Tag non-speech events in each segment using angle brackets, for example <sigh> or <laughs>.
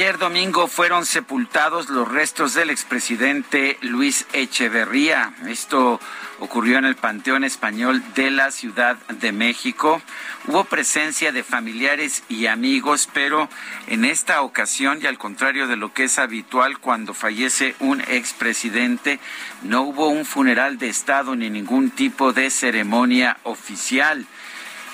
Ayer domingo fueron sepultados los restos del expresidente Luis Echeverría. Esto ocurrió en el Panteón Español de la Ciudad de México. Hubo presencia de familiares y amigos, pero en esta ocasión, y al contrario de lo que es habitual cuando fallece un expresidente, no hubo un funeral de Estado ni ningún tipo de ceremonia oficial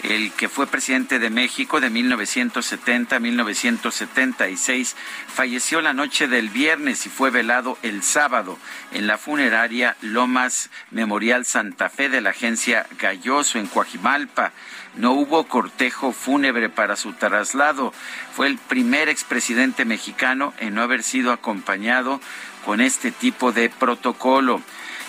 el que fue presidente de México de 1970 a 1976, falleció la noche del viernes y fue velado el sábado en la funeraria Lomas Memorial Santa Fe de la agencia Galloso en Coajimalpa. No hubo cortejo fúnebre para su traslado. Fue el primer expresidente mexicano en no haber sido acompañado con este tipo de protocolo.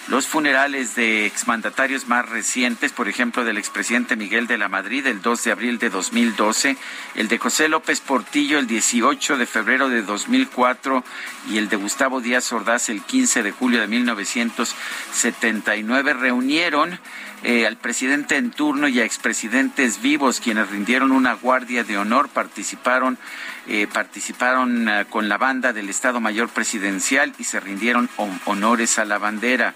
Los funerales de exmandatarios más recientes, por ejemplo, del expresidente Miguel de la Madrid el 2 de abril de 2012, el de José López Portillo el 18 de febrero de 2004 y el de Gustavo Díaz Ordaz el 15 de julio de 1979, reunieron eh, al presidente en turno y a expresidentes vivos quienes rindieron una guardia de honor, participaron, eh, participaron eh, con la banda del Estado Mayor Presidencial y se rindieron honores a la bandera.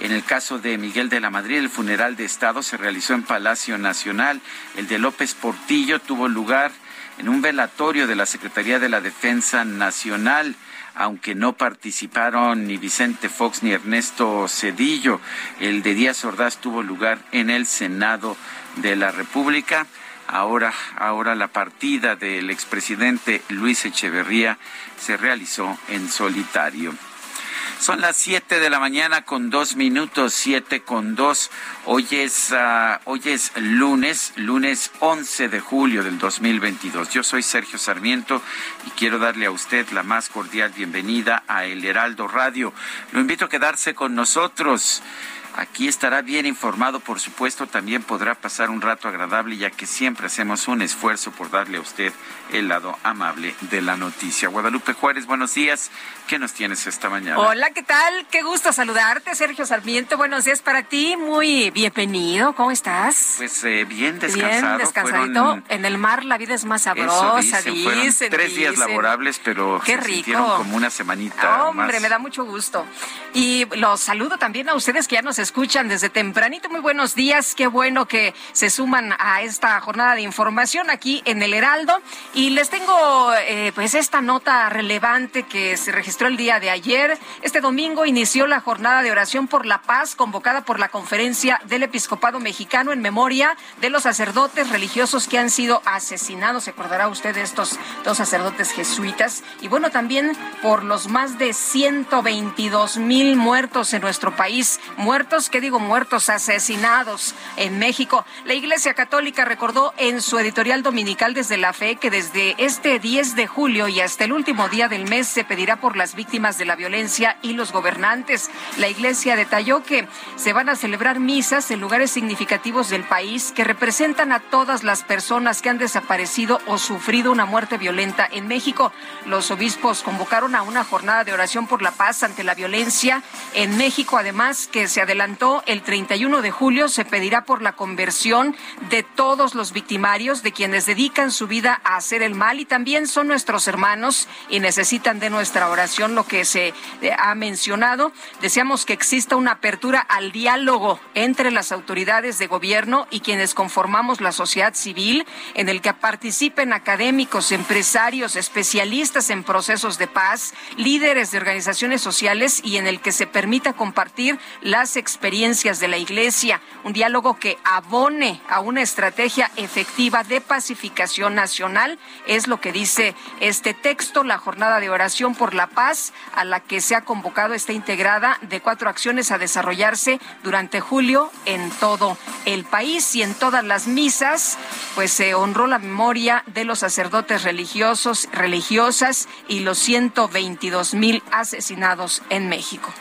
En el caso de Miguel de la Madrid, el funeral de Estado se realizó en Palacio Nacional. El de López Portillo tuvo lugar en un velatorio de la Secretaría de la Defensa Nacional aunque no participaron ni Vicente Fox ni Ernesto Cedillo. El de Díaz Ordaz tuvo lugar en el Senado de la República. Ahora, ahora la partida del expresidente Luis Echeverría se realizó en solitario. Son las siete de la mañana con dos minutos, siete con dos. Hoy es, uh, hoy es lunes, lunes 11 de julio del 2022. Yo soy Sergio Sarmiento y quiero darle a usted la más cordial bienvenida a El Heraldo Radio. Lo invito a quedarse con nosotros. Aquí estará bien informado, por supuesto, también podrá pasar un rato agradable, ya que siempre hacemos un esfuerzo por darle a usted el lado amable de la noticia. Guadalupe Juárez, buenos días. ¿Qué nos tienes esta mañana? Hola, ¿qué tal? Qué gusto saludarte, Sergio Sarmiento. Buenos días para ti. Muy bienvenido. ¿Cómo estás? Pues eh, bien descansado. Bien descansadito. en el mar la vida es más sabrosa, dicen, tres días laborables, pero Qué se rico. sintieron como una semanita Hombre, más. me da mucho gusto. Y los saludo también a ustedes que ya nos escuchan desde tempranito. Muy buenos días. Qué bueno que se suman a esta jornada de información aquí en el Heraldo. Y les tengo eh, pues esta nota relevante que se registró el día de ayer. Este domingo inició la jornada de oración por la paz convocada por la Conferencia del Episcopado Mexicano en memoria de los sacerdotes religiosos que han sido asesinados. Se acordará usted de estos dos sacerdotes jesuitas. Y bueno, también por los más de 122 mil muertos en nuestro país. Muertos, ¿qué digo? Muertos, asesinados en México. La Iglesia Católica recordó en su editorial dominical desde la fe que desde este 10 de julio y hasta el último día del mes se pedirá por las víctimas de la violencia y los gobernantes. La Iglesia detalló que se van a celebrar misas en lugares significativos del país que representan a todas las personas que han desaparecido o sufrido una muerte violenta en México. Los obispos convocaron a una jornada de oración por la paz ante la violencia en México, además que se adelanta adelantó, el 31 de julio se pedirá por la conversión de todos los victimarios, de quienes dedican su vida a hacer el mal y también son nuestros hermanos y necesitan de nuestra oración, lo que se eh, ha mencionado. Deseamos que exista una apertura al diálogo entre las autoridades de gobierno y quienes conformamos la sociedad civil, en el que participen académicos, empresarios, especialistas en procesos de paz, líderes de organizaciones sociales y en el que se permita compartir las experiencias de la Iglesia, un diálogo que abone a una estrategia efectiva de pacificación nacional, es lo que dice este texto. La jornada de oración por la paz a la que se ha convocado está integrada de cuatro acciones a desarrollarse durante julio en todo el país y en todas las misas, pues se honró la memoria de los sacerdotes religiosos, religiosas y los 122 mil asesinados en México.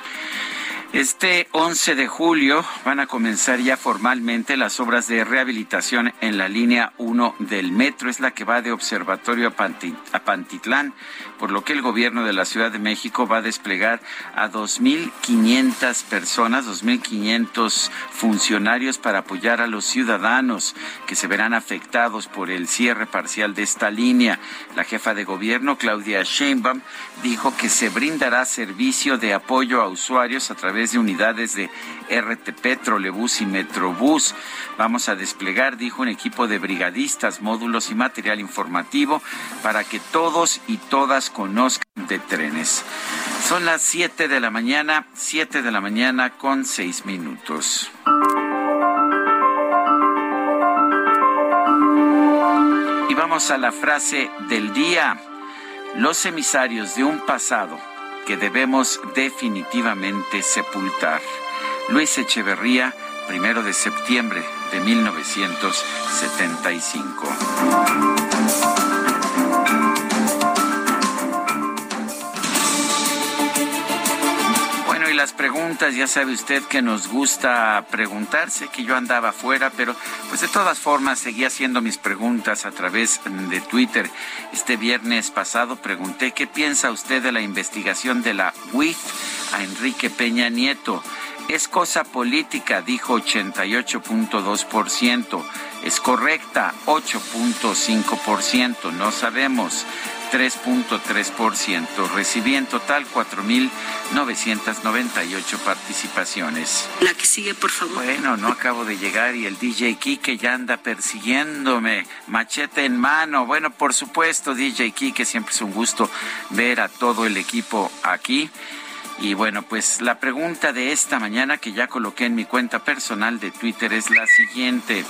Este 11 de julio van a comenzar ya formalmente las obras de rehabilitación en la línea 1 del metro. Es la que va de Observatorio a Pantitlán, por lo que el gobierno de la Ciudad de México va a desplegar a 2.500 personas, 2.500 funcionarios para apoyar a los ciudadanos que se verán afectados por el cierre parcial de esta línea. La jefa de gobierno, Claudia Sheinbaum, dijo que se brindará servicio de apoyo a usuarios a través de unidades de RTP, Trolebús y Metrobús. Vamos a desplegar, dijo, un equipo de brigadistas, módulos y material informativo para que todos y todas conozcan de trenes. Son las 7 de la mañana, 7 de la mañana con 6 minutos. Y vamos a la frase del día. Los emisarios de un pasado que debemos definitivamente sepultar. Luis Echeverría, primero de septiembre de 1975. Las preguntas, ya sabe usted que nos gusta preguntarse, que yo andaba afuera, pero pues de todas formas seguía haciendo mis preguntas a través de Twitter. Este viernes pasado pregunté qué piensa usted de la investigación de la UIF a Enrique Peña Nieto. Es cosa política, dijo 88.2%. Es correcta, 8.5%. No sabemos. 3.3%. Recibí en total 4.998 participaciones. La que sigue, por favor. Bueno, no acabo de llegar y el DJ Kike ya anda persiguiéndome, machete en mano. Bueno, por supuesto, DJ Kike, siempre es un gusto ver a todo el equipo aquí. Y bueno, pues la pregunta de esta mañana que ya coloqué en mi cuenta personal de Twitter es la siguiente.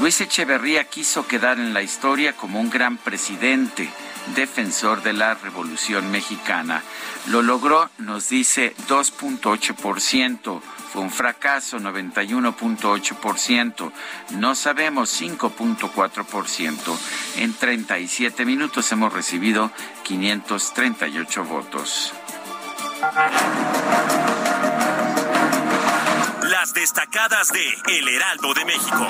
Luis Echeverría quiso quedar en la historia como un gran presidente defensor de la Revolución Mexicana. Lo logró, nos dice, 2.8%. Fue un fracaso, 91.8%. No sabemos, 5.4%. En 37 minutos hemos recibido 538 votos. Las destacadas de El Heraldo de México.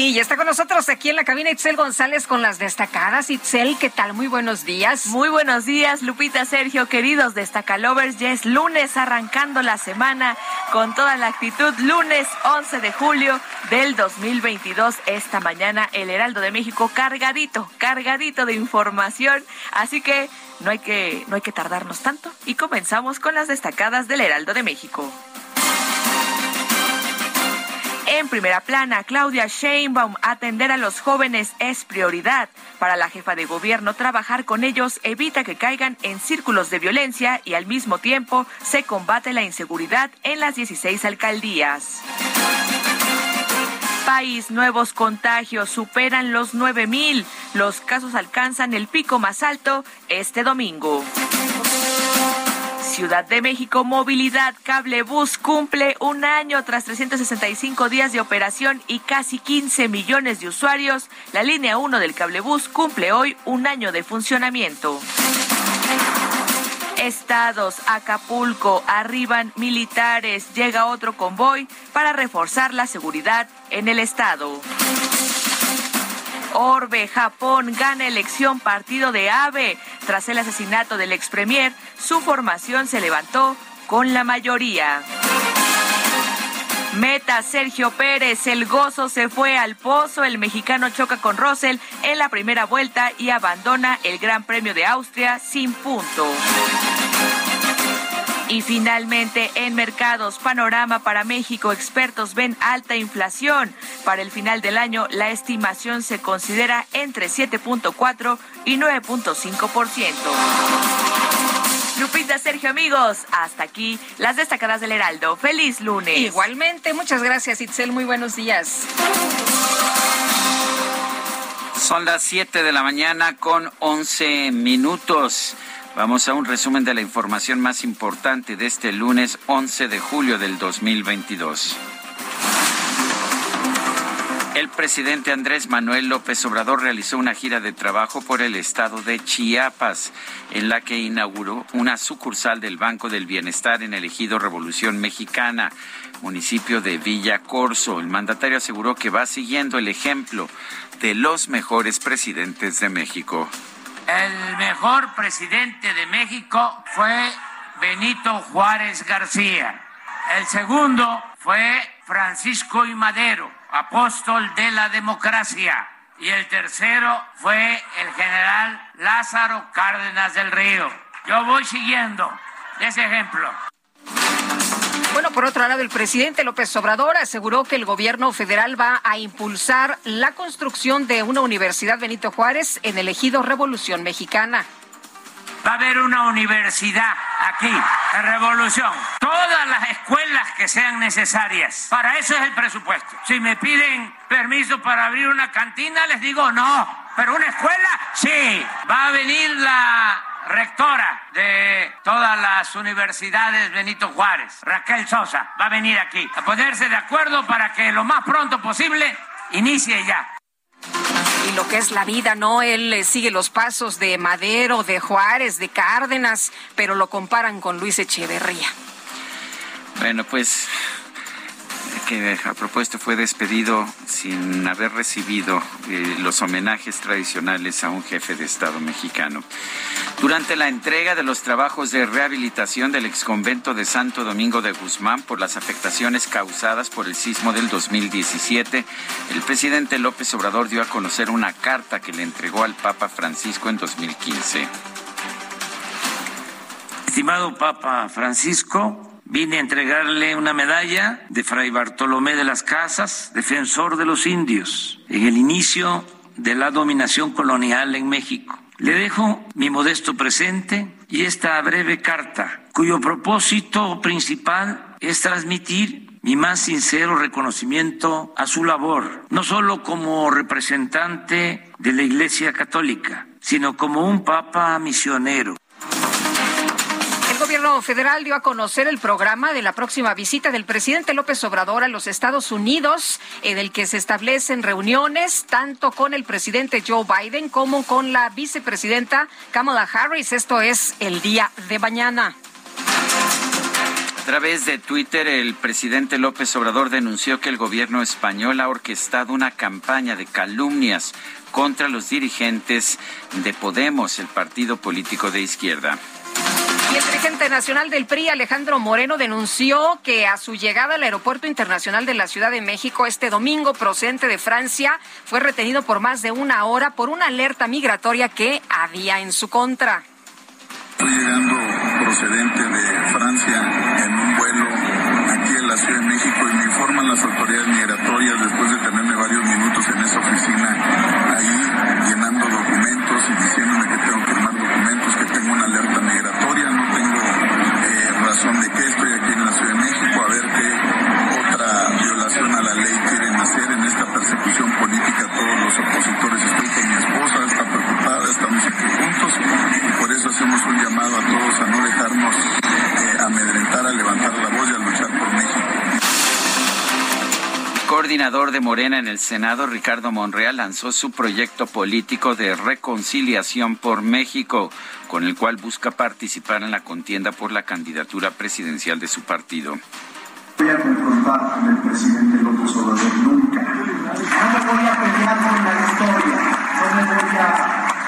Y ya está con nosotros aquí en la cabina Itzel González con las destacadas. Itzel, ¿qué tal? Muy buenos días. Muy buenos días, Lupita, Sergio, queridos destacalovers. Ya es lunes arrancando la semana con toda la actitud. Lunes 11 de julio del 2022. Esta mañana el Heraldo de México cargadito, cargadito de información. Así que no hay que, no hay que tardarnos tanto. Y comenzamos con las destacadas del Heraldo de México. En primera plana, Claudia Sheinbaum, atender a los jóvenes es prioridad. Para la jefa de gobierno, trabajar con ellos evita que caigan en círculos de violencia y al mismo tiempo se combate la inseguridad en las 16 alcaldías. País, nuevos contagios superan los 9.000. Los casos alcanzan el pico más alto este domingo. Ciudad de México, Movilidad Cable Bus cumple un año tras 365 días de operación y casi 15 millones de usuarios. La línea 1 del Cablebús cumple hoy un año de funcionamiento. Estados, Acapulco, arriban militares, llega otro convoy para reforzar la seguridad en el estado. Orbe, Japón gana elección partido de AVE Tras el asesinato del ex premier, su formación se levantó con la mayoría. Meta Sergio Pérez, el gozo se fue al pozo, el mexicano choca con Russell en la primera vuelta y abandona el Gran Premio de Austria sin punto. Y finalmente, en mercados, panorama para México, expertos ven alta inflación. Para el final del año, la estimación se considera entre 7.4 y 9.5%. Lupita, Sergio, amigos, hasta aquí las destacadas del Heraldo. Feliz lunes. Igualmente, muchas gracias, Itzel. Muy buenos días. Son las 7 de la mañana con 11 minutos. Vamos a un resumen de la información más importante de este lunes 11 de julio del 2022. El presidente Andrés Manuel López Obrador realizó una gira de trabajo por el estado de Chiapas, en la que inauguró una sucursal del Banco del Bienestar en el ejido Revolución Mexicana, municipio de Villa Corso. El mandatario aseguró que va siguiendo el ejemplo de los mejores presidentes de México. El mejor presidente de México fue Benito Juárez García. El segundo fue Francisco y Madero, apóstol de la democracia. Y el tercero fue el general Lázaro Cárdenas del Río. Yo voy siguiendo ese ejemplo. Bueno, por otro lado, el presidente López Obrador aseguró que el gobierno federal va a impulsar la construcción de una universidad Benito Juárez en el ejido Revolución Mexicana. Va a haber una universidad aquí, en Revolución. Todas las escuelas que sean necesarias. Para eso es el presupuesto. Si me piden permiso para abrir una cantina, les digo no. Pero una escuela, sí. Va a venir la rectora de todas las universidades Benito Juárez, Raquel Sosa, va a venir aquí a ponerse de acuerdo para que lo más pronto posible inicie ya. Y lo que es la vida, ¿no? Él eh, sigue los pasos de Madero, de Juárez, de Cárdenas, pero lo comparan con Luis Echeverría. Bueno, pues que a propósito fue despedido sin haber recibido eh, los homenajes tradicionales a un jefe de Estado mexicano. Durante la entrega de los trabajos de rehabilitación del exconvento de Santo Domingo de Guzmán por las afectaciones causadas por el sismo del 2017, el presidente López Obrador dio a conocer una carta que le entregó al Papa Francisco en 2015. Estimado Papa Francisco, Vine a entregarle una medalla de Fray Bartolomé de las Casas, defensor de los indios, en el inicio de la dominación colonial en México. Le dejo mi modesto presente y esta breve carta, cuyo propósito principal es transmitir mi más sincero reconocimiento a su labor, no solo como representante de la Iglesia Católica, sino como un papa misionero gobierno federal dio a conocer el programa de la próxima visita del presidente López Obrador a los Estados Unidos, en el que se establecen reuniones tanto con el presidente Joe Biden como con la vicepresidenta Kamala Harris. Esto es el día de mañana. A través de Twitter, el presidente López Obrador denunció que el gobierno español ha orquestado una campaña de calumnias contra los dirigentes de Podemos, el partido político de izquierda. Y el dirigente nacional del PRI, Alejandro Moreno, denunció que a su llegada al Aeropuerto Internacional de la Ciudad de México este domingo, procedente de Francia, fue retenido por más de una hora por una alerta migratoria que había en su contra. Estoy llegando procedente de Francia en un vuelo aquí en la Ciudad de México y me informan las autoridades migratorias después de tenerme varios minutos en coordinador de Morena en el Senado, Ricardo Monreal, lanzó su proyecto político de reconciliación por México, con el cual busca participar en la contienda por la candidatura presidencial de su partido. Voy a confrontar con el presidente López Obrador nunca. No me voy a pelear con la historia, no me voy a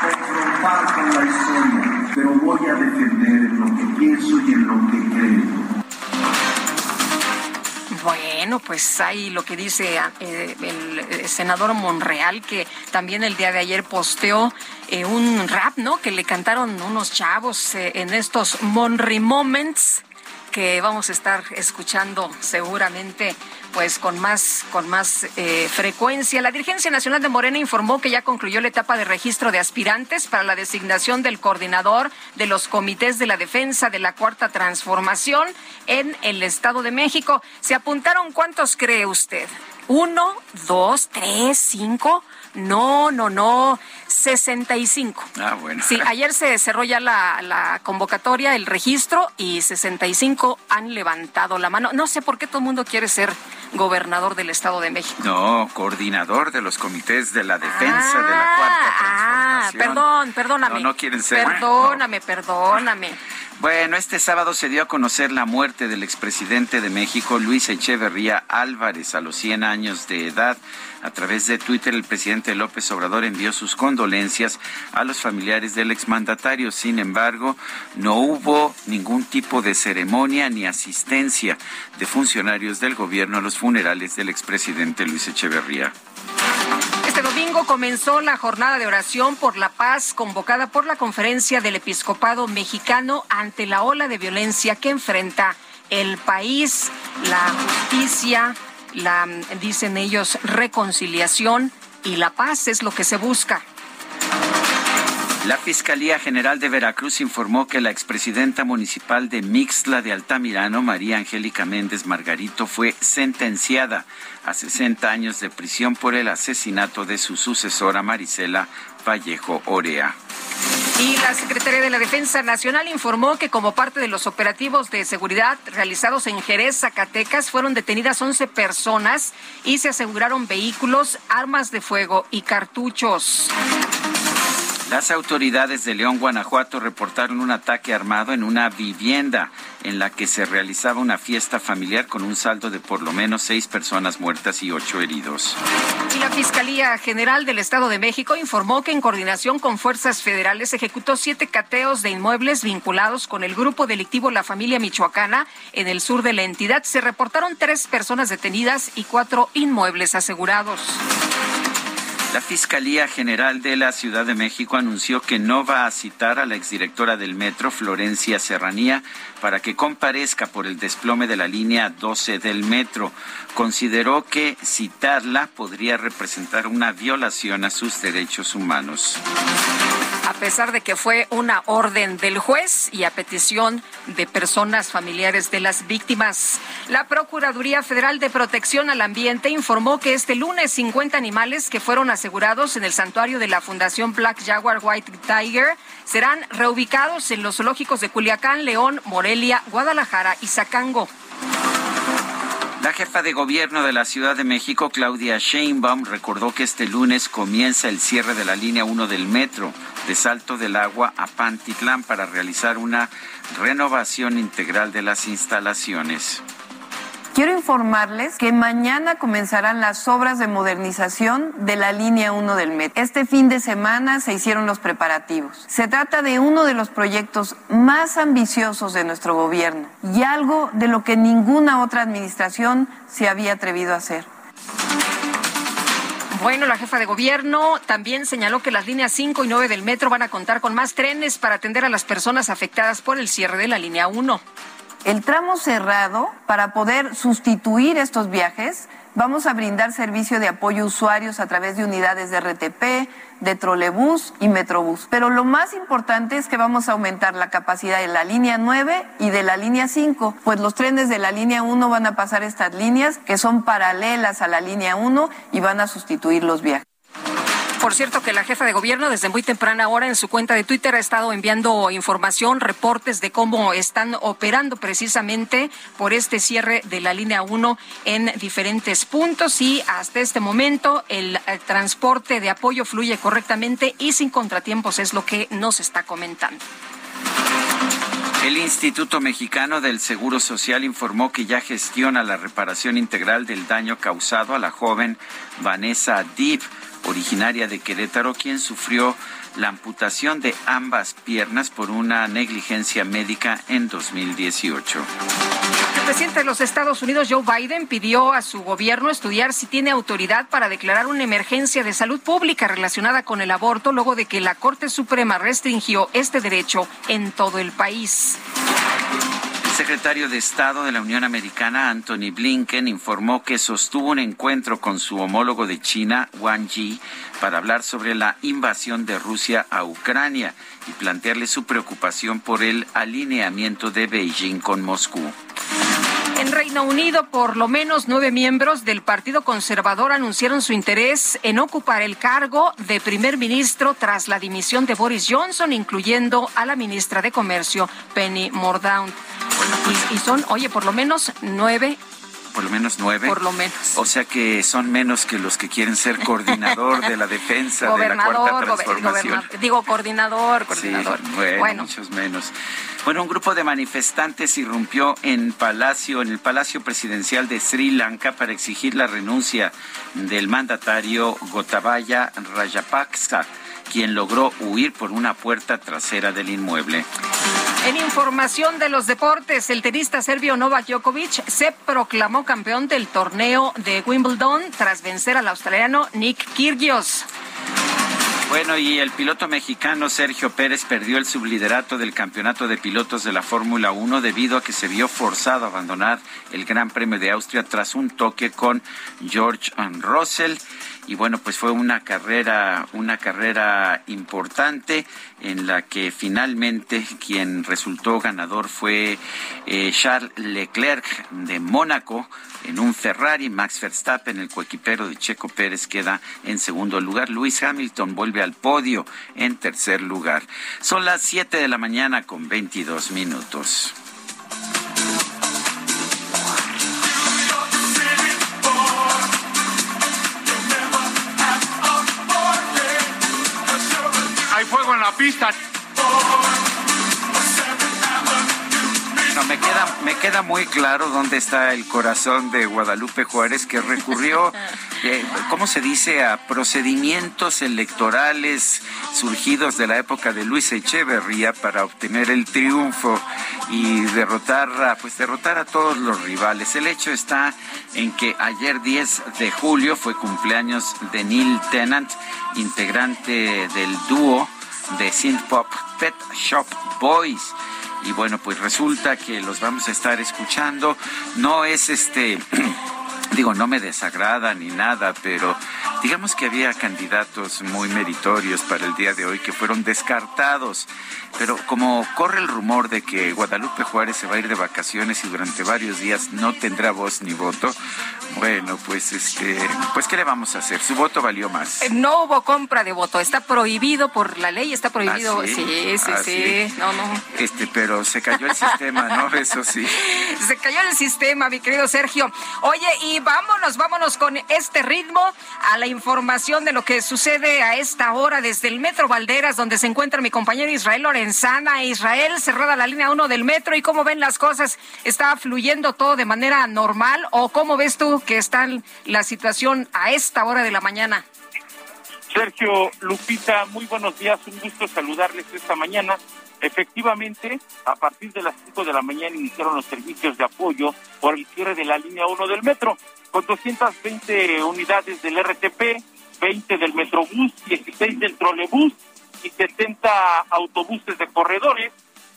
confrontar con la historia pienso y en lo que creo. Bueno, pues hay lo que dice eh, el, senador Monreal, que también el día de ayer posteó eh, un rap, ¿no? Que le cantaron unos chavos eh, en estos Monry Moments que vamos a estar escuchando seguramente pues con más con más eh, frecuencia. La Dirigencia Nacional de Morena informó que ya concluyó la etapa de registro de aspirantes para la designación del coordinador de los comités de la defensa de la cuarta transformación en el Estado de México. ¿Se apuntaron cuántos cree usted? ¿Uno, dos, tres, cinco? No, no, no. 65. Ah, bueno. Sí, ayer se cerró ya la, convocatoria, el registro, y 65 han levantado la mano. No sé por qué todo el mundo quiere ser gobernador del Estado de México. No, coordinador de los comités de la defensa de la cuarta ah, transformación. Ah, perdón, perdóname. No, no quieren ser. Perdóname, perdóname. Bueno, este sábado se dio a conocer la muerte del expresidente de México, Luis Echeverría Álvarez, a los 100 años de edad. A través de Twitter, el presidente López Obrador envió sus condolencias a los familiares del exmandatario. Sin embargo, no hubo ningún tipo de ceremonia ni asistencia de funcionarios del gobierno a los funerales del expresidente Luis Echeverría. Este domingo comenzó la jornada de oración por la paz convocada por la Conferencia del Episcopado Mexicano ante la ola de violencia que enfrenta el país, la justicia, la, dicen ellos, reconciliación y la paz es lo que se busca. La Fiscalía General de Veracruz informó que la expresidenta municipal de Mixtla de Altamirano, María Angélica Méndez Margarito, fue sentenciada a 60 años de prisión por el asesinato de su sucesora Marisela Vallejo Orea. Y la Secretaría de la Defensa Nacional informó que como parte de los operativos de seguridad realizados en Jerez, Zacatecas, fueron detenidas 11 personas y se aseguraron vehículos, armas de fuego y cartuchos. Las autoridades de León, Guanajuato, reportaron un ataque armado en una vivienda en la que se realizaba una fiesta familiar con un saldo de por lo menos seis personas muertas y ocho heridos. Y la Fiscalía General del Estado de México informó que en coordinación con fuerzas federales ejecutó siete cateos de inmuebles vinculados con el grupo delictivo La Familia Michoacana en el sur de la entidad. Se reportaron tres personas detenidas y cuatro inmuebles asegurados. La Fiscalía General de la Ciudad de México anunció que no va a citar a la exdirectora del metro, Florencia Serranía, para que comparezca por el desplome de la línea 12 del metro. Consideró que citarla podría representar una violación a sus derechos humanos a pesar de que fue una orden del juez y a petición de personas familiares de las víctimas. La Procuraduría Federal de Protección al Ambiente informó que este lunes 50 animales que fueron asegurados en el santuario de la Fundación Black Jaguar White Tiger serán reubicados en los zoológicos de Culiacán, León, Morelia, Guadalajara y Zacango. La jefa de gobierno de la Ciudad de México, Claudia Sheinbaum, recordó que este lunes comienza el cierre de la línea 1 del metro de Salto del Agua a Pantitlán para realizar una renovación integral de las instalaciones. Quiero informarles que mañana comenzarán las obras de modernización de la línea 1 del metro. Este fin de semana se hicieron los preparativos. Se trata de uno de los proyectos más ambiciosos de nuestro gobierno y algo de lo que ninguna otra administración se había atrevido a hacer. Bueno, la jefa de gobierno también señaló que las líneas 5 y 9 del metro van a contar con más trenes para atender a las personas afectadas por el cierre de la línea 1 el tramo cerrado, para poder sustituir estos viajes, vamos a brindar servicio de apoyo a usuarios a través de unidades de RTP, de trolebús y metrobús. Pero lo más importante es que vamos a aumentar la capacidad de la línea 9 y de la línea 5, pues los trenes de la línea 1 van a pasar estas líneas que son paralelas a la línea 1 y van a sustituir los viajes. Por cierto que la jefa de gobierno desde muy temprana hora en su cuenta de Twitter ha estado enviando información, reportes de cómo están operando precisamente por este cierre de la línea 1 en diferentes puntos y hasta este momento el, transporte de apoyo fluye correctamente y sin contratiempos es lo que nos está comentando. El Instituto Mexicano del Seguro Social informó que ya gestiona la reparación integral del daño causado a la joven Vanessa Deep originaria de Querétaro, quien sufrió la amputación de ambas piernas por una negligencia médica en 2018. El presidente de los Estados Unidos, Joe Biden, pidió a su gobierno estudiar si tiene autoridad para declarar una emergencia de salud pública relacionada con el aborto luego de que la Corte Suprema restringió este derecho en todo el país. El secretario de Estado de la Unión Americana, Anthony Blinken, informó que sostuvo un encuentro con su homólogo de China, Wang Yi, para hablar sobre la invasión de Rusia a Ucrania y plantearle su preocupación por el alineamiento de Beijing con Moscú. En Reino Unido, por lo menos nueve miembros del Partido Conservador anunciaron su interés en ocupar el cargo de primer ministro tras la dimisión de Boris Johnson, incluyendo a la ministra de Comercio, Penny Mordaunt. Y, y son, oye, por lo menos nueve por lo menos nueve. Por lo menos. O sea que son menos que los que quieren ser coordinador de la defensa de la cuarta transformación. Digo coordinador, coordinador. Sí, bueno, muchos menos. Bueno, un grupo de manifestantes irrumpió en Palacio, en el Palacio Presidencial de Sri Lanka para exigir la renuncia del mandatario Gotabaya Rajapaksa quien logró huir por una puerta trasera del inmueble. En información de los deportes, el tenista serbio Novak Djokovic se proclamó campeón del torneo de Wimbledon tras vencer al australiano Nick Kyrgios. Bueno, y el piloto mexicano Sergio Pérez perdió el subliderato del campeonato de pilotos de la Fórmula 1 debido a que se vio forzado a abandonar el Gran Premio de Austria tras un toque con George Russell y bueno, pues fue una carrera, una carrera importante en la que finalmente quien resultó ganador fue eh, Charles Leclerc de Mónaco en un Ferrari, Max Verstappen, el coequipero de Checo Pérez, queda en segundo lugar. Luis Hamilton vuelve al podio en tercer lugar. Son las 7 de la mañana con 22 minutos. Pista. me queda, me queda muy claro dónde está el corazón de Guadalupe Juárez, que recurrió, <laughs> eh, ¿cómo se dice?, a procedimientos electorales surgidos de la época de Luis Echeverría para obtener el triunfo y derrotar a, pues derrotar a todos los rivales. El hecho está en que ayer 10 de julio fue cumpleaños de Neil Tennant, integrante del dúo de synth pop Pet Shop Boys. Y bueno, pues resulta que los vamos a estar escuchando. No es este <clears throat> digo, no me desagrada ni nada, pero digamos que había candidatos muy meritorios para el día de hoy que fueron descartados. Pero como corre el rumor de que Guadalupe Juárez se va a ir de vacaciones y durante varios días no tendrá voz ni voto, bueno, pues este, pues qué le vamos a hacer? Su voto valió más. Eh, no hubo compra de voto, está prohibido por la ley, está prohibido. ¿Ah, sí, sí, sí, ¿Ah, sí, No, no. Este, pero se cayó el <laughs> sistema, ¿no? Eso sí. Se cayó el sistema, mi querido Sergio. Oye, y vámonos, vámonos con este ritmo a la información de lo que sucede a esta hora desde el Metro Valderas, donde se encuentra mi compañero Israel Lorenzana. Israel, cerrada la línea 1 del metro, ¿y cómo ven las cosas? ¿Está fluyendo todo de manera normal o cómo ves tú que está la situación a esta hora de la mañana? Sergio, Lupita, muy buenos días, un gusto saludarles esta mañana. Efectivamente, a partir de las 5 de la mañana iniciaron los servicios de apoyo por el cierre de la línea 1 del metro, con 220 unidades del RTP, 20 del Metrobús, 16 del Trolebús y 70 autobuses de corredores,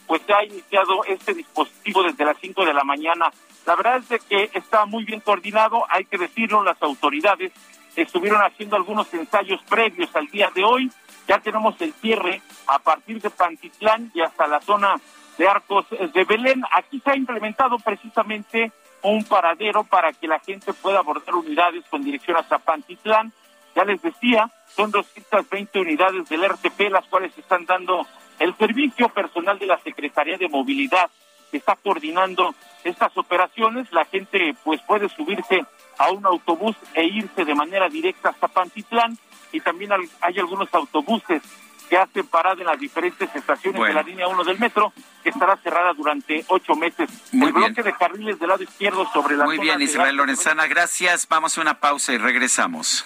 pues se ha iniciado este dispositivo desde las 5 de la mañana. La verdad es de que está muy bien coordinado, hay que decirlo, las autoridades estuvieron haciendo algunos ensayos previos al día de hoy ya tenemos el cierre a partir de Pantitlán y hasta la zona de Arcos de Belén. Aquí se ha implementado precisamente un paradero para que la gente pueda abordar unidades con dirección hasta Pantitlán. Ya les decía, son 220 unidades del RTP, las cuales están dando el servicio personal de la Secretaría de Movilidad que está coordinando estas operaciones. La gente pues puede subirse a un autobús e irse de manera directa hasta Pantitlán y también hay algunos autobuses que hacen parada en las diferentes estaciones de la línea 1 del metro, que estará cerrada durante ocho meses. Muy el bien. bloque de carriles del lado izquierdo sobre la Muy bien, Israel Lorenzana, gracias. Vamos a una pausa y regresamos.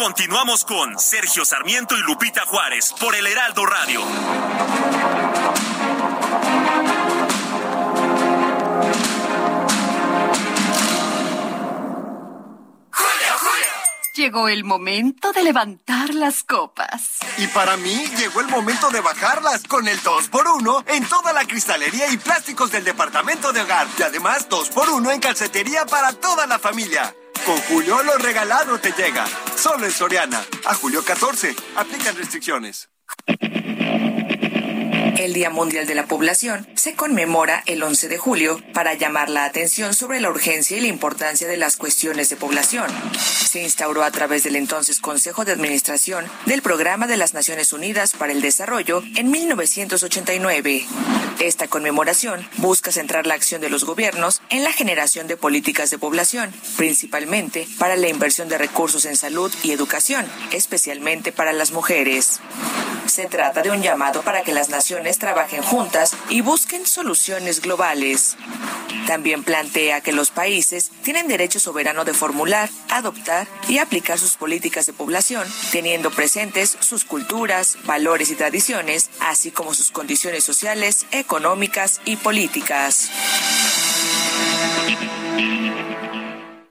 Continuamos con Sergio Sarmiento y Lupita Juárez por el Heraldo Radio. Llegó el momento de levantar las copas. Y para mí llegó el momento de bajarlas con el 2x1 en toda la cristalería y plásticos del departamento de hogar. Y además 2x1 en calcetería para toda la familia. Con Julio lo regalado te llega. Solo en Soriana. A julio 14. Aplican restricciones. El Día Mundial de la Población se conmemora el 11 de julio para llamar la atención sobre la urgencia y la importancia de las cuestiones de población. Se instauró a través del entonces Consejo de Administración del Programa de las Naciones Unidas para el Desarrollo en 1989. Esta conmemoración busca centrar la acción de los gobiernos en la generación de políticas de población, principalmente para la inversión de recursos en salud y educación, especialmente para las mujeres. Se trata de un llamado para que las naciones trabajen juntas y busquen soluciones globales. También plantea que los países tienen derecho soberano de formular, adoptar y aplicar sus políticas de población, teniendo presentes sus culturas, valores y tradiciones, así como sus condiciones sociales, económicas y políticas.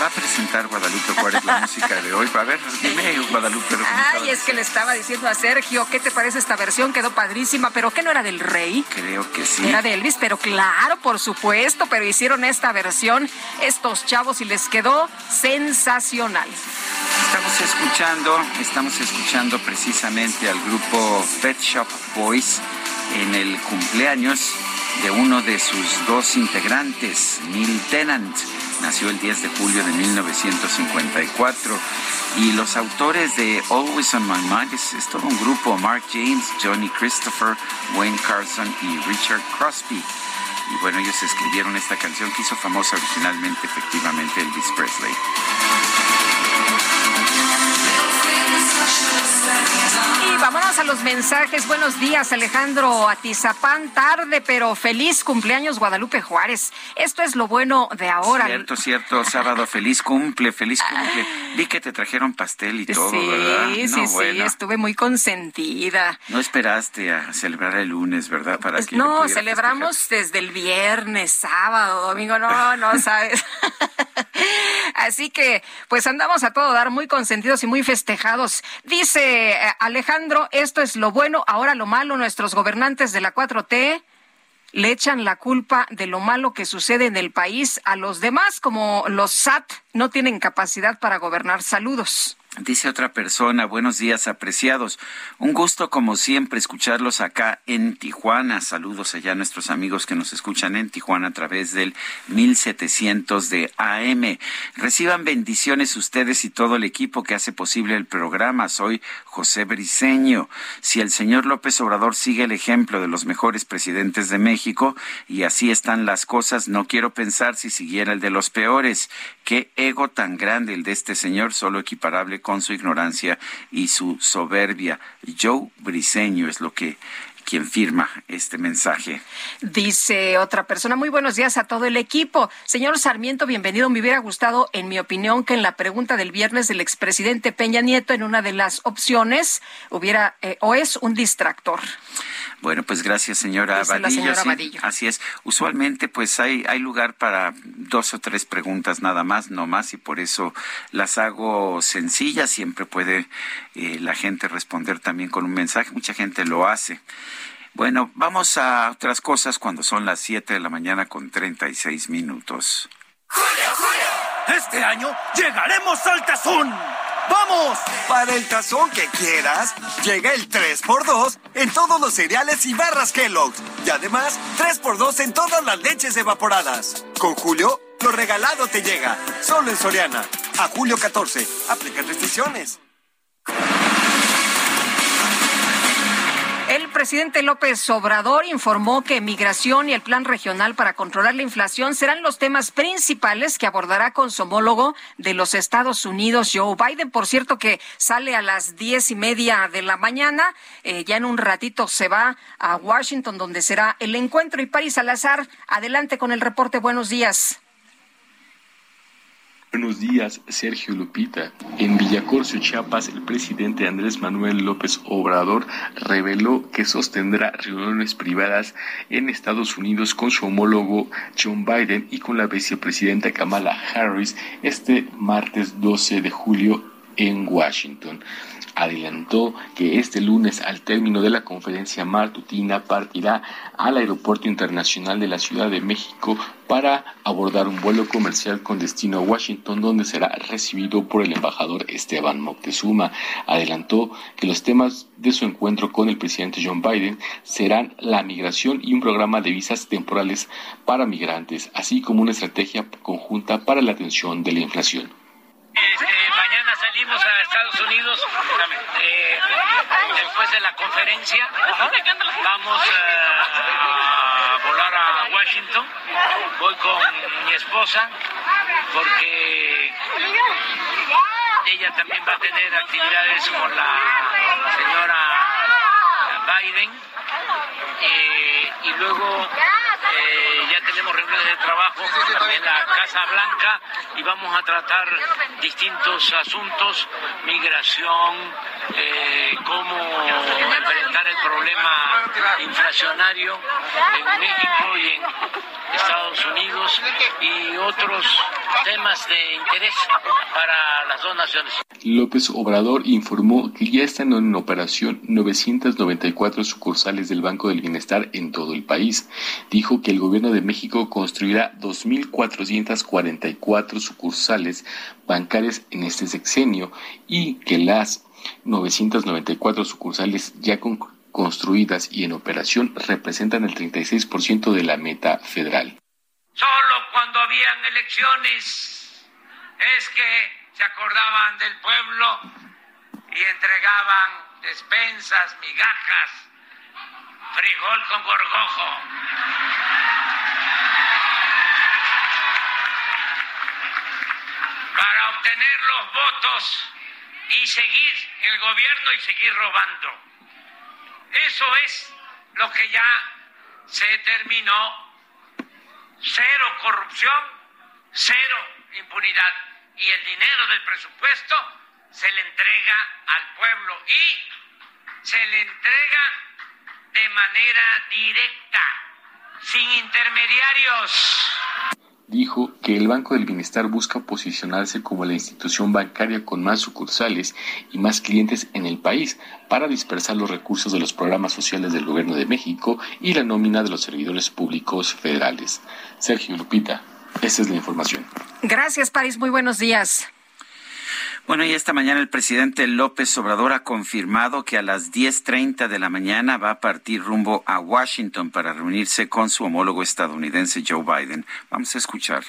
Va, a presentar Guadalupe Juárez la música de hoy. A ver, dime, Guadalupe. Ay, es que le estaba diciendo a Sergio, ¿qué te parece esta versión? Quedó padrísima, pero ¿qué no era del rey? Creo que sí. Era de Elvis, pero claro, por supuesto, pero hicieron esta versión estos chavos y les quedó sensacional. Estamos escuchando, estamos escuchando precisamente al grupo Pet Shop Boys en el cumpleaños de uno de sus dos integrantes, Neil Tennant. Nació el 10 de julio de 1954. Y los autores de Always on My Mind es, todo un grupo, Mark James, Johnny Christopher, Wayne Carson y Richard Crosby. Y bueno, ellos escribieron esta canción que hizo famosa originalmente, efectivamente, Elvis Presley. Y vámonos a los mensajes. Buenos días, Alejandro Atizapán. Tarde, pero feliz cumpleaños, Guadalupe Juárez. Esto es lo bueno de ahora. Cierto, cierto, sábado, feliz cumple, feliz cumple. Vi que te trajeron pastel y todo, sí, ¿verdad? sí, No, sí, bueno. estuve muy consentida. No esperaste a celebrar el lunes, ¿verdad? Para que yo No, celebramos desde el viernes, sábado, domingo, no, no, <laughs> sabes. <laughs> Así que, pues andamos a todo dar muy consentidos y muy festejados. Dice eh, Alejandro, esto es lo bueno, ahora lo malo, nuestros gobernantes de la 4T le echan la culpa de lo malo que sucede en el país a los demás, como los SAT no tienen capacidad para gobernar. Saludos. Dice otra persona, buenos días apreciados. Un gusto como siempre escucharlos acá en Tijuana. Saludos allá a nuestros amigos que nos escuchan en Tijuana a través del 1700 de AM. Reciban bendiciones ustedes y todo el equipo que hace posible el programa. Soy José Briceño. Si el señor López Obrador sigue el ejemplo de los mejores presidentes de México y así están las cosas, no quiero pensar si siguiera el de los peores. Qué ego tan grande el de este señor, solo equiparable con su ignorancia y su soberbia. Joe Briseño es lo que quien firma este mensaje. Dice otra persona, muy buenos días a todo el equipo. Señor Sarmiento, bienvenido. Me hubiera gustado, en mi opinión, que en la pregunta del viernes del expresidente Peña Nieto, en una de las opciones, hubiera eh, o es un distractor. Bueno, pues gracias, señora Abadillo. así es. Usualmente, pues hay, hay lugar para dos o tres preguntas nada más, no más, y por eso las hago sencillas. Siempre puede eh, la gente responder también con un mensaje. Mucha gente lo hace. Bueno, vamos a otras cosas cuando son las 7 de la mañana con 36 minutos. ¡Julio, Julio! Este año llegaremos al Tazón. ¡Vamos! Para el tazón que quieras, llega el 3x2 en todos los cereales y barras Kellogg's. Y además, 3x2 en todas las leches evaporadas. Con Julio, lo regalado te llega. Solo en Soriana. A julio 14. Aplica restricciones. El presidente López Obrador informó que migración y el plan regional para controlar la inflación serán los temas principales que abordará con su homólogo de los Estados Unidos, Joe Biden. Por cierto, que sale a las diez y media de la mañana. Eh, ya en un ratito se va a Washington, donde será el encuentro. Y Paris Salazar, adelante con el reporte. Buenos días. Buenos días, Sergio Lupita. En Villacorcio, Chiapas, el presidente Andrés Manuel López Obrador reveló que sostendrá reuniones privadas en Estados Unidos con su homólogo John Biden y con la vicepresidenta Kamala Harris este martes 12 de julio en Washington adelantó que este lunes, al término de la conferencia matutina, partirá al Aeropuerto Internacional de la Ciudad de México para abordar un vuelo comercial con destino a Washington, donde será recibido por el embajador Esteban Moctezuma. Adelantó que los temas de su encuentro con el presidente John Biden serán la migración y un programa de visas temporales para migrantes, así como una estrategia conjunta para la atención de la inflación. Este, mañana salimos a Estados Unidos eh, después de la conferencia. Vamos eh, a volar a Washington. Voy con mi esposa porque ella también va a tener actividades con la señora Biden. Eh, y luego eh, ya tenemos reuniones de trabajo en la Casa Blanca y vamos a tratar distintos asuntos, migración, eh, cómo enfrentar el problema inflacionario en México y en Estados Unidos y otros temas de interés para las dos naciones. López Obrador informó que ya están en operación 994 sucursales del Banco del Bienestar en todo el país. Dijo que el gobierno de México construirá 2.444 sucursales bancarias en este sexenio y que las 994 sucursales ya construidas y en operación representan el 36% de la meta federal. Solo cuando habían elecciones es que se acordaban del pueblo y entregaban despensas, migajas, frijol con gorgojo. Para obtener los votos y seguir el gobierno y seguir robando. Eso es lo que ya se terminó. Cero corrupción, cero impunidad. Y el dinero del presupuesto se le entrega al pueblo y se le entrega de manera directa, sin intermediarios dijo que el Banco del Bienestar busca posicionarse como la institución bancaria con más sucursales y más clientes en el país para dispersar los recursos de los programas sociales del Gobierno de México y la nómina de los servidores públicos federales. Sergio Lupita, esa es la información. Gracias, París. Muy buenos días. Bueno, y esta mañana el presidente López Obrador ha confirmado que a las 10.30 de la mañana va a partir rumbo a Washington para reunirse con su homólogo estadounidense Joe Biden. Vamos a escuchar.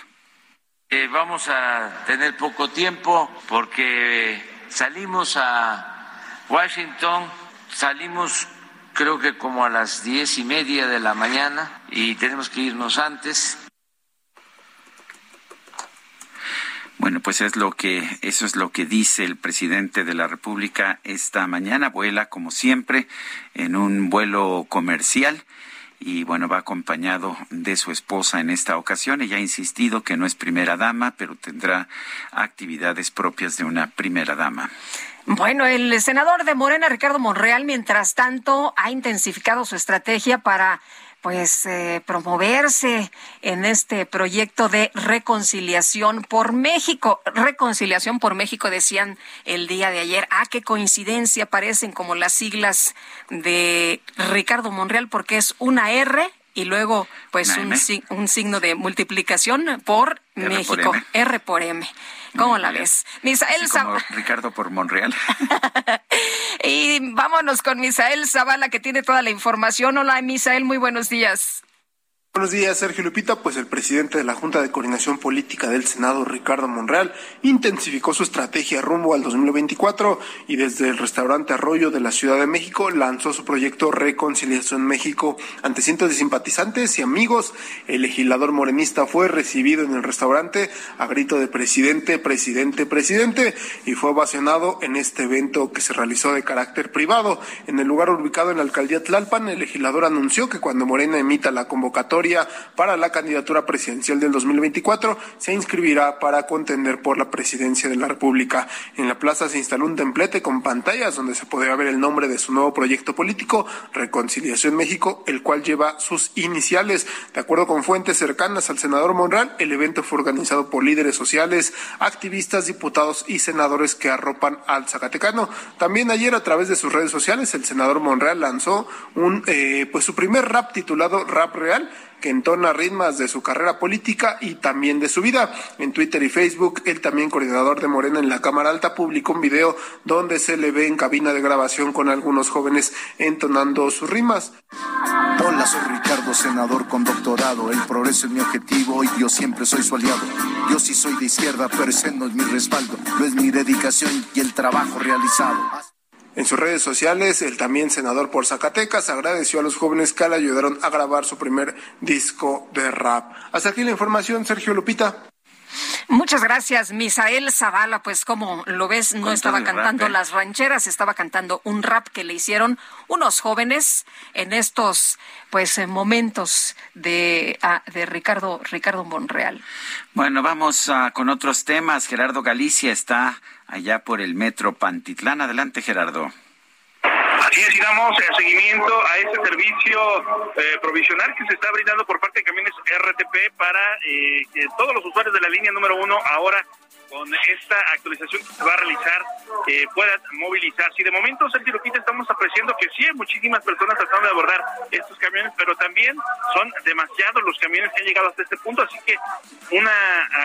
Eh, vamos a tener poco tiempo porque salimos a Washington, salimos creo que como a las diez y media de la mañana y tenemos que irnos antes. Bueno, pues es lo que eso es lo que dice el presidente de la República esta mañana. Vuela como siempre en un vuelo comercial y bueno, va acompañado de su esposa en esta ocasión. Ella ha insistido que no es primera dama, pero tendrá actividades propias de una primera dama. Bueno, el senador de Morena, Ricardo Monreal, mientras tanto, ha intensificado su estrategia para pues eh, promoverse en este proyecto de reconciliación por México. Reconciliación por México, decían el día de ayer. Ah, qué coincidencia, parecen como las siglas de Ricardo Monreal, porque es una R y luego pues un, un, signo de multiplicación por México, R por M. ¿Cómo la ves? Misael Zavala. Ricardo por Monreal. <laughs> y vámonos con Misael Zavala, que tiene toda la información. Hola, Misael, muy buenos días. Buenos días, Sergio Lupita. Pues el presidente de la Junta de Coordinación Política del Senado, Ricardo Monreal, intensificó su estrategia rumbo al 2024 y desde el restaurante Arroyo de la Ciudad de México lanzó su proyecto Reconciliación México ante cientos de simpatizantes y amigos. El legislador morenista fue recibido en el restaurante a grito de presidente, presidente, presidente y fue ovacionado en este evento que se realizó de carácter privado. En el lugar ubicado en la alcaldía Tlalpan, el legislador anunció que cuando Morena emita la convocatoria para la candidatura presidencial del 2024 se inscribirá para contender por la presidencia de la República. En la plaza se instaló un templete con pantallas donde se podría ver el nombre de su nuevo proyecto político, Reconciliación México, el cual lleva sus iniciales. De acuerdo con fuentes cercanas al senador Monreal, el evento fue organizado por líderes sociales, activistas, diputados y senadores que arropan al Zacatecano. También ayer a través de sus redes sociales el senador Monreal lanzó un eh, pues su primer rap titulado Rap Real que entona ritmas de su carrera política y también de su vida. En Twitter y Facebook, él también coordinador de Morena en la Cámara Alta publicó un video donde se le ve en cabina de grabación con algunos jóvenes entonando sus rimas. Hola, soy Ricardo, senador con doctorado. El progreso es mi objetivo y yo siempre soy su aliado. Yo sí soy de izquierda, pero ese no es mi respaldo, no es mi dedicación y el trabajo realizado. En sus redes sociales, el también senador por Zacatecas agradeció a los jóvenes que le ayudaron a grabar su primer disco de rap. Hasta aquí la información, Sergio Lupita. Muchas gracias, Misael Zavala. Pues como lo ves, no estaba cantando ¿eh? las rancheras, estaba cantando un rap que le hicieron unos jóvenes en estos pues eh, momentos de, ah, de Ricardo Ricardo Monreal. Bueno, vamos ah, con otros temas. Gerardo Galicia está allá por el metro Pantitlán. Adelante, Gerardo. Así es, el seguimiento a ese servicio eh, provisional que se está brindando por parte de camiones RTP para eh, que todos los usuarios de la línea número uno ahora con esta actualización que se va a realizar eh, puedan movilizarse. Y de momento, Sergio Lupita, estamos apreciando que sí hay muchísimas personas tratando de abordar estos camiones, pero también son demasiados los camiones que han llegado hasta este punto, así que una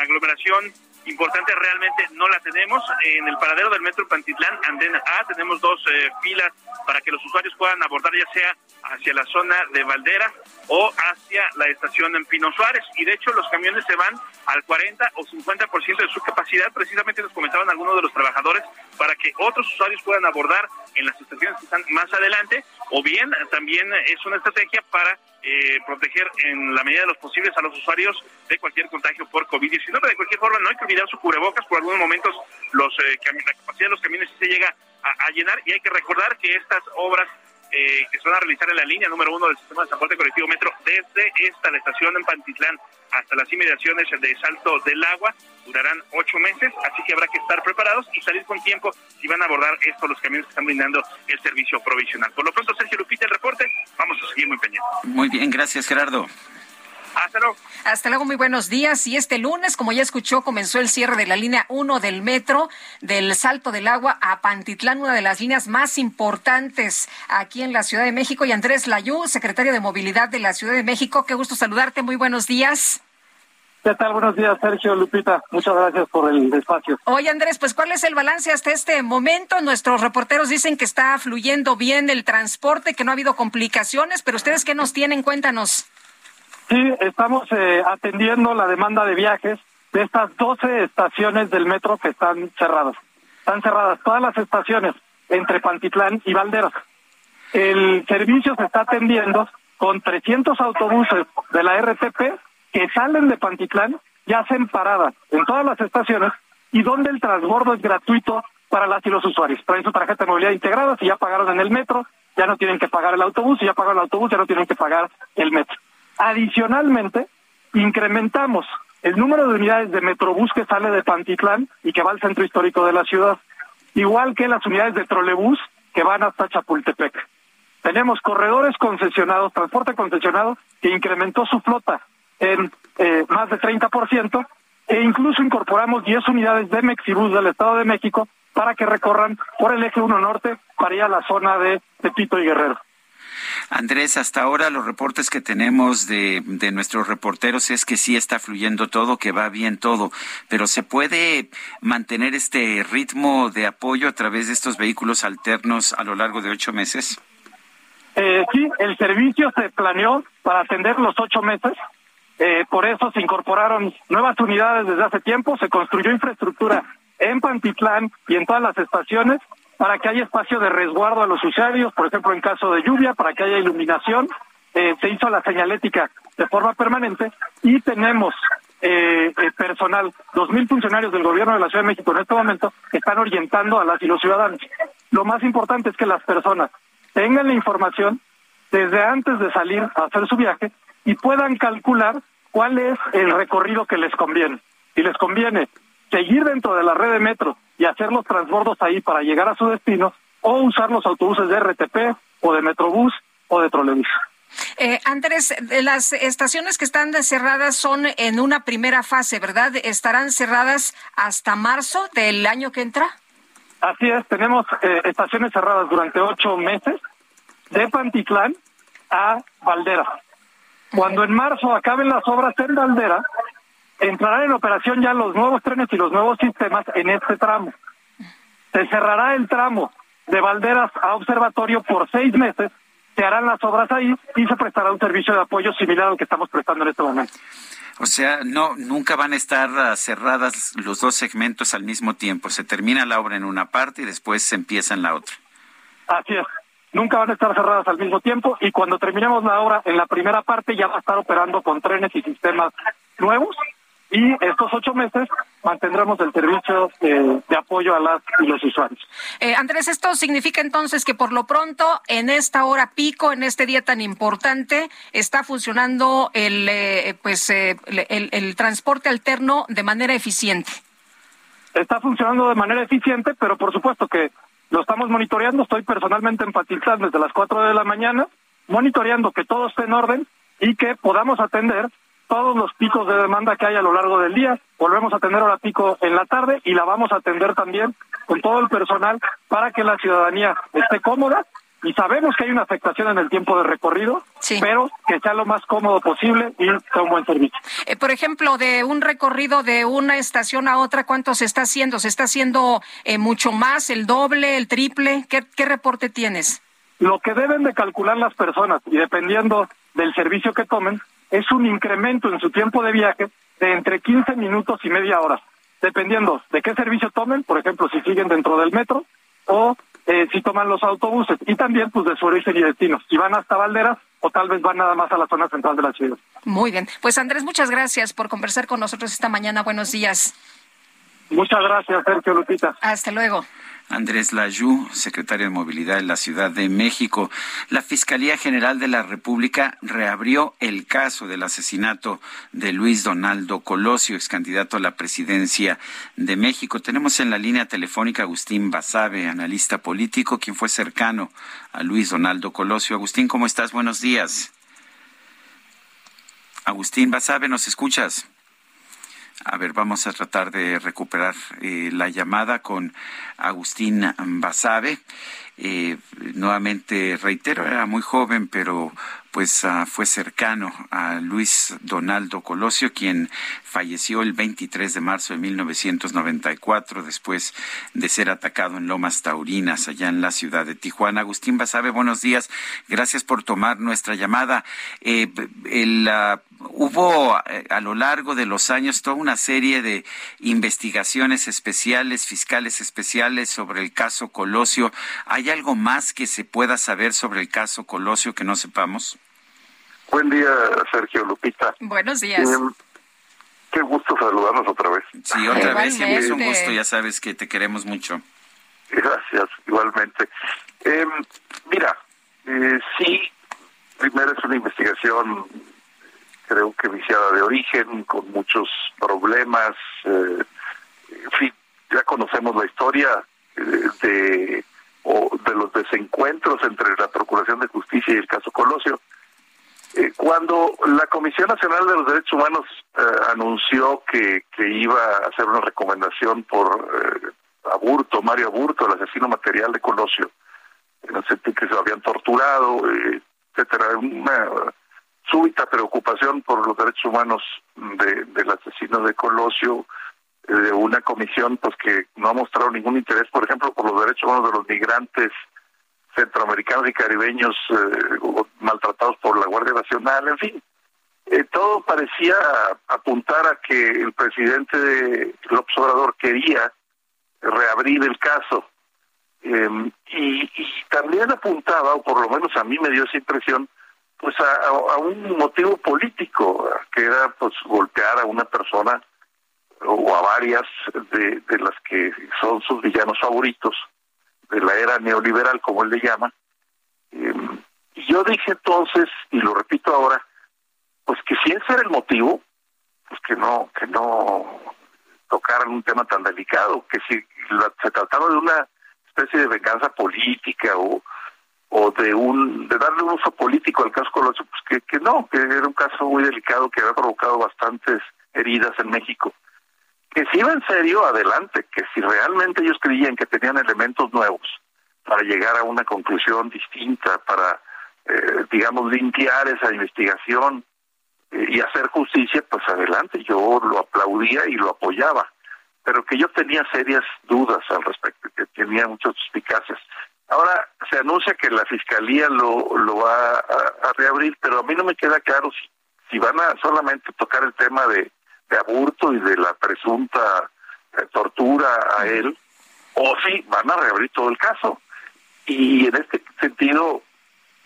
aglomeración importante realmente no la tenemos. En el paradero del metro Pantitlán, Andena A, tenemos dos eh, filas para que los usuarios puedan abordar ya sea hacia la zona de Valdera o hacia la estación en Pino Suárez. Y de hecho los camiones se van al 40 o 50% de su capacidad. Precisamente nos comentaban algunos de los trabajadores para que otros usuarios puedan abordar en las estaciones que están más adelante. O bien también es una estrategia para eh, proteger en la medida de los posibles a los usuarios de cualquier contagio por COVID-19. De cualquier forma, no hay que olvidar su cubrebocas. Por algunos momentos los eh, la capacidad de los camiones se llega a llenar y hay que recordar que estas obras eh, que se van a realizar en la línea número uno del sistema de transporte colectivo metro desde esta, la estación en Pantitlán, hasta las inmediaciones de Salto del Agua. Durarán ocho meses, así que habrá que estar preparados y salir con tiempo si van a abordar esto los camiones que están brindando el servicio provisional. Por lo pronto, Sergio Lupita, el reporte. Vamos a seguir muy pendientes. Muy bien, gracias, Gerardo. Hasta luego. Hasta luego, muy buenos días. Y este lunes, como ya escuchó, comenzó el cierre de la línea 1 del metro del Salto del Agua a Pantitlán, una de las líneas más importantes aquí en la Ciudad de México. Y Andrés Layú, secretario de Movilidad de la Ciudad de México, qué gusto saludarte. Muy buenos días. ¿Qué tal? Buenos días, Sergio Lupita. Muchas gracias por el espacio. Oye, Andrés, pues ¿cuál es el balance hasta este momento? Nuestros reporteros dicen que está fluyendo bien el transporte, que no ha habido complicaciones, pero ustedes qué nos tienen, cuéntanos. Sí, estamos eh, atendiendo la demanda de viajes de estas 12 estaciones del metro que están cerradas. Están cerradas todas las estaciones entre Pantitlán y Valderas. El servicio se está atendiendo con 300 autobuses de la RTP que salen de Pantitlán y hacen paradas en todas las estaciones y donde el transbordo es gratuito para las y los usuarios. Traen su tarjeta de movilidad integrada, si ya pagaron en el metro, ya no tienen que pagar el autobús, si ya pagaron el autobús, ya no tienen que pagar el metro. Adicionalmente, incrementamos el número de unidades de Metrobús que sale de Pantitlán y que va al centro histórico de la ciudad, igual que las unidades de trolebús que van hasta Chapultepec. Tenemos corredores concesionados, transporte concesionado, que incrementó su flota en eh, más de 30%, e incluso incorporamos 10 unidades de Mexibus del Estado de México para que recorran por el eje 1 norte para ir a la zona de Tepito y Guerrero. Andrés, hasta ahora los reportes que tenemos de, de, nuestros reporteros es que sí está fluyendo todo, que va bien todo, pero ¿se puede mantener este ritmo de apoyo a través de estos vehículos alternos a lo largo de ocho meses? Eh, sí, el servicio se planeó para atender los ocho meses. Eh, por eso se incorporaron nuevas unidades desde hace tiempo, se construyó infraestructura en Pantitlán y en todas las estaciones para que haya espacio de resguardo a los usuarios, por ejemplo, en caso de lluvia, para que haya iluminación. Eh, se hizo la señalética de forma permanente y tenemos eh, eh personal, dos mil funcionarios del gobierno de la Ciudad de México en este momento que están orientando a las y los ciudadanos. Lo más importante es que las personas tengan la información desde antes de salir a hacer su viaje y puedan calcular cuál es el recorrido que les conviene. Si les conviene seguir dentro de la red de metro y hacer los transbordos ahí para llegar a su destino, o usar los autobuses de RTP o de Metrobús o de Trolebús. Eh, Andrés, las estaciones que están cerradas son en una primera fase, ¿verdad? ¿Estarán cerradas hasta marzo del año que entra? Así es, tenemos eh, estaciones cerradas durante ocho meses de Pantitlán a Valdera. Cuando en marzo acaben las obras en Valdera, entrarán en operación ya los nuevos trenes y los nuevos sistemas en este tramo. Se cerrará el tramo de Valderas a Observatorio por seis meses, se harán las obras ahí y se prestará un servicio de apoyo similar al que estamos prestando en este momento. O sea, no, nunca van a estar ah, cerradas los dos segmentos al mismo tiempo. Se termina la obra en una parte y después se empieza en la otra. Así es nunca van a estar cerradas al mismo tiempo y cuando terminemos la obra en la primera parte ya va a estar operando con trenes y sistemas nuevos y estos ocho meses mantendremos el servicio eh, de apoyo a las y los usuarios. Eh, Andrés, esto significa entonces que por lo pronto en esta hora pico, en este día tan importante, está funcionando el eh, pues el, el transporte alterno de manera eficiente. Está funcionando de manera eficiente, pero por supuesto que lo estamos monitoreando, estoy personalmente en desde las 4 de la mañana, monitoreando que todo esté en orden y que podamos atender todos los picos de demanda que hay a lo largo del día. Volvemos a atender ahora pico en la tarde y la vamos a atender también con todo el personal para que la ciudadanía esté cómoda y sabemos que hay una afectación en el tiempo de recorrido, pero que sea lo más cómodo posible y sea un buen servicio. Eh, por ejemplo, de un recorrido de una estación a otra, ¿cuánto se está haciendo? ¿Se está haciendo eh, mucho más, el doble, el triple? ¿Qué, ¿Qué reporte tienes? Lo que deben de calcular las personas, y dependiendo del servicio que tomen, es un incremento en su tiempo de viaje de entre 15 minutos y media hora, dependiendo de qué servicio tomen, por ejemplo, si siguen dentro del metro o eh, si toman los autobuses y también pues de su origen y destino, si van hasta Valderas o tal vez van nada más a la zona central de la ciudad. Muy bien, pues Andrés, muchas gracias por conversar con nosotros esta mañana. Buenos días. Muchas gracias, Sergio Lupita. Hasta luego. Andrés Layú, secretario de Movilidad de la Ciudad de México. La Fiscalía General de la República reabrió el caso del asesinato de Luis Donaldo Colosio, ex candidato a la presidencia de México. Tenemos en la línea telefónica Agustín Basabe, analista político, quien fue cercano a Luis Donaldo Colosio. Agustín, ¿cómo estás? Buenos días. Agustín Basabe, ¿nos escuchas? A ver, vamos a tratar de recuperar eh, la llamada con Agustín Basabe. eh, nuevamente reitero, era muy joven, pero pues uh, fue cercano a Luis Donaldo Colosio, quien falleció el 23 de marzo de 1994 después de ser atacado en Lomas Taurinas, allá en la ciudad de Tijuana. Agustín Basabe, buenos días. Gracias por tomar nuestra llamada. Eh, el, uh, hubo eh, a lo largo de los años toda una serie de investigaciones especiales, fiscales especiales sobre el caso Colosio. ¿Hay algo más que se pueda saber sobre el caso Colosio que no sepamos? Buen día, Sergio Lupita. Buenos días. Eh, qué gusto saludarnos otra vez. Sí, otra vez siempre es un gusto, ya sabes que te queremos mucho. Gracias, igualmente. Eh, mira, eh, sí, primero es una investigación, creo que viciada de origen, con muchos problemas. Eh, en fin, ya conocemos la historia eh, de, o de los desencuentros entre la Procuración de Justicia y el caso Colosio. Eh, cuando la Comisión Nacional de los Derechos Humanos eh, anunció que, iba a hacer una recomendación por eh, Aburto, Mario Aburto, el asesino material de Colosio, en el sentido que se lo habían torturado, etcétera, una súbita preocupación por los derechos humanos de, del asesino de Colosio, de una comisión pues que no ha mostrado ningún interés, por ejemplo, por los derechos humanos de los migrantes centroamericanos y caribeños eh, maltratados por la Guardia Nacional, en fin. Eh, todo parecía apuntar a que el presidente López Obrador quería reabrir el caso. Eh, y, también apuntaba, o por lo menos a mí me dio esa impresión, pues a, un motivo político, que era pues golpear a una persona o a varias de las que son sus villanos favoritos de la era neoliberal, como él le llama. Eh, yo dije entonces, y lo repito ahora, pues que si ese era el motivo, pues que no, que no tocaran un tema tan delicado, que si se trataba de una especie de venganza política o, o de un de darle un uso político al caso Colosio, pues que, que no, que era un caso muy delicado que había provocado bastantes heridas en México que si iba en serio, adelante, que si realmente ellos creían que tenían elementos nuevos para llegar a una conclusión distinta, para, eh, digamos, limpiar esa investigación eh, y hacer justicia, pues adelante, yo lo aplaudía y lo apoyaba, pero que yo tenía serias dudas al respecto, que tenía muchas suspicacias. Ahora se anuncia que la fiscalía lo, lo va a, reabrir, pero a mí no me queda claro si van a solamente tocar el tema de de aburto y de la presunta eh, tortura a él, o si van a reabrir todo el caso. Y en este sentido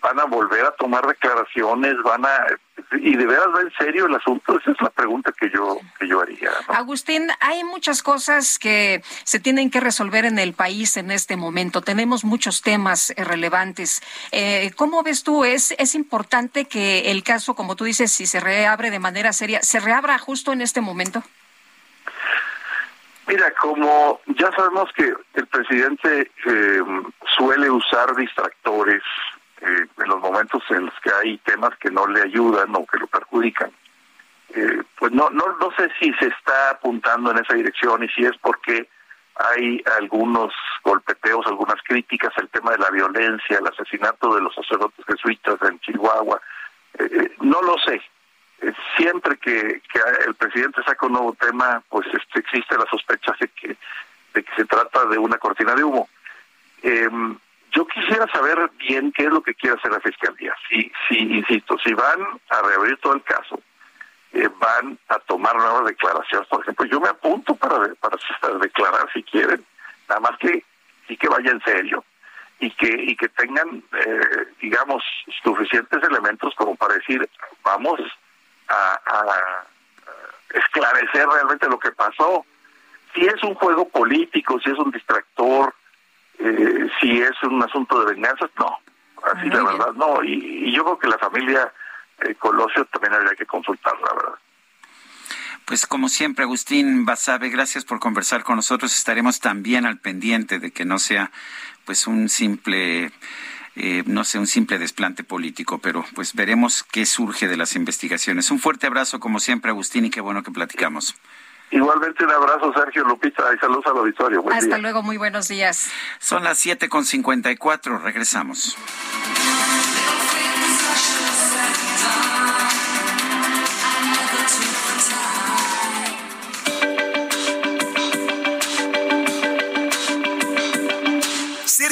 van a volver a tomar declaraciones, van a y de veras va en serio el asunto. Esa es la pregunta que yo que yo haría. ¿no? Agustín, hay muchas cosas que se tienen que resolver en el país en este momento. Tenemos muchos temas eh, relevantes. Eh, ¿Cómo ves tú? Es es importante que el caso, como tú dices, si se reabre de manera seria, se reabra justo en este momento. Mira, como ya sabemos que el presidente eh, suele usar distractores eh, en los momentos en los que hay temas que no le ayudan o que lo perjudican. Eh, pues no, no, no sé si se está apuntando en esa dirección y si es porque hay algunos golpeteos, algunas críticas al tema de la violencia, el asesinato de los sacerdotes jesuitas en Chihuahua. Eh, no lo sé. siempre que, que, el presidente saca un nuevo tema, pues este, existe la sospecha de que, de que se trata de una cortina de humo. Yo quisiera saber bien qué es lo que quiere hacer la Fiscalía. Si, si insisto, si van a reabrir todo el caso, eh, van a tomar nuevas declaraciones. Por ejemplo, yo me apunto para, para <laughs> declarar si quieren, nada más que sí que vaya en serio y que y que tengan, eh, digamos, suficientes elementos como para decir, vamos a, a esclarecer realmente lo que pasó. Si es un juego político, si es un distractor, eh, si es un asunto de venganza, no. Así la verdad, no. Y, y, yo creo que la familia eh, Colosio también habría que consultar, la verdad. Pues como siempre, Agustín Basabe, gracias por conversar con nosotros. Estaremos también al pendiente de que no sea pues un simple eh, no sé, un simple desplante político, pero pues veremos qué surge de las investigaciones. Un fuerte abrazo como siempre, Agustín, y qué bueno que platicamos. Igualmente un abrazo, Sergio Lupita, y saludos al auditorio. Hasta luego, muy buenos días. Son las 7.54, regresamos.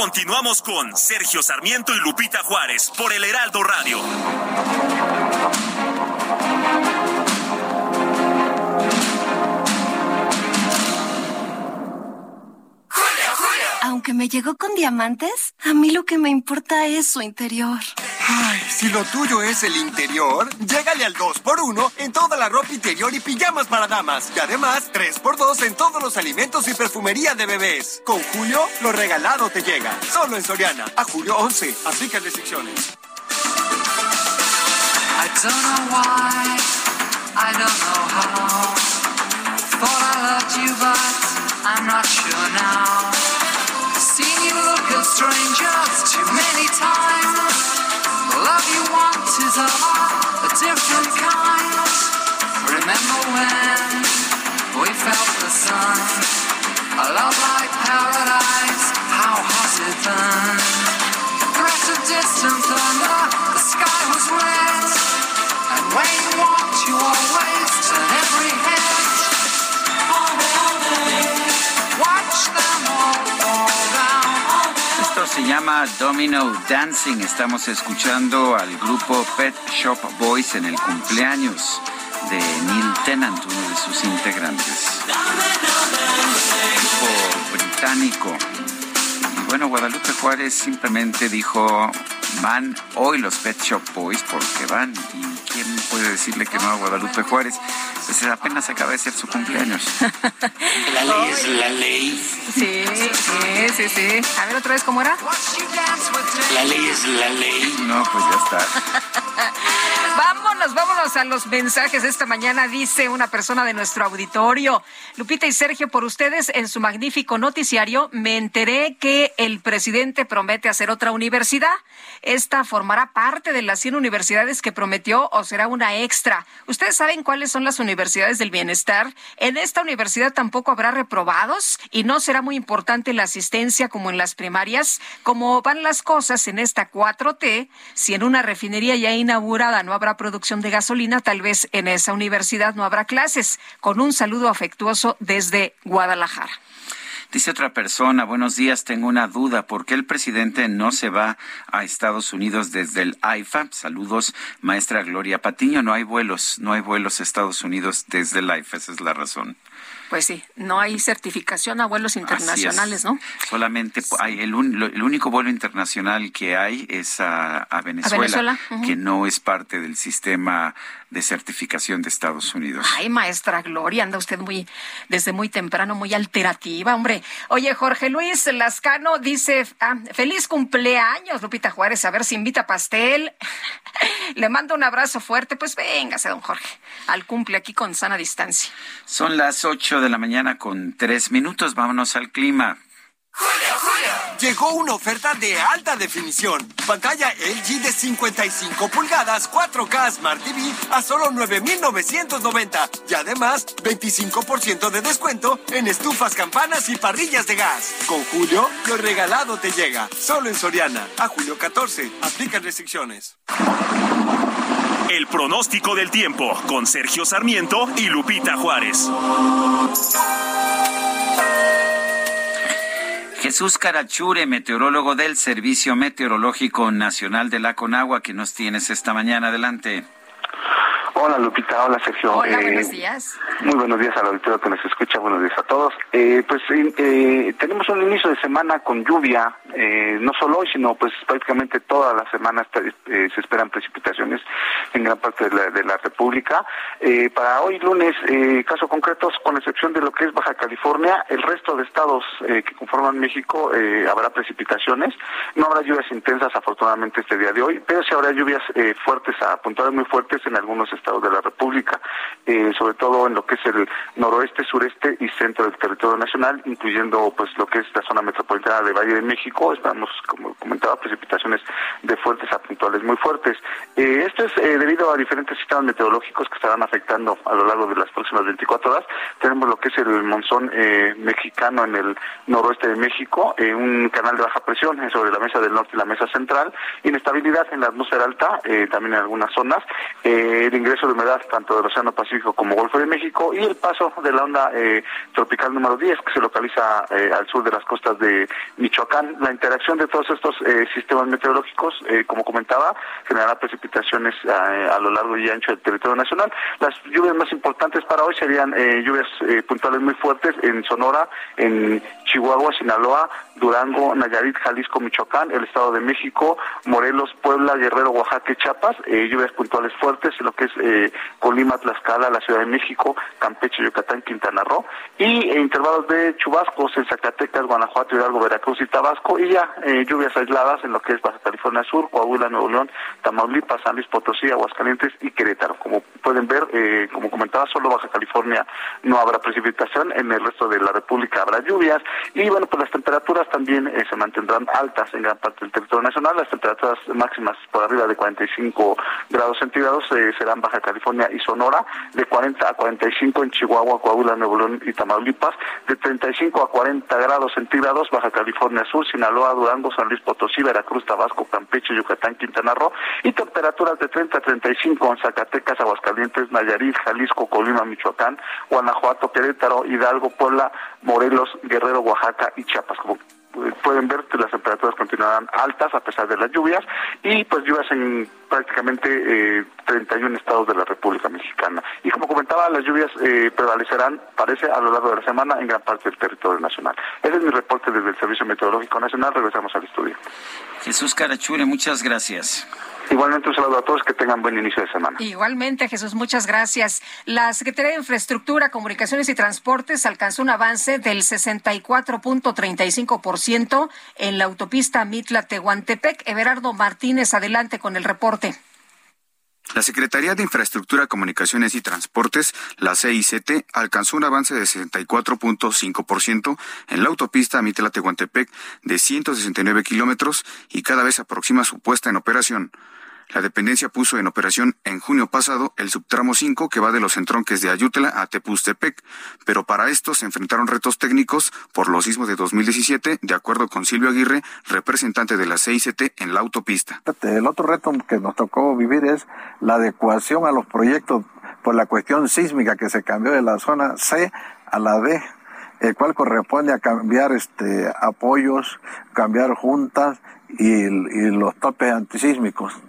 Continuamos con Sergio Sarmiento y Lupita Juárez por el Heraldo Radio. Aunque me llegó con diamantes, a mí lo que me importa es su interior. Ay, si lo tuyo es el interior, llégale al 2x1 en toda la ropa interior y pijamas para damas. Y además, 3x2 en todos los alimentos y perfumería de bebés. Con Julio, lo regalado te llega. Solo en Soriana. A julio 11. Aplica restricciones. I don't know why, I don't know how. Thought I loved you, but I'm not sure now. Seen you look at strangers too many times. The love you want is a, a different kind. Remember when we felt the sun? A love like paradise, how has it been? Threat of distant thunder, the sky was red. And when you walked, you always se llama Domino Dancing. Estamos escuchando al grupo Pet Shop Boys en el cumpleaños de Neil Tennant, uno de sus integrantes. Grupo británico. Bueno, Guadalupe Juárez simplemente dijo, van hoy los Pet Shop Boys porque van. ¿Y quién puede decirle que no a Guadalupe Juárez? Pues apenas acaba de ser su cumpleaños. <laughs> La ley es la ley. Sí, sí, sí, sí. A ver otra vez cómo era. La ley es la ley. No, pues ya está. <laughs> Vámonos, vámonos a los mensajes. Esta mañana dice una persona de nuestro auditorio, Lupita y Sergio, por ustedes en su magnífico noticiario me enteré que el presidente promete hacer otra universidad. Esta formará parte de las 100 universidades que prometió o será una extra. ¿Ustedes saben cuáles son las universidades del bienestar? En esta universidad tampoco habrá reprobados y no será muy importante la asistencia como en las primarias. Como van las cosas en esta 4T, si en una refinería ya inaugurada no habrá producción de gasolina, tal vez en esa universidad no habrá clases. Con un saludo afectuoso desde Guadalajara. Dice otra persona, buenos días, tengo una duda, ¿por qué el presidente no se va a Estados Unidos desde el AIFA? Saludos, maestra Gloria Patiño, no hay vuelos, no hay vuelos a Estados Unidos desde el AIFA, esa es la razón. Pues sí, no hay certificación a vuelos internacionales, ¿no? Solamente hay el, un- lo- el único vuelo internacional que hay es a, a Venezuela, que no es parte del sistema de certificación de Estados Unidos. Ay, maestra Gloria, anda usted muy, desde muy temprano, muy alterativa, hombre. Oye, Jorge Luis Lascano dice, ah, feliz cumpleaños, Lupita Juárez, a ver si invita pastel. <laughs> Le mando un abrazo fuerte, pues véngase, don Jorge, al cumple aquí con sana distancia. Son las 8 de la mañana con tres minutos, vámonos al clima. Llegó una oferta de alta definición. Pantalla LG de 55 pulgadas 4K Smart TV a solo 9,990. Y además, 25% de descuento en estufas, campanas y parrillas de gas. Con Julio, lo regalado te llega. Solo en Soriana. A julio 14. Aplican restricciones. El pronóstico del tiempo con Sergio Sarmiento y Lupita Juárez. Jesús Carachure, meteorólogo del Servicio Meteorológico Nacional de la Conagua, que nos tienes esta mañana. Adelante. Hola Lupita, hola Sergio. Hola, buenos días. Muy buenos días al auditorio que nos escucha, buenos días a todos. Eh, pues eh, tenemos un inicio de semana con lluvia, eh, no solo hoy, sino pues prácticamente toda la semana se esperan precipitaciones en gran parte de la, de la República. para hoy lunes, casos concretos, con excepción de lo que es Baja California, el resto de estados que conforman México habrá precipitaciones. No habrá lluvias intensas afortunadamente este día de hoy, pero sí habrá lluvias fuertes, a puntuales muy fuertes en algunos estados de la República, eh, sobre todo en lo que es el noroeste, sureste y centro del territorio nacional, incluyendo pues lo que es la zona metropolitana de Valle de México. Estamos, como comentaba, precipitaciones de fuertes a puntuales muy fuertes. Eh, esto es eh, debido a diferentes sistemas meteorológicos que estarán afectando a lo largo de las próximas 24 horas. Tenemos lo que es el monzón mexicano en el noroeste de México, un canal de baja presión sobre la mesa del norte y la mesa central, inestabilidad en la atmósfera alta, también en algunas zonas, el ingreso de humedad tanto del Océano Pacífico como Golfo de México y el paso de la onda eh, tropical número 10 que se localiza eh, al sur de las costas de Michoacán. La interacción de todos estos eh, sistemas meteorológicos, como comentaba, generará precipitaciones a lo largo y ancho del territorio nacional. Las lluvias más importantes para hoy serían lluvias puntuales muy fuertes en Sonora, en Chihuahua, Sinaloa, Durango, Nayarit, Jalisco, Michoacán, el Estado de México, Morelos, Puebla, Guerrero, Oaxaca y Chiapas, lluvias puntuales fuertes en lo que es eh, Colima, Tlaxcala, la Ciudad de México, Campeche, Yucatán, Quintana Roo, y intervalos de chubascos en Zacatecas, Guanajuato, Hidalgo, Veracruz y Tabasco, y ya eh, lluvias aisladas en lo que es Baja California Sur, Coahuila, Nuevo León, Tamaulipas, San Luis Potosí, Aguascalientes y Querétaro. Como pueden ver, eh, como comentaba, solo Baja California no habrá precipitación, en el resto de la República habrá lluvias, y bueno, pues las temperaturas también se mantendrán altas en gran parte del territorio nacional, las temperaturas máximas por arriba de 45 grados centígrados serán Baja California y Sonora, de 40 a 45 en Chihuahua, Coahuila, Nuevo León y Tamaulipas, de 35 a 40 grados centígrados Baja California Sur, Sinaloa, Durango, San Luis Potosí, Veracruz, Tabasco, Campeche, Yucatán, Quintana Roo y temperaturas de 30 a 35 en Zacatecas, Aguascalientes, Nayarit, Jalisco, Colima, Michoacán, Guanajuato, Querétaro, Hidalgo, Puebla, Morelos, Guerrero, Oaxaca y Chiapas. Como pueden ver que las temperaturas continuarán altas a pesar de las lluvias y pues lluvias en prácticamente eh, 31 estados de la República Mexicana. Y como comentaba, las lluvias eh, prevalecerán, parece, a lo largo de la semana en gran parte del territorio nacional. Ese es mi reporte desde el Servicio Meteorológico Nacional. Regresamos al estudio. Jesús Carachure, muchas gracias. Igualmente un saludo a todos, que tengan buen inicio de semana. Igualmente, Jesús, muchas gracias. La Secretaría de Infraestructura, Comunicaciones y Transportes alcanzó un avance del 64.35% en la autopista Mitla-Tehuantepec. Everardo Martínez, adelante con el reporte. La Secretaría de Infraestructura, Comunicaciones y Transportes, la CICT, alcanzó un avance de 64.5% en la autopista Mitla-Tehuantepec de 169 kilómetros y cada vez aproxima su puesta en operación. La dependencia puso en operación en junio pasado el subtramo 5 que va de los entronques de Ayutla a Tepustepec, pero para esto se enfrentaron retos técnicos por los sismos de 2017, de acuerdo con Silvio Aguirre, representante de la CICT en la autopista. El otro reto que nos tocó vivir es la adecuación a los proyectos por la cuestión sísmica que se cambió de la zona C a la D el cual corresponde a cambiar este apoyos, cambiar juntas y, y los topes antisísmicos.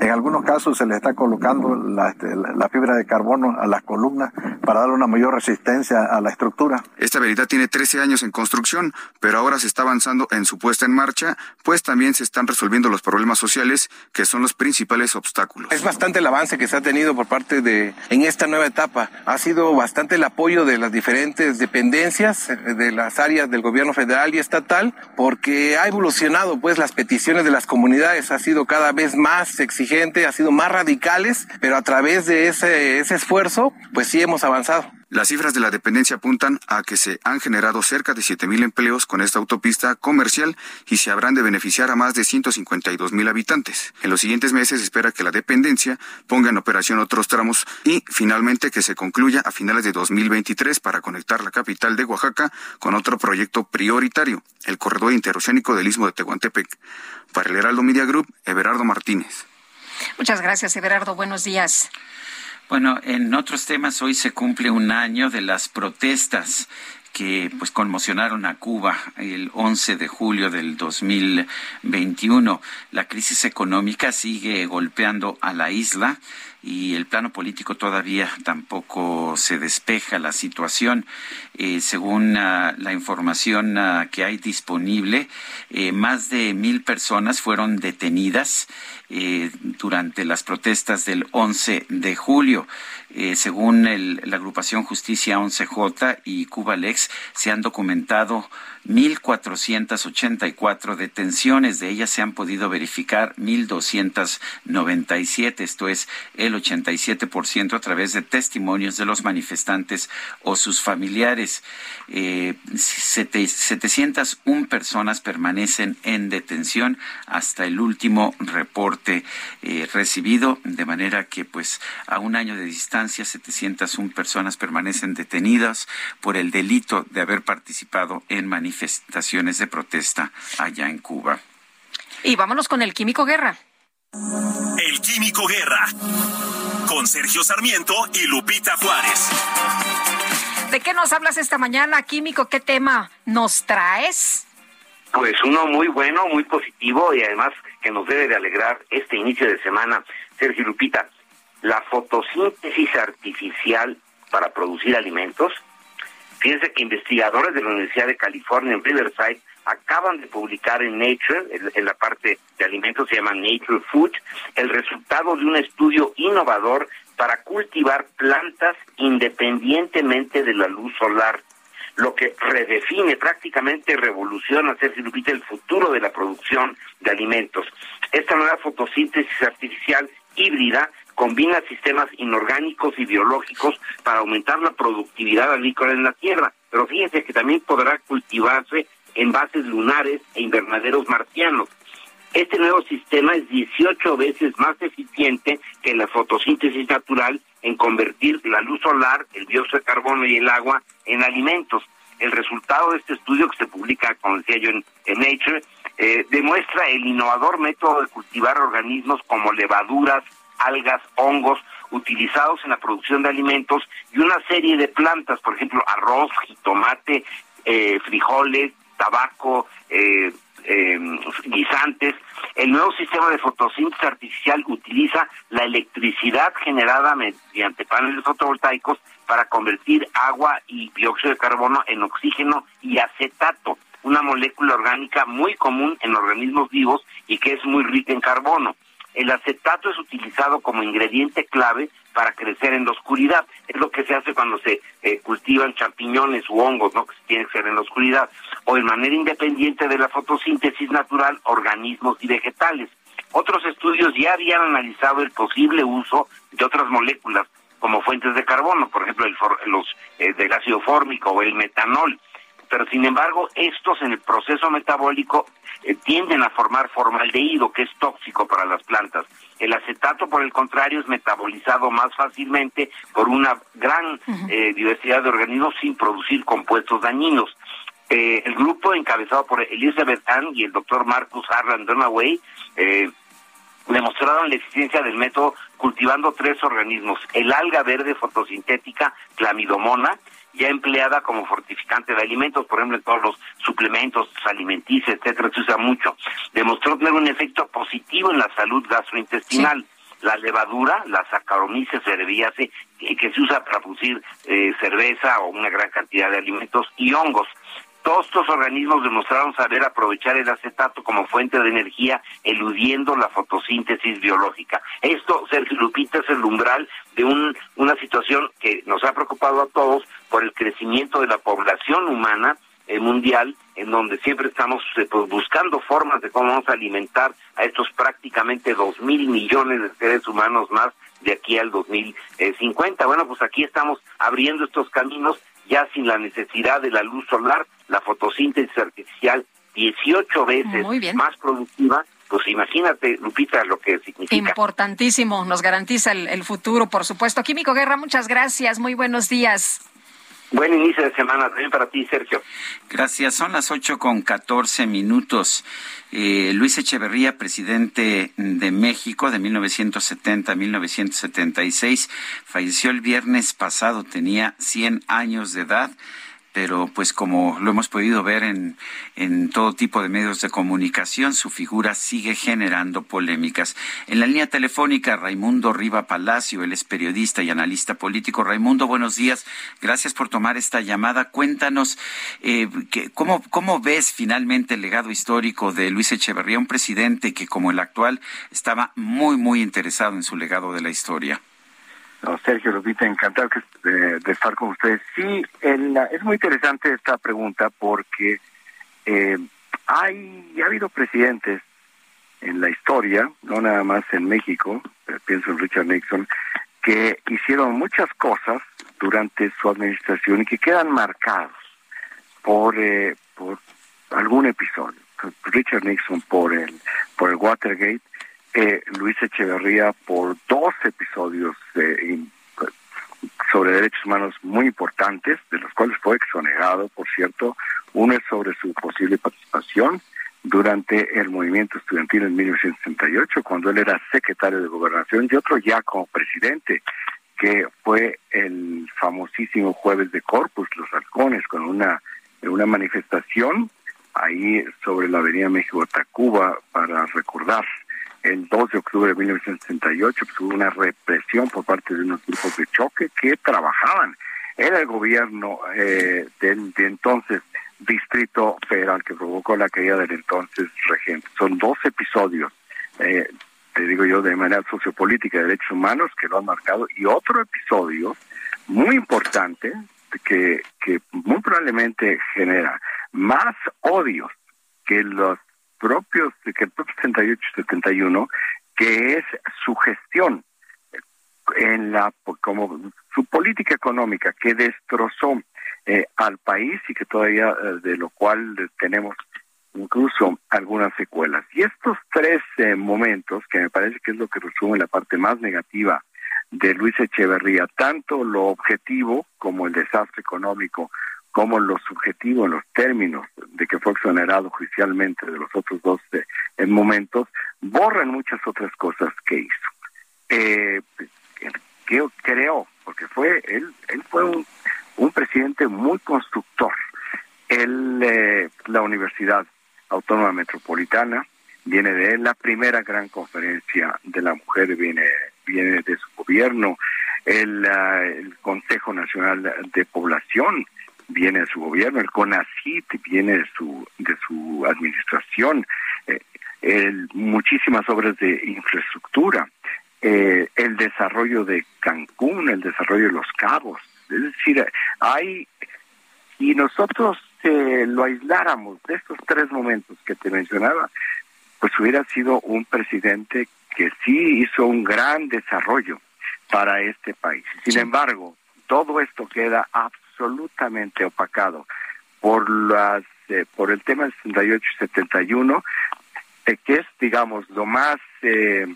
En algunos casos se le está colocando este, la, fibra de carbono a las columnas para darle una mayor resistencia a la estructura. Esta vereda tiene 13 años en construcción, pero ahora se está avanzando en su puesta en marcha, pues también se están resolviendo los problemas sociales que son los principales obstáculos. Es bastante el avance que se ha tenido por parte de, en esta nueva etapa. Ha sido bastante el apoyo de las diferentes dependencias, eh, de las áreas del gobierno federal y estatal, porque ha evolucionado pues las peticiones de las comunidades, ha sido cada vez más exigente, ha sido más radicales, pero a través de ese, ese esfuerzo, pues sí hemos avanzado. Las cifras de la dependencia apuntan a que se han generado cerca de 7.000 empleos con esta autopista comercial y se habrán de beneficiar a más de 152.000 habitantes. En los siguientes meses se espera que la dependencia ponga en operación otros tramos y finalmente que se concluya a finales de 2023 para conectar la capital de Oaxaca con otro proyecto prioritario, el corredor interoceánico del Istmo de Tehuantepec. Para el Heraldo Media Group, Everardo Martínez. Muchas gracias, Everardo. Buenos días. Bueno, en otros temas, hoy se cumple un año de las protestas que pues conmocionaron a Cuba el 11 de julio del 2021. La crisis económica sigue golpeando a la isla y el plano político todavía tampoco se despeja la situación. Eh, según ah, la información ah, que hay disponible, eh, más de mil personas fueron detenidas eh, durante las protestas del 11 de julio. Según la agrupación Justicia 11J y Cubalex, se han documentado 1.484 detenciones. De ellas se han podido verificar 1.297, esto es el 87% a través de testimonios de los manifestantes o sus familiares. Eh, 701 personas permanecen en detención hasta el último reporte eh, recibido, de manera que pues a un año de distancia 701 personas permanecen detenidas por el delito de haber participado en manifestaciones de protesta allá en Cuba. Y vámonos con el Químico Guerra. El Químico Guerra. Con Sergio Sarmiento y Lupita Juárez. ¿De qué nos hablas esta mañana, Químico? ¿Qué tema nos traes? Pues uno muy bueno, muy positivo y además que nos debe de alegrar este inicio de semana. Sergio Lupita, la fotosíntesis artificial para producir alimentos. Fíjense que investigadores de la Universidad de California en Riverside acaban de publicar en Nature, en, la parte de alimentos se llama Nature Food, el resultado de un estudio innovador para cultivar plantas independientemente de la luz solar, lo que redefine prácticamente revoluciona, Sergio Lupita, el futuro de la producción de alimentos. Esta nueva fotosíntesis artificial híbrida combina sistemas inorgánicos y biológicos para aumentar la productividad agrícola en la tierra, pero fíjense que también podrá cultivarse en bases lunares e invernaderos marcianos. Este nuevo sistema es 18 veces más eficiente que la fotosíntesis natural en convertir la luz solar, el dióxido de carbono y el agua en alimentos. El resultado de este estudio que se publica, como decía yo, en, Nature, eh, demuestra el innovador método de cultivar organismos como levaduras, algas, hongos, utilizados en la producción de alimentos y una serie de plantas, por ejemplo, arroz, jitomate, eh, frijoles, tabaco, eh, eh, guisantes. El nuevo sistema de fotosíntesis artificial utiliza la electricidad generada mediante paneles fotovoltaicos para convertir agua y dióxido de carbono en oxígeno y acetato, una molécula orgánica muy común en organismos vivos y que es muy rica en carbono. El acetato es utilizado como ingrediente clave para crecer en la oscuridad. Es lo que se hace cuando se eh, cultivan champiñones u hongos, ¿no? Que tiene que ser en la oscuridad. O de manera independiente de la fotosíntesis natural, organismos y vegetales. Otros estudios ya habían analizado el posible uso de otras moléculas como fuentes de carbono, por ejemplo, el los eh, del ácido fórmico o el metanol. Pero sin embargo, estos en el proceso metabólico eh, tienden a formar formaldehído, que es tóxico para las plantas. El acetato, por el contrario, es metabolizado más fácilmente por una gran eh, diversidad de organismos sin producir compuestos dañinos. Eh, el grupo encabezado por Elizabeth Ann y el doctor Marcus Harlan Dunaway demostraron la eficiencia del método cultivando tres organismos. El alga verde fotosintética, clamidomona, ya empleada como fortificante de alimentos, por ejemplo, en todos los suplementos alimenticios, etcétera, se usa mucho. Demostró tener un efecto positivo en la salud gastrointestinal. La levadura, la Saccharomyces cerevisiae, que se usa para producir eh, cerveza o una gran cantidad de alimentos, y hongos. Todos estos organismos demostraron saber aprovechar el acetato como fuente de energía, eludiendo la fotosíntesis biológica. Esto, Sergio Lupita, es el umbral de un, una situación que nos ha preocupado a todos por el crecimiento de la población humana eh, mundial, en donde siempre estamos eh, pues, buscando formas de cómo vamos a alimentar a estos prácticamente dos mil millones de seres humanos más de aquí al 2050. Bueno, pues aquí estamos abriendo estos caminos ya sin la necesidad de la luz solar, la fotosíntesis artificial 18 veces más productiva, pues imagínate, Lupita, lo que significa. Importantísimo, nos garantiza el, futuro, por supuesto. Químico Guerra, muchas gracias, muy buenos días. Buen inicio de semana también para ti, Sergio. Gracias. Son las ocho con catorce minutos. Eh, Luis Echeverría, presidente de México de 1970 a 1976, falleció el viernes pasado. Tenía 100 años de edad pero pues como lo hemos podido ver en, en todo tipo de medios de comunicación, su figura sigue generando polémicas. En la línea telefónica, Raimundo Riva Palacio, él es periodista y analista político. Raimundo, buenos días. Gracias por tomar esta llamada. Cuéntanos eh, que, ¿cómo, cómo ves finalmente el legado histórico de Luis Echeverría, un presidente que como el actual estaba muy, muy interesado en su legado de la historia. Sergio Lupita, encantado de, estar con ustedes. Sí, es muy interesante esta pregunta porque eh, hay, ha habido presidentes en la historia, no nada más en México, pienso en Richard Nixon, que hicieron muchas cosas durante su administración y que quedan marcados por, eh, por algún episodio. Richard Nixon por el, por el Watergate, eh, Luis Echeverría por dos episodios sobre derechos humanos muy importantes, de los cuales fue exonerado, por cierto. Uno es sobre su posible participación durante el movimiento estudiantil en 1968, cuando él era secretario de gobernación, y otro ya como presidente, que fue el famosísimo jueves de Corpus, los halcones, con una, una manifestación ahí sobre la avenida México-Tacuba para recordar el 2 de octubre de 1968 pues, hubo una represión por parte de unos grupos de choque que trabajaban en el gobierno eh, del de entonces Distrito Federal que provocó la caída del entonces regente. Son dos episodios, eh, te digo yo, de manera sociopolítica de derechos humanos que lo han marcado y otro episodio muy importante que, que muy probablemente genera más odios que los propios, que el propio 78 y 71, que es su gestión en la como su política económica que destrozó eh, al país y que todavía eh, de lo cual tenemos incluso algunas secuelas. Y estos tres eh, momentos, que me parece que es lo que resume la parte más negativa de Luis Echeverría, tanto lo objetivo como el desastre económico como lo subjetivo en los términos de que fue exonerado judicialmente de los otros dos eh, en momentos, borran muchas otras cosas que hizo. Eh, creo, porque fue él, él fue un, presidente muy constructor. Él, eh, la Universidad Autónoma Metropolitana viene de él, la primera gran conferencia de la mujer viene viene de su gobierno, el, el Consejo Nacional de Población viene de su gobierno, el CONACIT viene de su, de su administración, eh, el, muchísimas obras de infraestructura, eh, el desarrollo de Cancún, el desarrollo de Los Cabos. Es decir, hay, y nosotros eh, lo aisláramos de estos tres momentos que te mencionaba, pues hubiera sido un presidente que sí hizo un gran desarrollo para este país. Sin embargo, todo esto queda absolutamente opacado por las eh, por el tema del 68 y 71 eh, que es digamos lo más eh,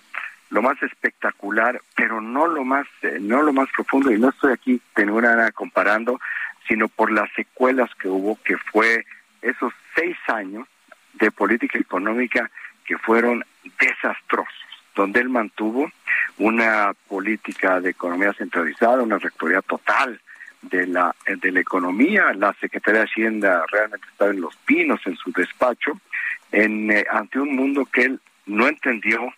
lo más espectacular pero no lo más eh, no lo más profundo. Y no estoy aquí de ninguna comparando sino por las secuelas que hubo que fue esos seis años de política económica que fueron desastrosos donde él mantuvo una política de economía centralizada, una rectoría total de la de la economía, la Secretaría de Hacienda realmente estaba en los pinos en su despacho, en eh, ante un mundo que él no entendió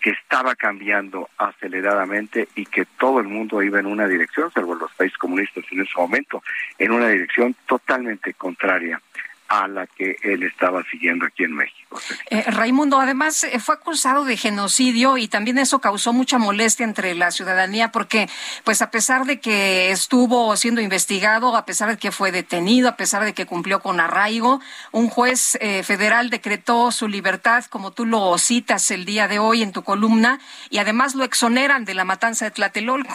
que estaba cambiando aceleradamente y que todo el mundo iba en una dirección, salvo los países comunistas en ese momento, en una dirección totalmente contraria a la que él estaba siguiendo aquí en México. Eh, Raimundo, además eh, fue acusado de genocidio y también eso causó mucha molestia entre la ciudadanía porque, pues a pesar de que estuvo siendo investigado, a pesar de que fue detenido, a pesar de que cumplió con arraigo, un juez eh, federal decretó su libertad, como tú lo citas el día de hoy en tu columna, y además lo exoneran de la matanza de Tlatelolco.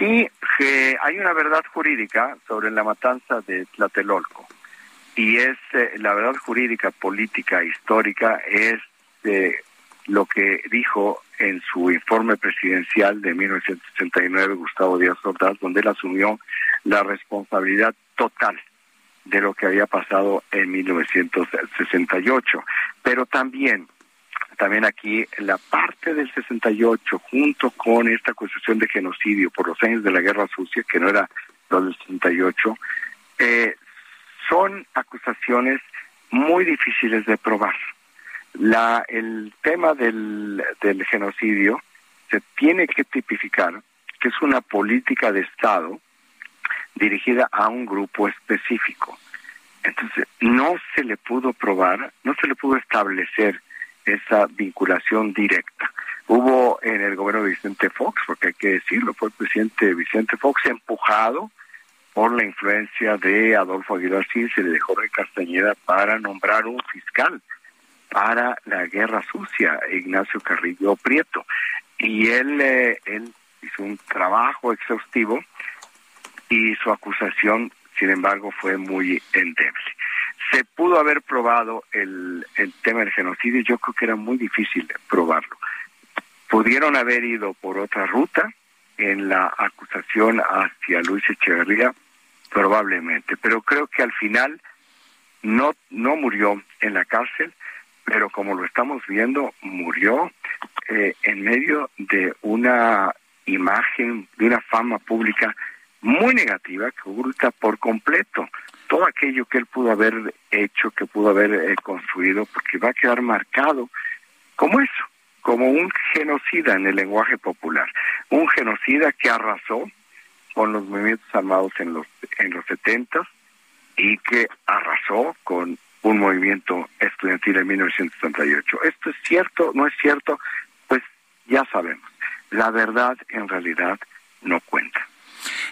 Sí, que hay una verdad jurídica sobre la matanza de Tlatelolco. Y es eh, la verdad jurídica, política, histórica es de lo que dijo en su informe presidencial de 1969 Gustavo Díaz Ordaz, donde él asumió la responsabilidad total de lo que había pasado en 1968, pero también también aquí la parte del 68 junto con esta acusación de genocidio por los años de la guerra sucia que no era los del 68, eh, son acusaciones muy difíciles de probar. La, el tema del, del genocidio se tiene que tipificar que es una política de Estado dirigida a un grupo específico. Entonces, no se le pudo probar, no se le pudo establecer esa vinculación directa. Hubo en el gobierno de Vicente Fox, porque hay que decirlo, fue el presidente Vicente Fox empujado por la influencia de Adolfo Aguilar Cid y de Jorge Castañeda para nombrar un fiscal para la guerra sucia, Ignacio Carrillo Prieto. Y él, eh, él hizo un trabajo exhaustivo y su acusación, sin embargo, fue muy endeble. Se pudo haber probado el, tema del genocidio, yo creo que era muy difícil probarlo. Pudieron haber ido por otra ruta en la acusación hacia Luis Echeverría, probablemente, pero creo que al final no, no murió en la cárcel, pero como lo estamos viendo, murió eh, en medio de una imagen, de una fama pública muy negativa que oculta por completo todo aquello que él pudo haber hecho, que pudo haber eh, construido, porque va a quedar marcado como eso, como un genocida en el lenguaje popular, un genocida que arrasó con los movimientos armados en los en los 70 y que arrasó con un movimiento estudiantil en 1968. ¿Esto es cierto? ¿No es cierto? Pues ya sabemos. La verdad en realidad no cuenta.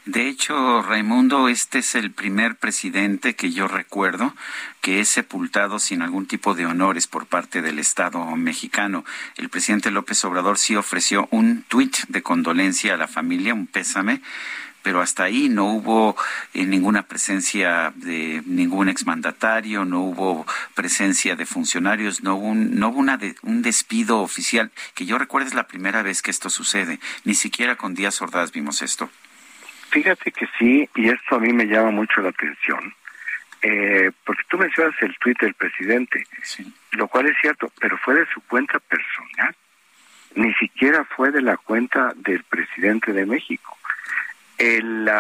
De hecho, Raimundo, este es el primer presidente que yo recuerdo que es sepultado sin algún tipo de honores por parte del Estado mexicano. El presidente López Obrador sí ofreció un tuit de condolencia a la familia, un pésame, pero hasta ahí no hubo eh, ninguna presencia de ningún exmandatario, no hubo presencia de funcionarios, no hubo, un, no hubo una un despido oficial, que yo recuerdo es la primera vez que esto sucede. Ni siquiera con Díaz Ordaz vimos esto. Fíjate que sí, y esto a mí me llama mucho la atención, eh, porque tú mencionas el tuit del presidente, lo cual es cierto, pero fue de su cuenta personal, ni siquiera fue de la cuenta del presidente de México. El,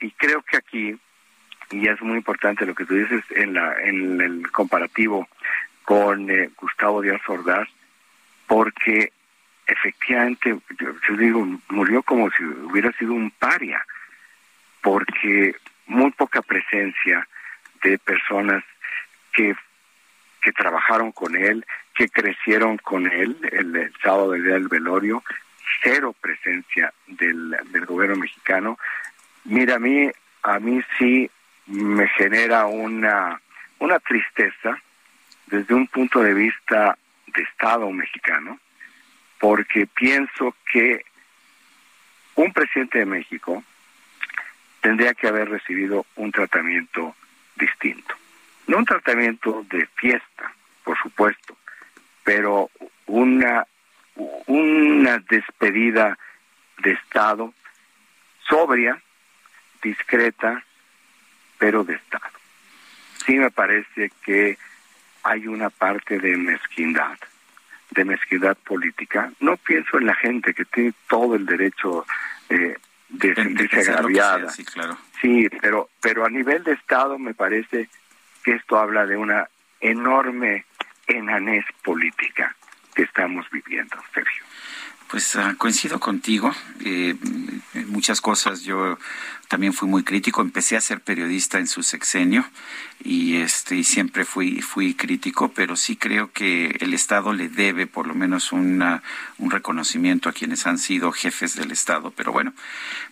y creo que aquí, y es muy importante lo que tú dices en, la, en el comparativo con eh, Gustavo Díaz Ordaz, porque efectivamente, yo, yo, digo, murió como si hubiera sido un paria porque muy poca presencia de personas que, que trabajaron con él, que crecieron con él el, sábado del día del velorio, cero presencia del, del gobierno mexicano. Mira, a mí, a mí sí me genera una, una tristeza desde un punto de vista de Estado mexicano, porque pienso que un presidente de México tendría que haber recibido un tratamiento distinto. No un tratamiento de fiesta, por supuesto, pero una, una despedida de Estado sobria, discreta, pero de Estado. Sí me parece que hay una parte de mezquindad, de mezquindad política. No pienso en la gente que tiene todo el derecho eh, de sentirse agraviada. sí, claro. Sí, pero, pero a nivel de Estado me parece que esto habla de una enorme enanés política que estamos viviendo, Sergio. Pues uh, coincido contigo. Eh, muchas cosas yo también fui muy crítico. Empecé a ser periodista en su sexenio y este y siempre fui fui crítico, pero sí creo que el Estado le debe por lo menos una, un reconocimiento a quienes han sido jefes del Estado. Pero bueno,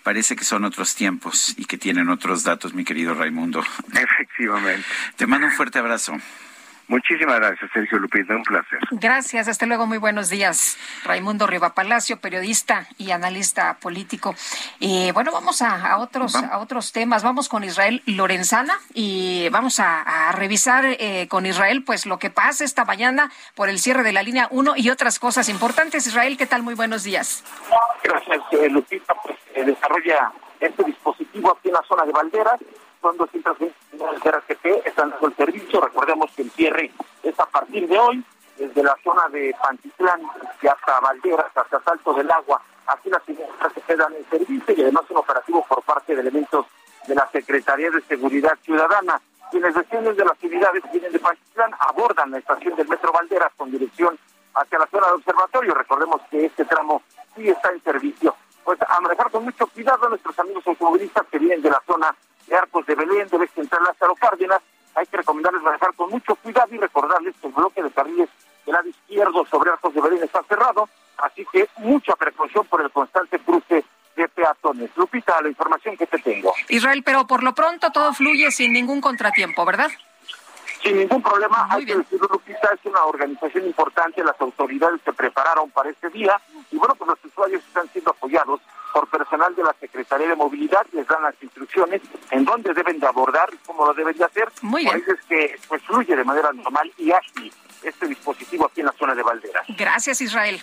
parece que son otros tiempos y que tienen otros datos, mi querido Raimundo. Efectivamente. Te mando un fuerte abrazo. Muchísimas gracias, Sergio Lupita, un placer. Gracias, hasta luego, muy buenos días. Raimundo Riva Palacio, periodista y analista político. Y bueno, vamos a, a otros a otros temas. Vamos con Israel Lorenzana y vamos a, a revisar eh, con Israel pues lo que pasa esta mañana por el cierre de la línea 1 y otras cosas importantes. Israel, ¿qué tal? Muy buenos días. Gracias, eh, Lupita. Pues eh, desarrolla este dispositivo aquí en la zona de Valderas son 220 de RTP, están dando el servicio. Recordemos que el cierre es a partir de hoy, desde la zona de Pantitlán y hasta Valderas, hasta Salto del Agua. Aquí las señales se quedan en servicio y además un operativo por parte de elementos de la Secretaría de Seguridad Ciudadana. Quienes descienden de las unidades vienen de Pantitlán abordan la estación del Metro Valderas con dirección hacia la zona de observatorio. Recordemos que este tramo sí está en servicio. Pues a manejar con mucho cuidado a nuestros amigos automovilistas que vienen de la zona de Arcos de Belén, del eje central Lázaro Cárdenas. Hay que recomendarles manejar con mucho cuidado y recordarles que el bloque de carriles del lado izquierdo sobre Arcos de Belén está cerrado, así que mucha precaución por el constante cruce de peatones. Lupita, la información que te tengo. Israel, pero por lo pronto todo fluye sin ningún contratiempo, ¿verdad? Sin ningún problema, hay que decirlo, Lupita, es una organización importante, las autoridades se prepararon para este día y bueno, pues los usuarios están siendo apoyados por personal de la Secretaría de Movilidad, les dan las instrucciones en dónde deben de abordar y cómo lo deben de hacer. Muy bien. Por eso es que pues fluye de manera normal y ágil este dispositivo aquí en la zona de Valderas. Gracias, Israel.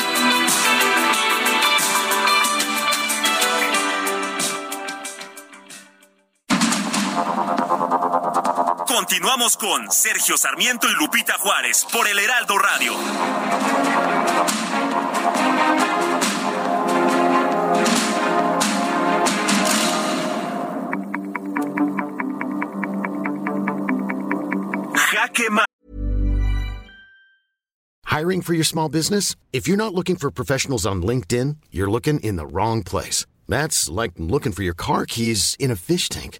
Continuamos con Sergio Sarmiento y Lupita Juárez por el Heraldo Radio. Jaque Hiring for your small business? If you're not looking for professionals on LinkedIn, you're looking in the wrong place. That's like looking for your car keys in a fish tank.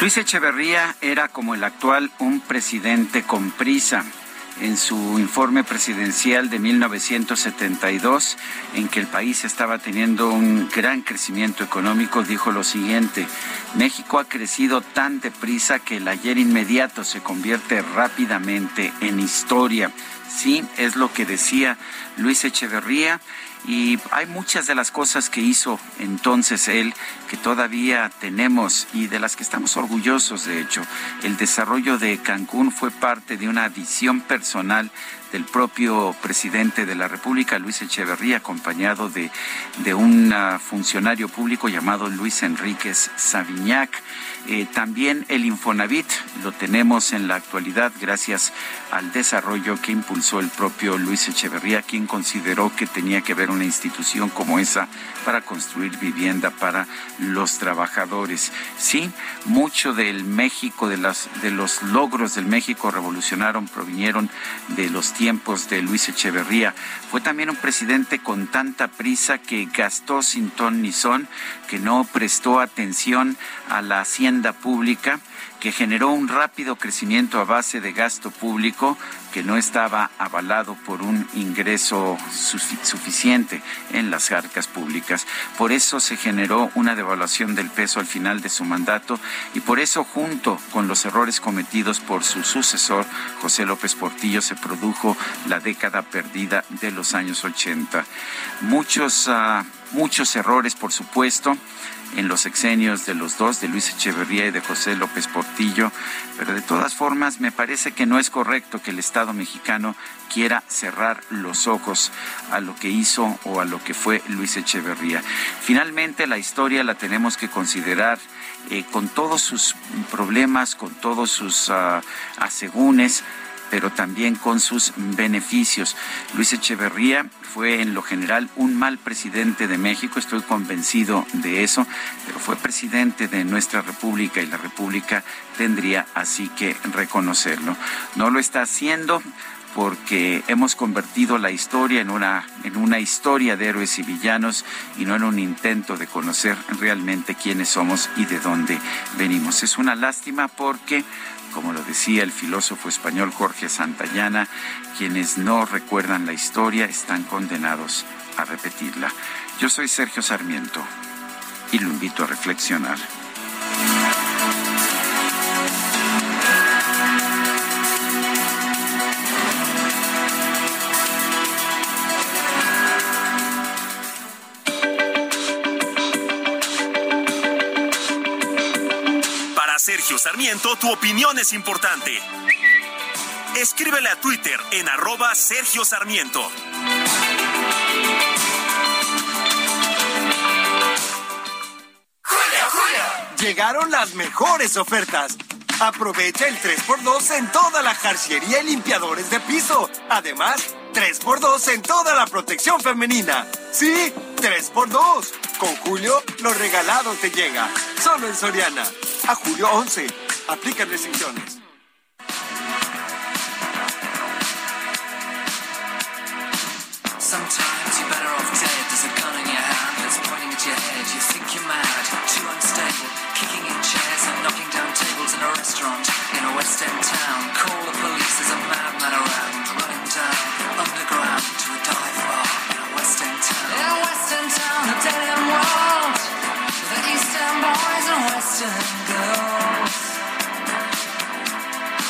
Luis Echeverría era como el actual un presidente con prisa. En su informe presidencial de 1972, en que el país estaba teniendo un gran crecimiento económico, dijo lo siguiente, México ha crecido tan deprisa que el ayer inmediato se convierte rápidamente en historia. Sí, es lo que decía Luis Echeverría y hay muchas de las cosas que hizo entonces él que todavía tenemos y de las que estamos orgullosos, de hecho. El desarrollo de Cancún fue parte de una visión personal del propio presidente de la República, Luis Echeverría, acompañado de, de un uh, funcionario público llamado Luis Enríquez Saviñac. Eh, también el Infonavit lo tenemos en la actualidad gracias al desarrollo que impulsó el propio Luis Echeverría, quien consideró que tenía que haber una institución como esa para construir vivienda para los trabajadores. Sí, mucho del México, de, las, de los logros del México revolucionaron, provinieron de los tiempos de Luis Echeverría. Fue también un presidente con tanta prisa que gastó sin ton ni son, que no prestó atención a la hacienda pública que generó un rápido crecimiento a base de gasto público que no estaba avalado por un ingreso suficiente en las arcas públicas. Por eso se generó una devaluación del peso al final de su mandato y por eso junto con los errores cometidos por su sucesor, José López Portillo, se produjo la década perdida de los años 80. Muchos, uh, muchos errores, por supuesto en los exenios de los dos, de Luis Echeverría y de José López Portillo, pero de todas formas me parece que no es correcto que el Estado mexicano quiera cerrar los ojos a lo que hizo o a lo que fue Luis Echeverría. Finalmente la historia la tenemos que considerar eh, con todos sus problemas, con todos sus uh, pero también con sus beneficios. Luis Echeverría fue en lo general un mal presidente de México, estoy convencido de eso, pero fue presidente de nuestra República y la República tendría así que reconocerlo. No lo está haciendo porque hemos convertido la historia en una, en una historia de héroes y villanos y no en un intento de conocer realmente quiénes somos y de dónde venimos. Es una lástima porque como lo decía el filósofo español Jorge Santayana, quienes no recuerdan la historia están condenados a repetirla. Yo soy Sergio Sarmiento y lo invito a reflexionar. Sergio Sarmiento, tu opinión es importante. Escríbele a Twitter en arroba Sergio Sarmiento. Llegaron las mejores ofertas. Aprovecha el 3x2 en toda la jarciería y limpiadores de piso. Además, 3x2 en toda la protección femenina. Sí, 3x2. Con Julio, lo regalado te llega. Solo en Soriana. A julio 11. Aplican restricciones. Sometimes in a restaurant in a West End town. Call the police, there's a madman around, running down underground to a dive bar in a West End town. In a West End town, a dead end world. The East End boys and West End girls.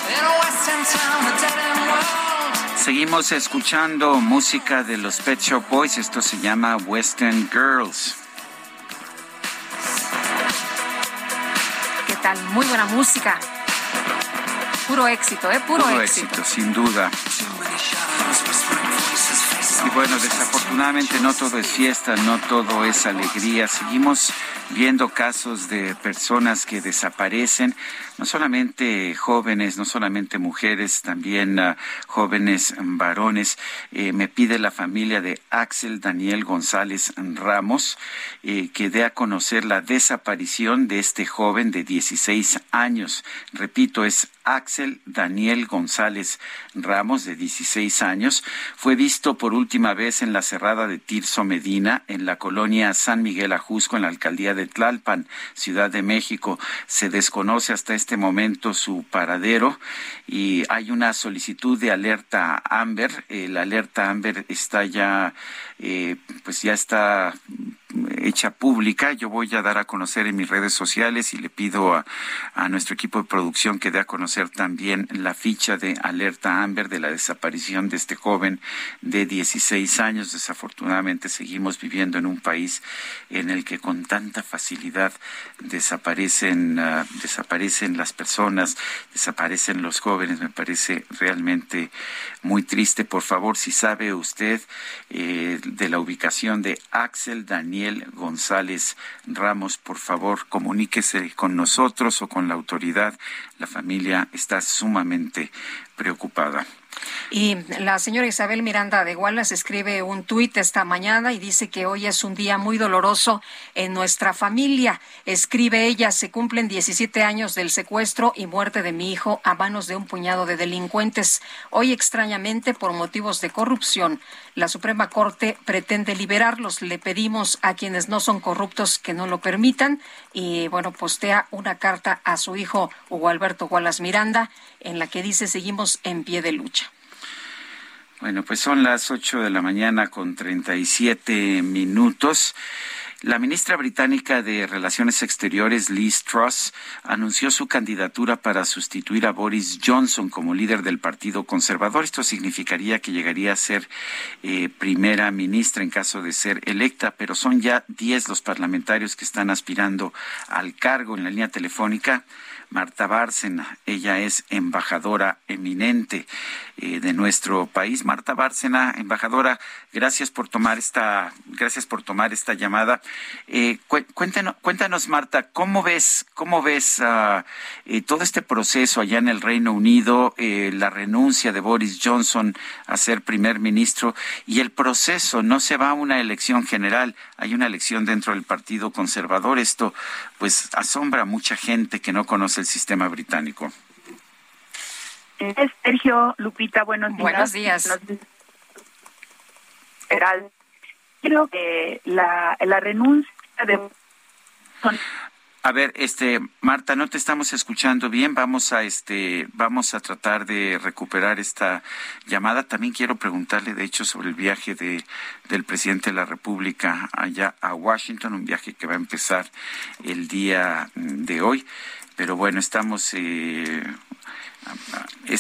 In a West End town, a dead end world. Seguimos escuchando música de los Pet Shop Boys. Esto se llama Western Girls. Muy buena música. Puro éxito, ¿eh? Puro, Puro éxito. éxito, sin duda. Y bueno, desafortunadamente no todo es fiesta, no todo es alegría. Seguimos viendo casos de personas que desaparecen, no solamente jóvenes, no solamente mujeres, también ah, jóvenes varones. Eh, me pide la familia de Axel Daniel González Ramos eh, que dé a conocer la desaparición de este joven de 16 años. Repito, es Axel Daniel González Ramos, de 16 años, fue visto por última vez en la cerrada de Tirso Medina, en la colonia San Miguel Ajusco, en la alcaldía de Tlalpan, Ciudad de México. Se desconoce hasta este momento su paradero y hay una solicitud de alerta Amber. La alerta Amber está ya, eh, pues ya está hecha pública. Yo voy a dar a conocer en mis redes sociales y le pido a, a, nuestro equipo de producción que dé a conocer también la ficha de alerta Amber de la desaparición de este joven de 16 años. Desafortunadamente seguimos viviendo en un país en el que con tanta facilidad desaparecen, uh, desaparecen las personas, desaparecen los jóvenes. Me parece realmente muy triste. Por favor, si sabe usted eh, de la ubicación de Axel Daniel González Ramos, por favor, comuníquese con nosotros o con la autoridad. La familia está sumamente preocupada. Y la señora Isabel Miranda de Wallace escribe un tuit esta mañana y dice que hoy es un día muy doloroso en nuestra familia. Escribe ella, se cumplen 17 años del secuestro y muerte de mi hijo a manos de un puñado de delincuentes. Hoy extrañamente, por motivos de corrupción, la Suprema Corte pretende liberarlos. Le pedimos a quienes no son corruptos que no lo permitan. Y bueno, postea una carta a su hijo Hugo Alberto Wallace Miranda en la que dice seguimos en pie de lucha. Bueno, pues son las ocho de la mañana con treinta y siete minutos. La ministra británica de Relaciones Exteriores, Liz Truss, anunció su candidatura para sustituir a Boris Johnson como líder del Partido Conservador. Esto significaría que llegaría a ser eh, primera ministra en caso de ser electa, pero son ya diez los parlamentarios que están aspirando al cargo en la línea telefónica. Marta Bárcena. Ella es embajadora eminente eh, de nuestro país. Marta Bárcena, embajadora, gracias por tomar esta, gracias por tomar esta llamada. Eh, cuéntanos, cuéntanos, Marta, ¿cómo ves, cómo ves uh, eh, todo este proceso allá en el Reino Unido, la renuncia de Boris Johnson a ser primer ministro y el proceso? No se va a una elección general, hay una elección dentro del Partido Conservador. Esto, pues, asombra a mucha gente que no conoce el sistema británico. Sergio, Lupita, buenos días. Buenos días. Creo que la, la renuncia de... A ver, este Marta, no te estamos escuchando bien. Vamos a este vamos a tratar de recuperar esta llamada. También quiero preguntarle de hecho sobre el viaje de del presidente de la República allá a Washington, un viaje que va a empezar el día de hoy. Pero bueno, estamos eh,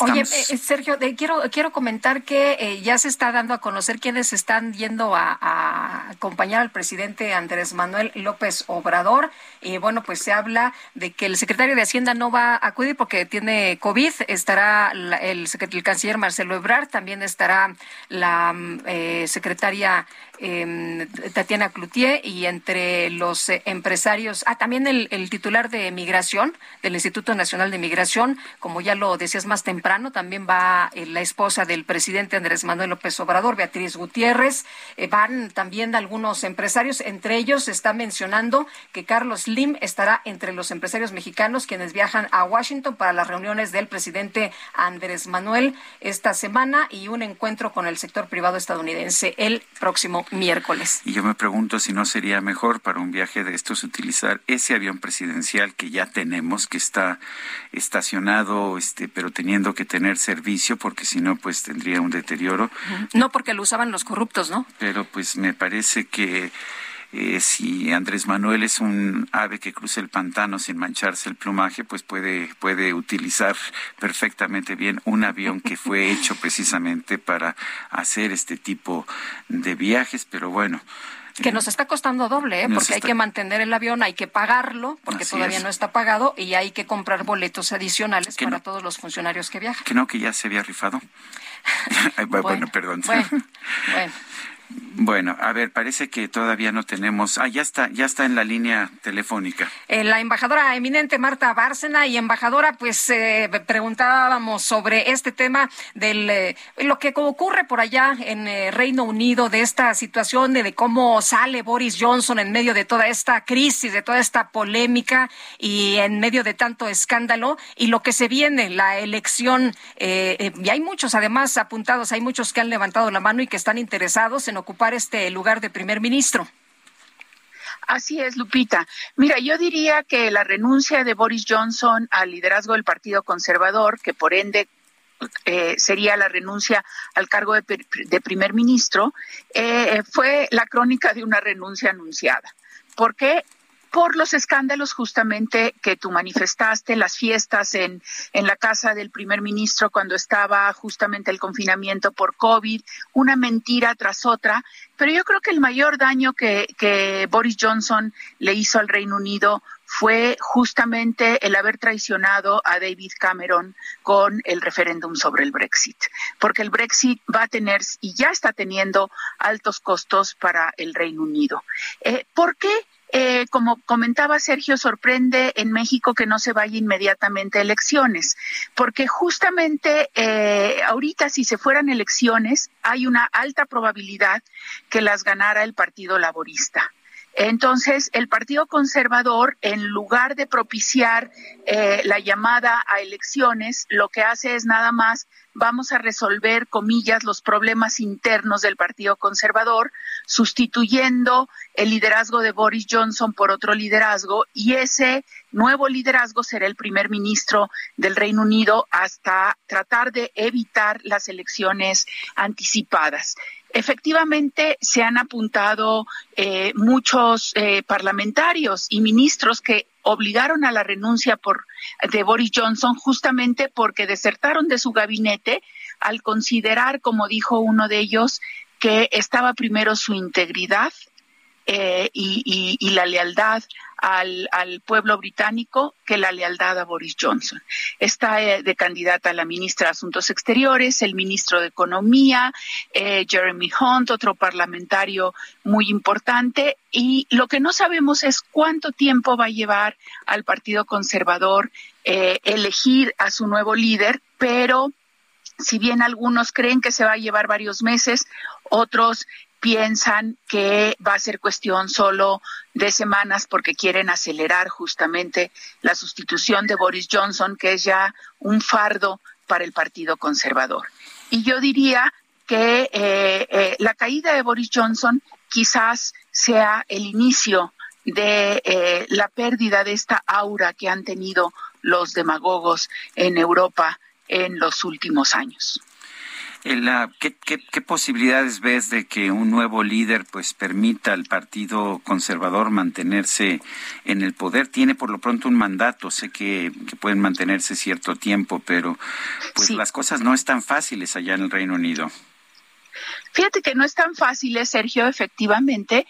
Oye, eh, Sergio, quiero quiero comentar que eh, ya se está dando a conocer quiénes están yendo a, acompañar al presidente Andrés Manuel López Obrador. Y bueno, pues se habla de que el secretario de Hacienda no va a acudir porque tiene COVID. Estará el, el canciller Marcelo Ebrard, también estará la mm, eh, secretaria eh, Tatiana Cloutier y entre los eh, empresarios, ah, también el, titular de migración del Instituto Nacional de Migración, como ya lo decías más temprano, también va eh, la esposa del presidente Andrés Manuel López Obrador, Beatriz Gutiérrez, eh, van también algunos empresarios, entre ellos está mencionando que Carlos Lim estará entre los empresarios mexicanos quienes viajan a Washington para las reuniones del presidente Andrés Manuel esta semana y un encuentro con el sector privado estadounidense el próximo miércoles. Y yo me pregunto si no sería mejor para un viaje de estos utilizar ese avión presidencial que ya tenemos, que está estacionado, este, pero teniendo que tener servicio, porque si no, pues tendría un deterioro. No porque lo usaban los corruptos, ¿no? Pero pues me parece que eh, si Andrés Manuel es un ave que cruza el pantano sin mancharse el plumaje, pues puede, puede utilizar perfectamente bien un avión que fue <laughs> hecho precisamente para hacer este tipo de viajes, pero bueno. Que nos está costando doble, ¿eh? porque hay que mantener el avión, hay que pagarlo, porque todavía no está pagado, y hay que comprar boletos adicionales para todos los funcionarios que viajan. Que no, que ya se había rifado. <laughs> <laughs> bueno, perdón. bueno. Bueno, a ver, parece que todavía no tenemos. Ah, ya está, ya está en la línea telefónica. Eh, la embajadora eminente Marta Bárcena y embajadora, pues eh, preguntábamos sobre este tema del eh, lo que ocurre por allá en Reino Unido de esta situación de, de, cómo sale Boris Johnson en medio de toda esta crisis, de toda esta polémica y en medio de tanto escándalo y lo que se viene, la elección. y hay muchos, además, apuntados, hay muchos que han levantado la mano y que están interesados en ocupar este lugar de primer ministro. Así es, Lupita. Mira, yo diría que la renuncia de Boris Johnson al liderazgo del Partido Conservador, que por ende eh, sería la renuncia al cargo de, primer ministro, eh, fue la crónica de una renuncia anunciada. ¿Por qué? Por los escándalos justamente que tú manifestaste, las fiestas en, en la casa del primer ministro cuando estaba justamente el confinamiento por COVID, una mentira tras otra. Pero yo creo que el mayor daño que, que Boris Johnson le hizo al Reino Unido fue justamente el haber traicionado a David Cameron con el referéndum sobre el Brexit, porque el Brexit va a tener y ya está teniendo altos costos para el Reino Unido. Eh, ¿Por qué? Eh, como comentaba Sergio, sorprende en México que no se vaya inmediatamente a elecciones, porque justamente eh, ahorita si se fueran elecciones hay una alta probabilidad que las ganara el Partido Laborista. Entonces, el Partido Conservador, en lugar de propiciar eh, la llamada a elecciones, lo que hace es nada más vamos a resolver, comillas, los problemas internos del Partido Conservador, sustituyendo el liderazgo de Boris Johnson por otro liderazgo y ese nuevo liderazgo será el primer ministro del Reino Unido hasta tratar de evitar las elecciones anticipadas. Efectivamente, se han apuntado eh, muchos eh, parlamentarios y ministros que obligaron a la renuncia por, de Boris Johnson justamente porque desertaron de su gabinete al considerar, como dijo uno de ellos, que estaba primero su integridad eh, y, la lealtad al, pueblo británico que la lealtad a Boris Johnson. Está eh, de candidata la ministra de Asuntos Exteriores, el ministro de Economía, eh, Jeremy Hunt, otro parlamentario muy importante. Y lo que no sabemos es cuánto tiempo va a llevar al Partido Conservador elegir a su nuevo líder, pero si bien algunos creen que se va a llevar varios meses, otros piensan que va a ser cuestión solo de semanas porque quieren acelerar justamente la sustitución de Boris Johnson, que es ya un fardo para el Partido Conservador. Y yo diría que eh, eh, la caída de Boris Johnson quizás sea el inicio de eh, la pérdida de esta aura que han tenido los demagogos en Europa en los últimos años. ¿Qué, qué, posibilidades ves de que un nuevo líder pues permita al Partido Conservador mantenerse en el poder? Tiene por lo pronto un mandato, sé que, pueden mantenerse cierto tiempo, pero pues las cosas no están fáciles allá en el Reino Unido. Fíjate que no es tan fácil, Sergio, efectivamente,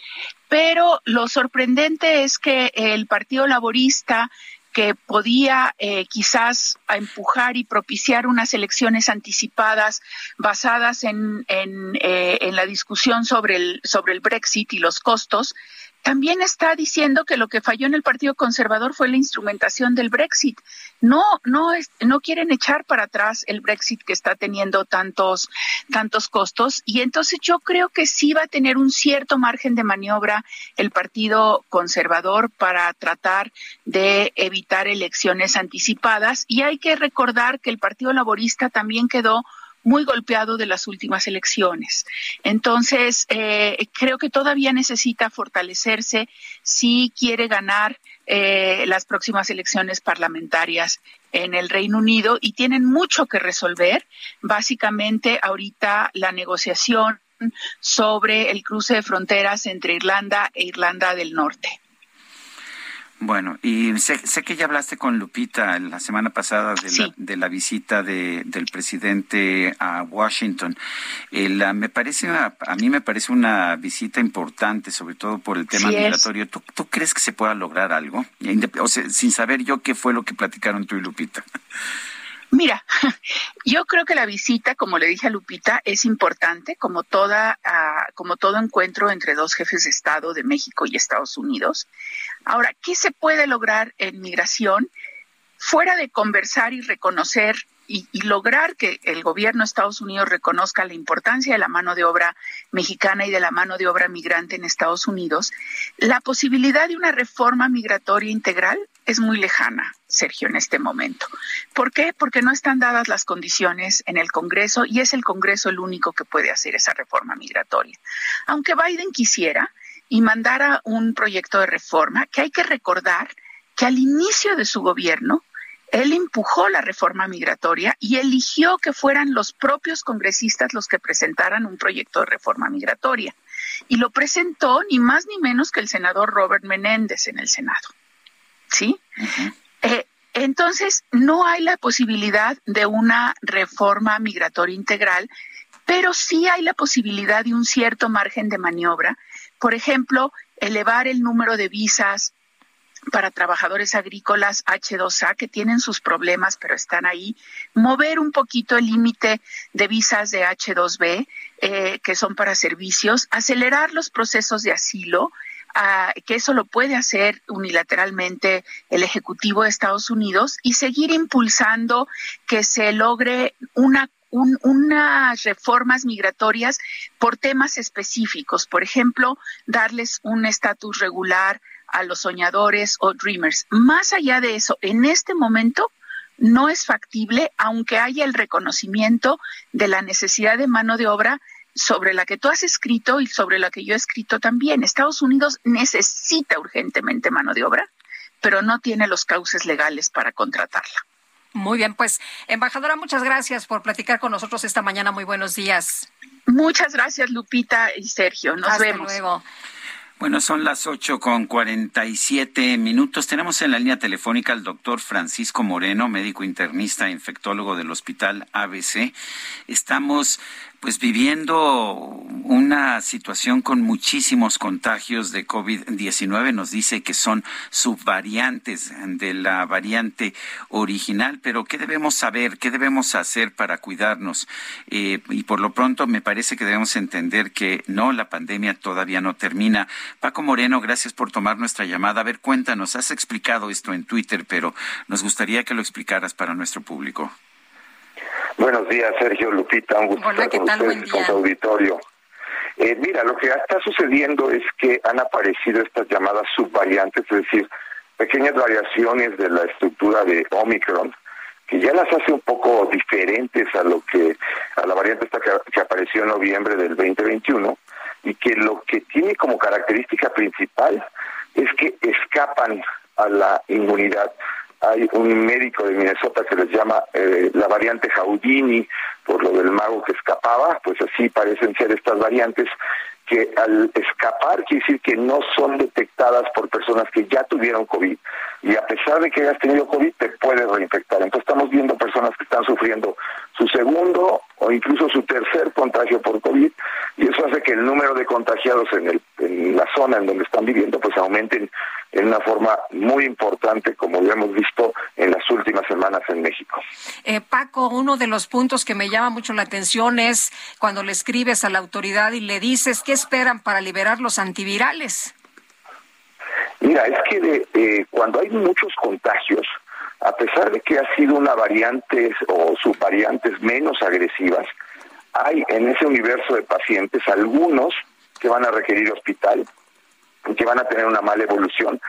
pero lo sorprendente es que el Partido Laborista que podía eh, quizás empujar y propiciar unas elecciones anticipadas basadas en, en, eh, en la discusión sobre el, sobre el Brexit y los costos, también está diciendo que lo que falló en el Partido Conservador fue la instrumentación del Brexit. No, no, no quieren echar para atrás el Brexit que está teniendo tantos, tantos costos. Y entonces yo creo que sí va a tener un cierto margen de maniobra el Partido Conservador para tratar de evitar elecciones anticipadas. Y hay que recordar que el Partido Laborista también quedó muy golpeado de las últimas elecciones. Entonces, eh, creo que todavía necesita fortalecerse si quiere ganar eh, las próximas elecciones parlamentarias en el Reino Unido y tienen mucho que resolver. Básicamente, ahorita la negociación sobre el cruce de fronteras entre Irlanda e Irlanda del Norte. Bueno, y sé, que ya hablaste con Lupita la semana pasada de, la, visita del presidente a Washington. me parece a mí me parece una visita importante, sobre todo por el tema migratorio. ¿Tú, crees que se pueda lograr algo? O sea, sin saber yo qué fue lo que platicaron tú y Lupita. <laughs> Mira, <laughs> yo creo que la visita, como le dije a Lupita, es importante, como toda, ah, como todo encuentro entre dos jefes de Estado de México y Estados Unidos. Ahora, ¿qué se puede lograr en migración fuera de conversar y reconocer y, lograr que el gobierno de Estados Unidos reconozca la importancia de la mano de obra mexicana y de la mano de obra migrante en Estados Unidos, la posibilidad de una reforma migratoria integral es muy lejana, Sergio, en este momento. ¿Por qué? Porque no están dadas las condiciones en el Congreso y es el Congreso el único que puede hacer esa reforma migratoria. Aunque Biden quisiera y mandara un proyecto de reforma, que hay que recordar que al inicio de su gobierno, él empujó la reforma migratoria y eligió que fueran los propios congresistas los que presentaran un proyecto de reforma migratoria. Y lo presentó ni más ni menos que el senador Robert Menéndez en el Senado. ¿Sí? Eh, entonces, no hay la posibilidad de una reforma migratoria integral, pero sí hay la posibilidad de un cierto margen de maniobra. Por ejemplo, elevar el número de visas para trabajadores agrícolas H2A que tienen sus problemas pero están ahí, mover un poquito el límite de visas de H2B eh, que son para servicios, acelerar los procesos de asilo, ah, que eso lo puede hacer unilateralmente el Ejecutivo de Estados Unidos y seguir impulsando que se logre una unas reformas migratorias por temas específicos, por ejemplo, darles un estatus regular a los soñadores o dreamers. Más allá de eso, en este momento no es factible, aunque haya el reconocimiento de la necesidad de mano de obra sobre la que tú has escrito y sobre la que yo he escrito también. Estados Unidos necesita urgentemente mano de obra, pero no tiene los cauces legales para contratarla. Muy bien, pues embajadora, muchas gracias por platicar con nosotros esta mañana. Muy buenos días. Muchas gracias, Lupita y Sergio. Nos Hasta vemos. Luego. Bueno, son las ocho con cuarenta y siete minutos. Tenemos en la línea telefónica al doctor Francisco Moreno, médico internista e infectólogo del Hospital ABC. Estamos pues viviendo una situación con muchísimos contagios de COVID-19. Nos dice que son subvariantes de la variante original, pero ¿qué debemos saber? ¿Qué debemos hacer para cuidarnos? Eh, y por lo pronto me parece que debemos entender que no, la pandemia todavía no termina. Paco Moreno, gracias por tomar nuestra llamada. A ver, cuéntanos, has explicado esto en Twitter, pero nos gustaría que lo explicaras para nuestro público. Buenos días, Sergio Lupita. Un gusto estar con ustedes, con su auditorio. Eh, mira, lo que está sucediendo es que han aparecido estas llamadas subvariantes, es decir, pequeñas variaciones de la estructura de Omicron, que ya las hace un poco diferentes a lo que a la variante esta que, que apareció en noviembre del 2021 y que lo que tiene como característica principal es que escapan a la inmunidad. Hay un médico de Minnesota que les llama eh, la variante Houdini por lo del mago que escapaba, pues así parecen ser estas variantes que al escapar quiere decir que no son detectadas por personas que ya tuvieron COVID y a pesar de que hayas tenido COVID te puedes reinfectar. Entonces estamos viendo personas que están sufriendo su segundo o incluso su tercer contagio por COVID y eso hace que el número de contagiados en, el, en la zona en donde están viviendo pues aumenten en una forma muy importante como lo hemos visto en las últimas semanas en México. Eh, Paco, uno de los puntos que me llama mucho la atención es cuando le escribes a la autoridad y le dices qué esperan para liberar los antivirales. Mira, es que de, eh, cuando hay muchos contagios, a pesar de que ha sido una variante o subvariantes menos agresivas, hay en ese universo de pacientes algunos que van a requerir hospital, que van a tener una mala evolución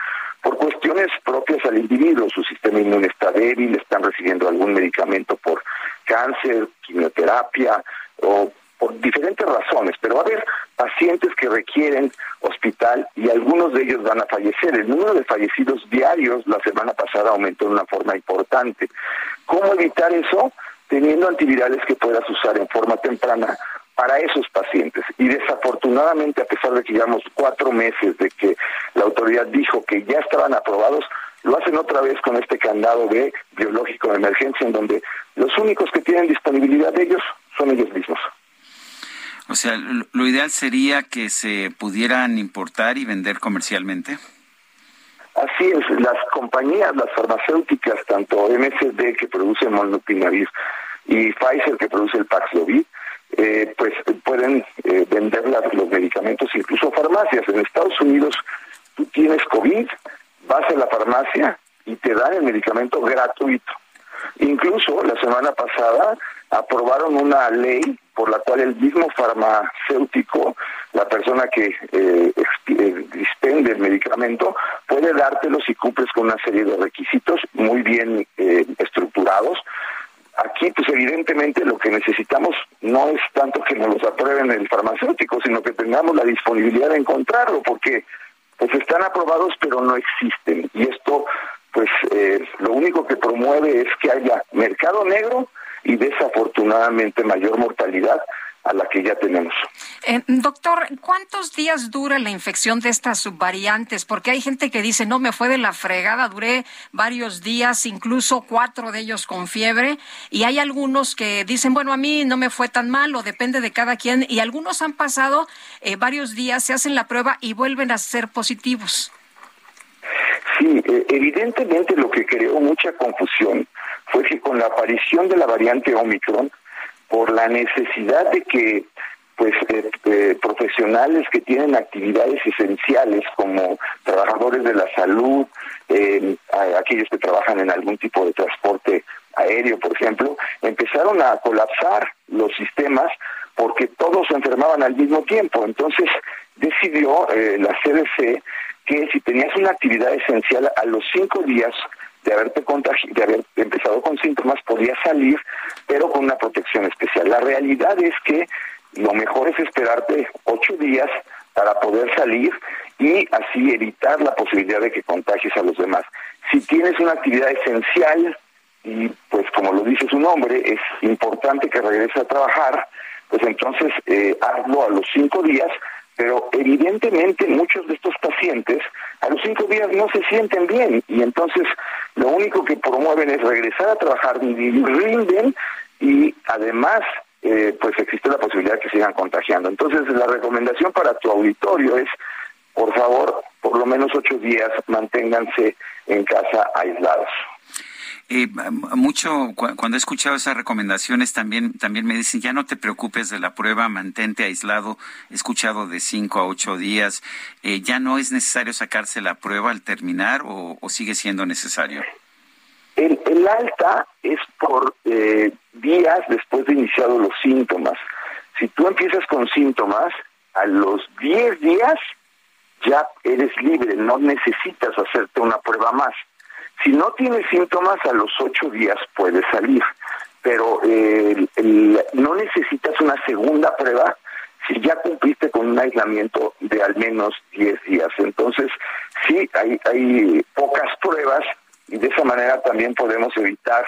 por cuestiones propias al individuo. Su sistema inmune está débil, están recibiendo algún medicamento por cáncer, quimioterapia o por diferentes razones, pero va a haber pacientes que requieren hospital y algunos de ellos van a fallecer. El número de fallecidos diarios la semana pasada aumentó de una forma importante. ¿Cómo evitar eso? Teniendo antivirales que puedas usar en forma temprana para esos pacientes. Y desafortunadamente, a pesar de que llevamos cuatro meses de que la autoridad dijo que ya estaban aprobados, lo hacen otra vez con este candado de biológico de emergencia, en donde los únicos que tienen disponibilidad de ellos son ellos mismos. O sea, lo ideal sería que se pudieran importar y vender comercialmente. Así es, las compañías, las farmacéuticas, tanto MSD que produce Molnupiravir y Pfizer que produce el Paxlovid, eh, pues pueden eh, vender los medicamentos incluso farmacias. En Estados Unidos tú tienes COVID, vas a la farmacia y te dan el medicamento gratuito. Incluso la semana pasada aprobaron una ley por la cual el mismo farmacéutico, la persona que eh, eh, dispende el medicamento, puede dártelo si cumples con una serie de requisitos muy bien eh, estructurados. Aquí, pues evidentemente lo que necesitamos no es tanto que nos los aprueben el farmacéutico, sino que tengamos la disponibilidad de encontrarlo, porque pues están aprobados pero no existen. Y esto, pues eh, lo único que promueve es que haya mercado negro y desafortunadamente mayor mortalidad a la que ya tenemos. Eh, doctor, ¿cuántos días dura la infección de estas subvariantes? Porque hay gente que dice, no, me fue de la fregada, duré varios días, incluso cuatro de ellos con fiebre, y hay algunos que dicen, bueno, a mí no me fue tan mal, o depende de cada quien, y algunos han pasado eh, varios días, se hacen la prueba y vuelven a ser positivos. Sí, eh, evidentemente lo que creó mucha confusión fue que con la aparición de la variante Omicron, por la necesidad de que pues eh, eh, profesionales que tienen actividades esenciales como trabajadores de la salud, eh, aquellos que trabajan en algún tipo de transporte aéreo, por ejemplo, empezaron a colapsar los sistemas porque todos se enfermaban al mismo tiempo. Entonces decidió la CDC que si tenías una actividad esencial a los cinco días de haberte de haber empezado con síntomas, podía salir, pero con una protección especial. La realidad es que lo mejor es esperarte ocho días para poder salir y así evitar la posibilidad de que contagies a los demás. Si tienes una actividad esencial y pues como lo dice su nombre, es importante que regrese a trabajar, pues entonces eh, hazlo a los cinco días pero evidentemente muchos de estos pacientes a los cinco días no se sienten bien y entonces lo único que promueven es regresar a trabajar y rinden y además eh, pues existe la posibilidad de que sigan contagiando. Entonces la recomendación para tu auditorio es, por favor, por lo menos ocho días manténganse en casa aislados. Eh, mucho cuando he escuchado esas recomendaciones también también me dicen ya no te preocupes de la prueba mantente aislado he escuchado de cinco a ocho días eh, ya no es necesario sacarse la prueba al terminar o, sigue siendo necesario el, alta es por eh, días después de iniciado los síntomas. Si tú empiezas con síntomas a los diez días ya eres libre no necesitas hacerte una prueba más Si no tiene síntomas, a los ocho días puede salir, pero eh, no necesitas una segunda prueba si ya cumpliste con un aislamiento de al menos 10 días. Entonces, sí, hay, hay pocas pruebas y de esa manera también podemos evitar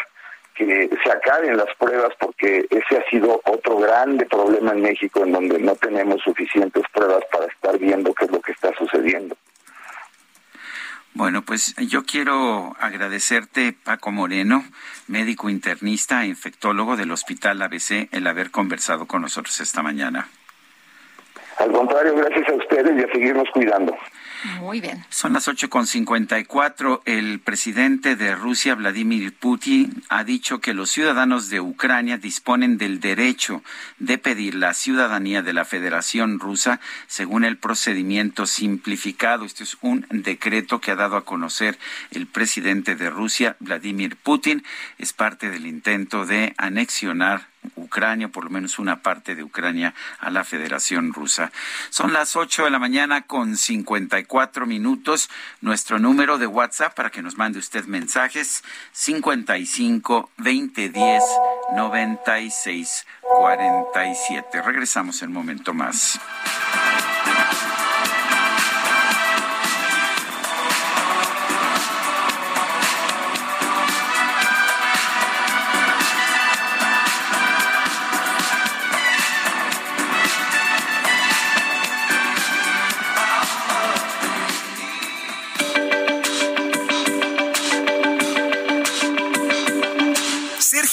que se acaben las pruebas porque ese ha sido otro grande problema en México en donde no tenemos suficientes pruebas para estar viendo qué es lo que está sucediendo. Bueno, pues yo quiero agradecerte, Paco Moreno, médico internista e infectólogo del Hospital ABC, el haber conversado con nosotros esta mañana. Al contrario, gracias a ustedes y a seguirnos cuidando. Muy bien. Son las 8.54. El presidente de Rusia, Vladimir Putin, ha dicho que los ciudadanos de Ucrania disponen del derecho de pedir la ciudadanía de la Federación Rusa según el procedimiento simplificado. Este es un decreto que ha dado a conocer el presidente de Rusia, Vladimir Putin. Es parte del intento de anexionar Ucrania, por lo menos una parte de Ucrania, a la Federación Rusa. Son las 8 de la mañana con 54 minutos. Nuestro número de WhatsApp para que nos mande usted mensajes, 55 20 10 96 47. Regresamos en un momento más.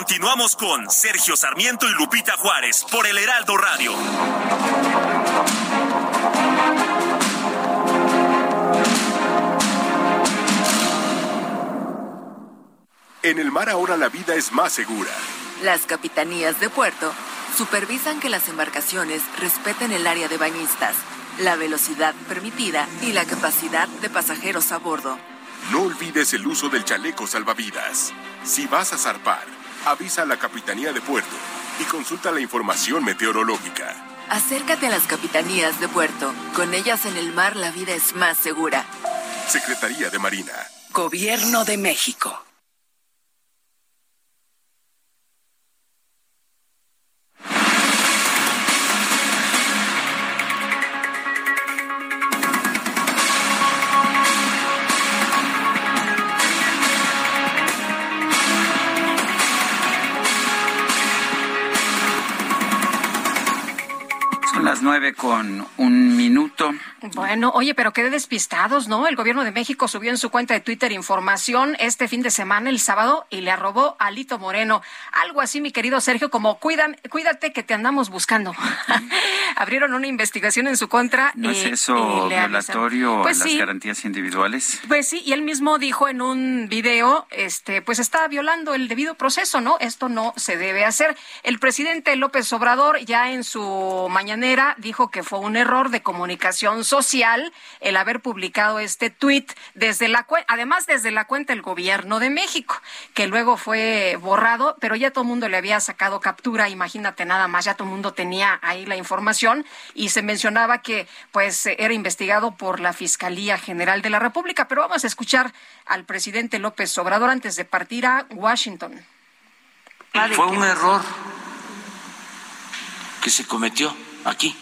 Continuamos con Sergio Sarmiento y Lupita Juárez por el Heraldo Radio. En el mar ahora la vida es más segura. Las capitanías de puerto supervisan que las embarcaciones respeten el área de bañistas, la velocidad permitida y la capacidad de pasajeros a bordo. No olvides el uso del chaleco salvavidas. Si vas a zarpar, avisa a la Capitanía de Puerto y consulta la información meteorológica. Acércate a las capitanías de puerto. Con ellas en el mar la vida es más segura. Secretaría de Marina. Gobierno de México. Nueve con un minuto. Bueno, oye, pero qué despistados, ¿no? El gobierno de México subió en su cuenta de Twitter información este fin de semana, el sábado, y le arrobó a Lito Moreno. Algo así, mi querido Sergio, como Cuídame, cuídate que te andamos buscando. <laughs> Abrieron una investigación en su contra. ¿No es eso violatorio pues a las garantías individuales? Pues sí, y él mismo dijo en un video, este, pues está violando el debido proceso, ¿no? Esto no se debe hacer. El presidente López Obrador ya en su mañanera dijo que fue un error de comunicación social el haber publicado este tuit desde la además desde la cuenta del gobierno de México, que luego fue borrado, pero ya todo el mundo le había sacado captura, imagínate nada más, ya todo el mundo tenía ahí la información y se mencionaba que pues era investigado por la Fiscalía General de la República, pero vamos a escuchar al presidente López Obrador antes de partir a Washington. Fue un error que se cometió aquí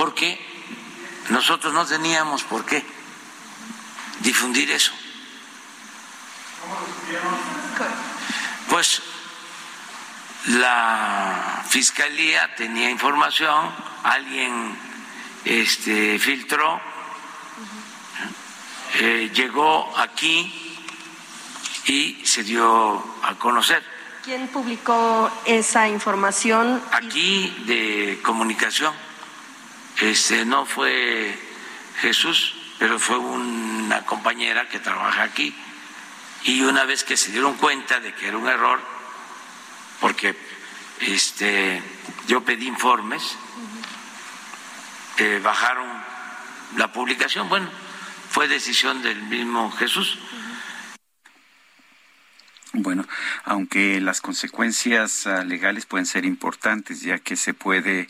porque nosotros no teníamos por qué difundir eso. Pues la fiscalía tenía información, alguien este, filtró, eh, llegó aquí y se dio a conocer. ¿Quién publicó esa información? Aquí de comunicación este, no fue Jesús, pero fue una compañera que trabaja aquí. Y una vez que se dieron cuenta de que era un error, porque este, yo pedí informes, eh, bajaron la publicación, bueno, fue decisión del mismo Jesús. Bueno, aunque las consecuencias ah, legales pueden ser importantes, ya que se puede,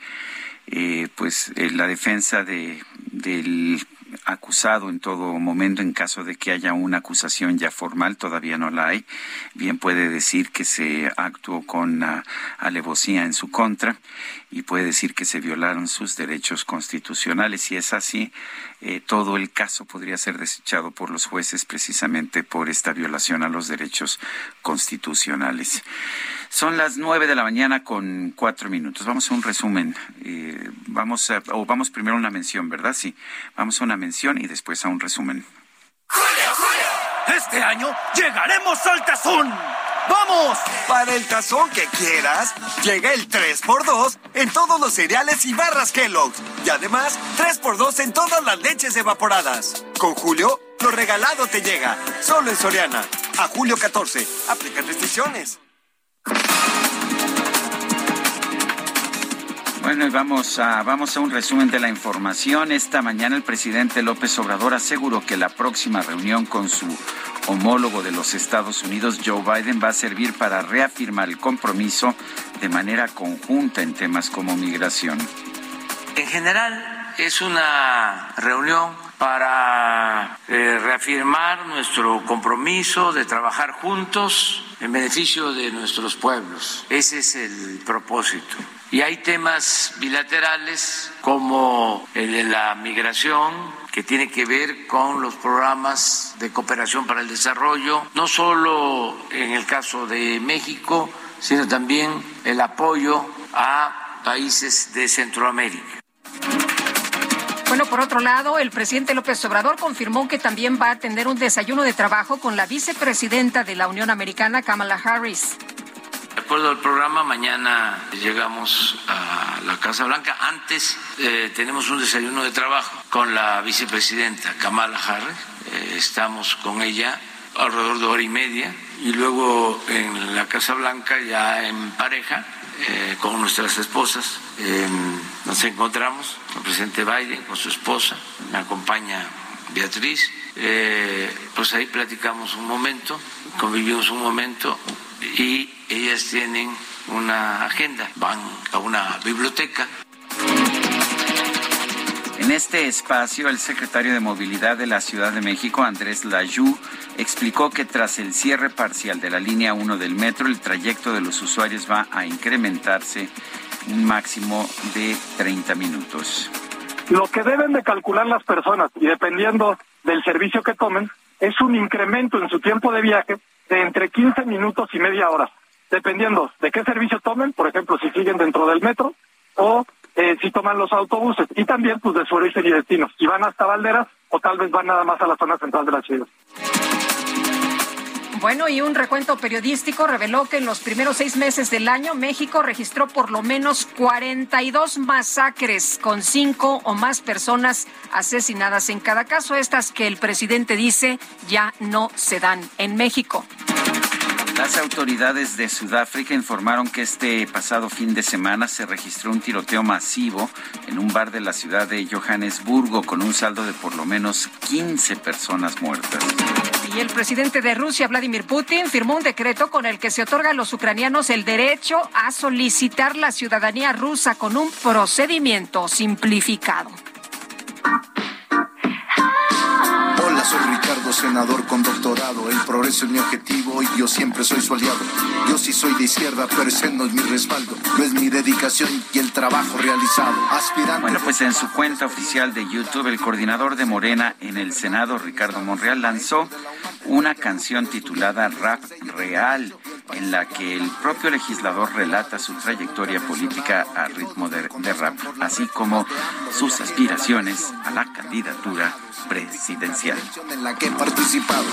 eh, pues, eh, la defensa de, del acusado en todo momento en caso de que haya una acusación ya formal, todavía no la hay, bien puede decir que se actuó con uh, alevosía en su contra y puede decir que se violaron sus derechos constitucionales. Si es así, eh, todo el caso podría ser desechado por los jueces precisamente por esta violación a los derechos constitucionales. Son las nueve de la mañana con cuatro minutos. Vamos a un resumen. Eh, vamos a, o vamos primero a una mención, ¿verdad? Sí. Vamos a una mención y después a un resumen. ¡Julio, Julio! Este año llegaremos al tazón. ¡Vamos! Para el tazón que quieras, llega el 3x2 en todos los cereales y barras Kellogg's. Y además, 3x2 en todas las leches evaporadas. Con Julio, lo regalado te llega. Solo en Soriana. A julio 14. Aplica restricciones. Bueno, y vamos a, vamos a un resumen de la información. Esta mañana el presidente López Obrador aseguró que la próxima reunión con su homólogo de los Estados Unidos, Joe Biden, va a servir para reafirmar el compromiso de manera conjunta en temas como migración. En general, es una reunión para eh, reafirmar nuestro compromiso de trabajar juntos en beneficio de nuestros pueblos. Ese es el propósito. Y hay temas bilaterales como el de la migración, que tiene que ver con los programas de cooperación para el desarrollo, no solo en el caso de México, sino también el apoyo a países de Centroamérica. Bueno, por otro lado, el presidente López Obrador confirmó que también va a tener un desayuno de trabajo con la vicepresidenta de la Unión Americana, Kamala Harris. De acuerdo al programa, mañana llegamos a la Casa Blanca. Antes eh, tenemos un desayuno de trabajo con la vicepresidenta Kamala Harris. Eh, estamos con ella alrededor de hora y media. Y luego en la Casa Blanca, ya en pareja, eh, con nuestras esposas, nos encontramos con el presidente Biden, con su esposa, me acompaña Beatriz, eh, pues ahí platicamos un momento, convivimos un momento y ellas tienen una agenda, van a una biblioteca. En este espacio, el secretario de Movilidad de la Ciudad de México, Andrés Layú, explicó que tras el cierre parcial de la línea 1 del metro, el trayecto de los usuarios va a incrementarse un máximo de 30 minutos. Lo que deben de calcular las personas, y dependiendo del servicio que tomen, es un incremento en su tiempo de viaje de entre 15 minutos y media hora, dependiendo de qué servicio tomen, por ejemplo, si siguen dentro del metro o eh, si toman los autobuses, y también pues de su origen y destino, si van hasta Valderas o tal vez van nada más a la zona central de la ciudad. Bueno, y un recuento periodístico reveló que en los primeros seis meses del año México registró por lo menos 42 masacres con cinco o más personas asesinadas en cada caso, estas que el presidente dice ya no se dan en México. Las autoridades de Sudáfrica informaron que este pasado fin de semana se registró un tiroteo masivo en un bar de la ciudad de Johannesburgo con un saldo de por lo menos 15 personas muertas. Y el presidente de Rusia, Vladimir Putin, firmó un decreto con el que se otorga a los ucranianos el derecho a solicitar la ciudadanía rusa con un procedimiento simplificado. Hola, soy Ricardo, senador con doctorado. El progreso es mi objetivo y yo siempre soy su aliado. Yo sí soy de izquierda, pero ese no es mi respaldo. No es mi dedicación y el trabajo realizado. Aspirante. Bueno, pues en su cuenta oficial de YouTube, el coordinador de Morena en el Senado, Ricardo Monreal, lanzó una canción titulada Rap Real, en la que el propio legislador relata su trayectoria política a ritmo de, rap, así como sus aspiraciones a la candidatura presidencial. En la que he participado.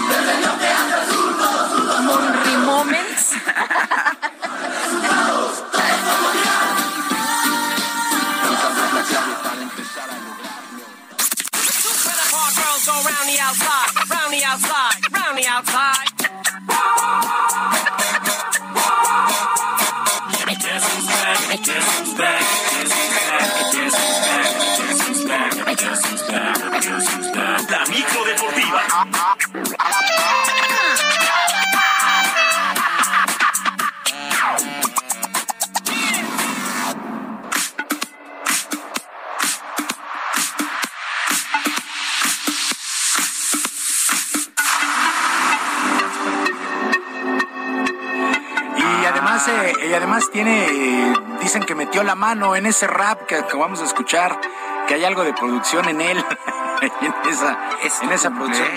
Tiene, eh, dicen que metió la mano en ese rap que acabamos de escuchar, que hay algo de producción en él. <laughs> <laughs> en esa, en esa producción.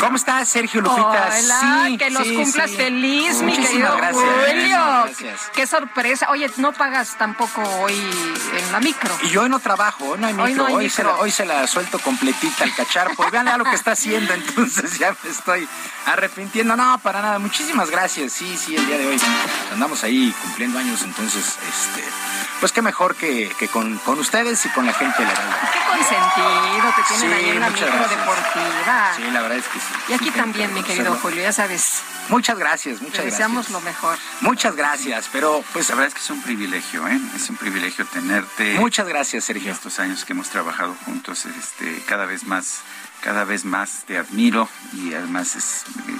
¿Cómo estás, Sergio Lupita? Hola, que los cumplas feliz, mi querido gracias, Julio. gracias. Qué sorpresa. Oye, no pagas tampoco hoy en la micro. Y yo hoy no trabajo, hoy no hay micro, Hoy no hay Se, micro. la, hoy se la suelto completita al cacharpo. Vean ya lo que está haciendo, entonces ya me estoy arrepintiendo. No, para nada. Muchísimas gracias. Sí, sí, el día de hoy andamos ahí cumpliendo años, entonces, este, pues qué mejor que, que con, con ustedes y con la gente de la. Qué consentido te tienen Sí, ahí en la micro gracias. deportiva. Sí, la verdad es que sí. Y aquí también, mi querido Julio, ya sabes. Muchas gracias, Te muchas deseamos gracias. lo mejor. Muchas gracias, pero pues La verdad es que es un privilegio, ¿eh? Es un privilegio tenerte. Muchas gracias, Sergio. Estos años que hemos trabajado juntos, este, cada vez más, cada vez más te admiro y además es, eh,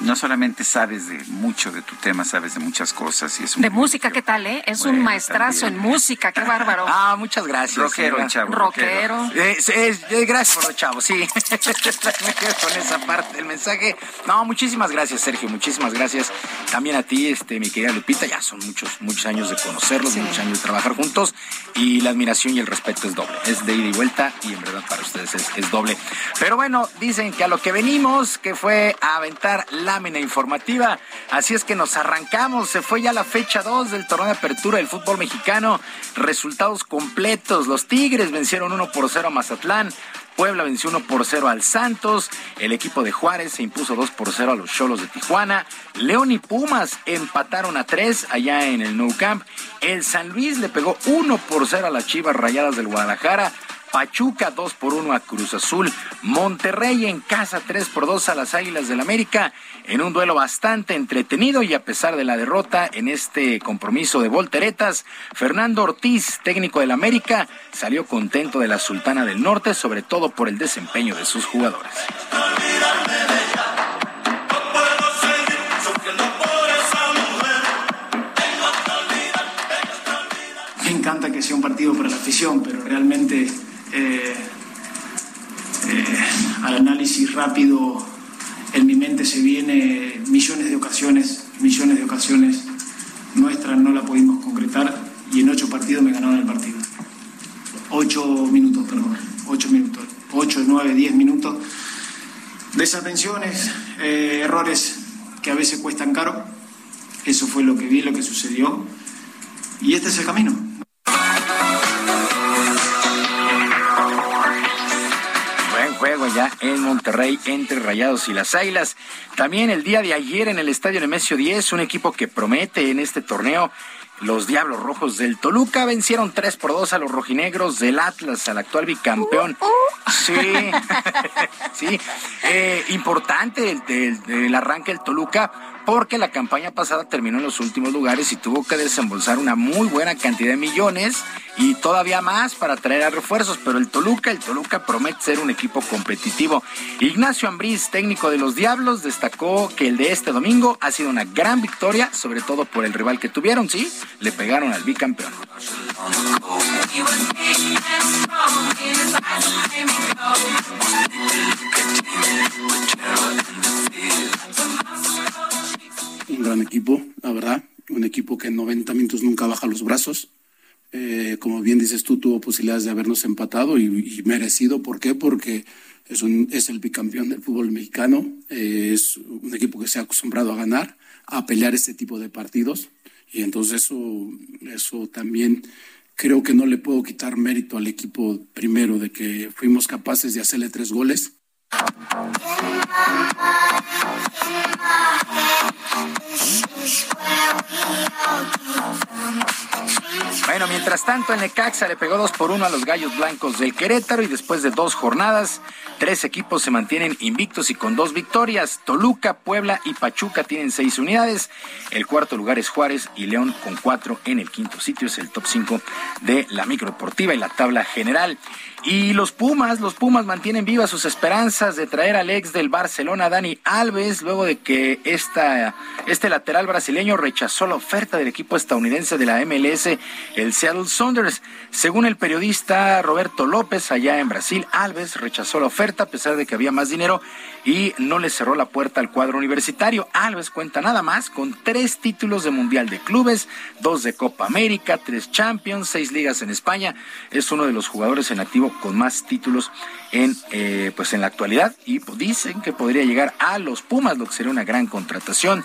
no solamente sabes de mucho de tu tema, sabes de muchas cosas y es un De música, ¿qué tal, eh? Es un maestrazo también. en música, qué bárbaro. <laughs> Ah, muchas gracias. Rockero, señora. chavo, Rockero. Eh, eh, gracias por lo chavo, sí. <laughs> Me quedo con esa parte del mensaje. No, muchísimas gracias, Sergio. Muchísimas gracias también a ti, este, mi querida Lupita. Ya son muchos, muchos años de conocerlos, muchos años de trabajar juntos. Y la admiración y el respeto es doble. Es de ida y vuelta y en verdad para ustedes es, es doble. Pero bueno, dicen que a lo que venimos, que fue a aventar lámina informativa. Así es que nos arrancamos. Se fue ya la fecha 2 del torneo de apertura del fútbol mexicano. Resultados completos. Los Tigres vencieron 1 por 0 a Mazatlán. Puebla venció 1 por 0 al Santos. El equipo de Juárez se impuso 2 por 0 a los Cholos de Tijuana. León y Pumas empataron a 3 allá en el Nou Camp. El San Luis le pegó 1 por 0 a las Chivas Rayadas del Guadalajara. Pachuca 2 por 1 a Cruz Azul. Monterrey en casa 3 por 2 a las Águilas del América. En un duelo bastante entretenido y a pesar de la derrota en este compromiso de volteretas, Fernando Ortiz, técnico del América, salió contento de la Sultana del Norte, sobre todo por el desempeño de sus jugadores. Me encanta que sea un partido para la afición, pero realmente eh, al análisis rápido en mi mente se viene millones de ocasiones, millones de ocasiones nuestras no la pudimos concretar y en ocho partidos me ganaron el partido. Ocho minutos, perdón, ocho minutos, ocho, nueve, diez minutos. Desatenciones, eh, errores que a veces cuestan caro. Eso fue lo que vi, lo que sucedió. Y este es el camino. Juego ya en Monterrey entre Rayados y las Águilas. También el día de ayer en el Estadio Nemesio 10, un equipo que promete en este torneo. Los Diablos Rojos del Toluca vencieron 3 por 2 a los rojinegros del Atlas, al actual bicampeón. Sí, <laughs> sí. Eh, importante el, el- el arranque del Toluca porque la campaña pasada terminó en los últimos lugares y tuvo que desembolsar una muy buena cantidad de millones y todavía más para traer a refuerzos, pero el Toluca, el Toluca promete ser un equipo competitivo. Ignacio Ambriz, técnico de los Diablos, destacó que el de este domingo ha sido una gran victoria, sobre todo por el rival que tuvieron, sí, le pegaron al bicampeón. Un gran equipo, la verdad, un equipo que en 90 minutos nunca baja los brazos. Eh, como bien dices tú, tuvo posibilidades de habernos empatado y, merecido. ¿Por qué? Porque es, un, es el bicampeón del fútbol mexicano, eh, es un equipo que se ha acostumbrado a ganar, a pelear este tipo de partidos y entonces eso, eso también creo que no le puedo quitar mérito al equipo primero de que fuimos capaces de hacerle tres goles. Bueno, mientras tanto, el Necaxa le pegó 2 por 1 a los Gallos Blancos del Querétaro y después de dos jornadas, tres equipos se mantienen invictos y con dos victorias. Toluca, Puebla y Pachuca tienen seis unidades. El cuarto lugar es Juárez y León con cuatro en el quinto sitio. Es el top 5 de la microdeportiva y la tabla general. Y los Pumas, los Pumas mantienen vivas sus esperanzas de traer al ex del Barcelona, Dani Alves, luego de que esta, este lateral brasileño rechazó la oferta del equipo estadounidense de la MLS, el Seattle Sounders. Según el periodista Roberto López, allá en Brasil, Alves rechazó la oferta a pesar de que había más dinero y no le cerró la puerta al cuadro universitario. Alves cuenta nada más con tres títulos de Mundial de Clubes, dos de Copa América, tres Champions, seis ligas en España. Es uno de los jugadores en activo con más títulos en, eh, pues en la actualidad y dicen que podría llegar a los Pumas, lo que sería una gran contratación.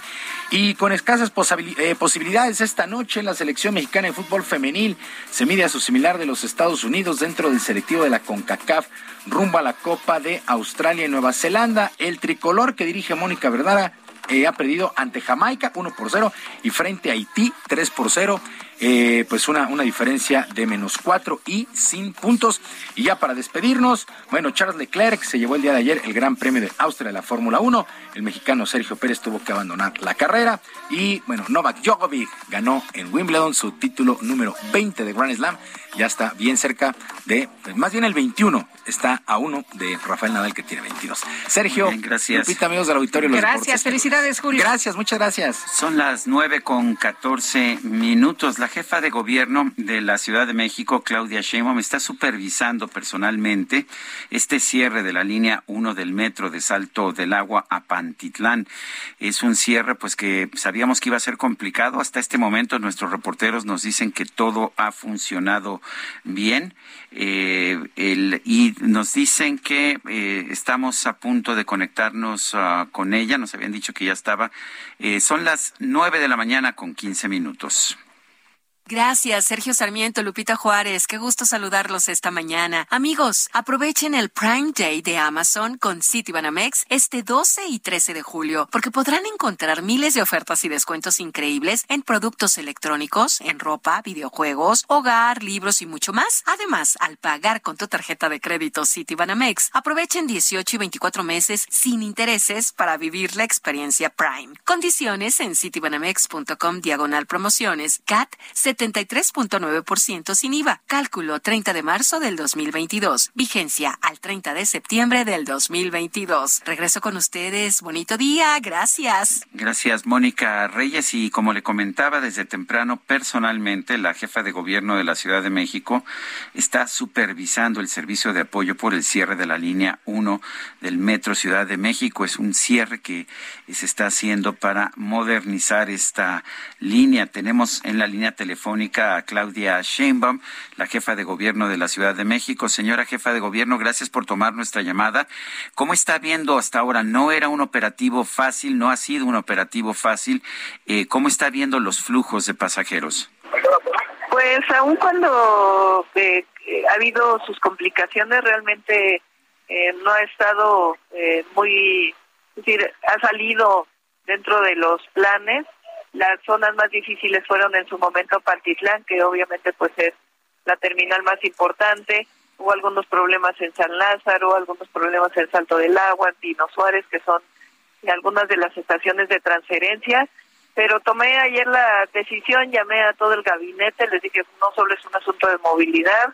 Y con escasas eh, posibilidades esta noche, la selección mexicana de fútbol femenil se mide a su similar de los Estados Unidos dentro del selectivo de la CONCACAF rumbo a la Copa de Australia y Nueva Zelanda. El tricolor que dirige Mónica Verdara eh, ha perdido ante Jamaica 1 por 0 y frente a Haití 3 por 0. Eh, pues una, una diferencia de menos cuatro y sin puntos. Y ya para despedirnos, bueno, Charles Leclerc se llevó el día de ayer el Gran Premio de Austria de la Fórmula 1. El mexicano Sergio Pérez tuvo que abandonar la carrera. Y bueno, Novak Djokovic ganó en Wimbledon su título número 20 de Grand Slam. Ya está bien cerca de, pues, más bien el 21, está a uno de Rafael Nadal que tiene 22. Sergio, gracias. Lupita, amigos del auditorio. gracias, felicidades, Julio. Gracias, muchas gracias. Son las nueve con 14 minutos. La jefa de gobierno de la Ciudad de México, Claudia Sheinbaum, está supervisando personalmente este cierre de la línea 1 del metro de Salto del Agua a Pantitlán. Es un cierre pues que sabíamos que iba a ser complicado. Hasta este momento nuestros reporteros nos dicen que todo ha funcionado bien. Eh, y nos dicen que eh, estamos a punto de conectarnos ah, con ella. Nos habían dicho que ya estaba. Eh, son las nueve de la mañana con quince minutos. Gracias, Sergio Sarmiento, Lupita Juárez. Qué gusto saludarlos esta mañana. Amigos, aprovechen el Prime Day de Amazon con Citibanamex este 12 y 13 de julio, porque podrán encontrar miles de ofertas y descuentos increíbles en productos electrónicos, en ropa, videojuegos, hogar, libros y mucho más. Además, al pagar con tu tarjeta de crédito Citibanamex, aprovechen 18 y 24 meses sin intereses para vivir la experiencia Prime. Condiciones en citibanamex.com diagonal promociones. CAT 73.9% sin IVA. Cálculo 30 de marzo del 2022. Vigencia al 30 de septiembre del 2022. Regreso con ustedes. Bonito día. Gracias. Gracias, Mónica Reyes. Y como le comentaba desde temprano, personalmente, la jefa de gobierno de la Ciudad de México está supervisando el servicio de apoyo por el cierre de la línea 1 del Metro Ciudad de México. Es un cierre que se está haciendo para modernizar esta línea. Tenemos en la línea a Claudia Sheinbaum, la jefa de gobierno de la Ciudad de México. Señora jefa de gobierno, gracias por tomar nuestra llamada. ¿Cómo está viendo hasta ahora? No era un operativo fácil, no ha sido un operativo fácil. Eh, ¿Cómo está viendo los flujos de pasajeros? Pues aun cuando eh, ha habido sus complicaciones, realmente eh, no ha estado muy, es decir, ha salido dentro de los planes las zonas más difíciles fueron en su momento Pantitlán, que obviamente pues es la terminal más importante. Hubo algunos problemas en San Lázaro, algunos problemas en Salto del Agua, en Pino Suárez, que son algunas de las estaciones de transferencia. Pero tomé ayer la decisión, llamé a todo el gabinete, les dije que no solo es un asunto de movilidad,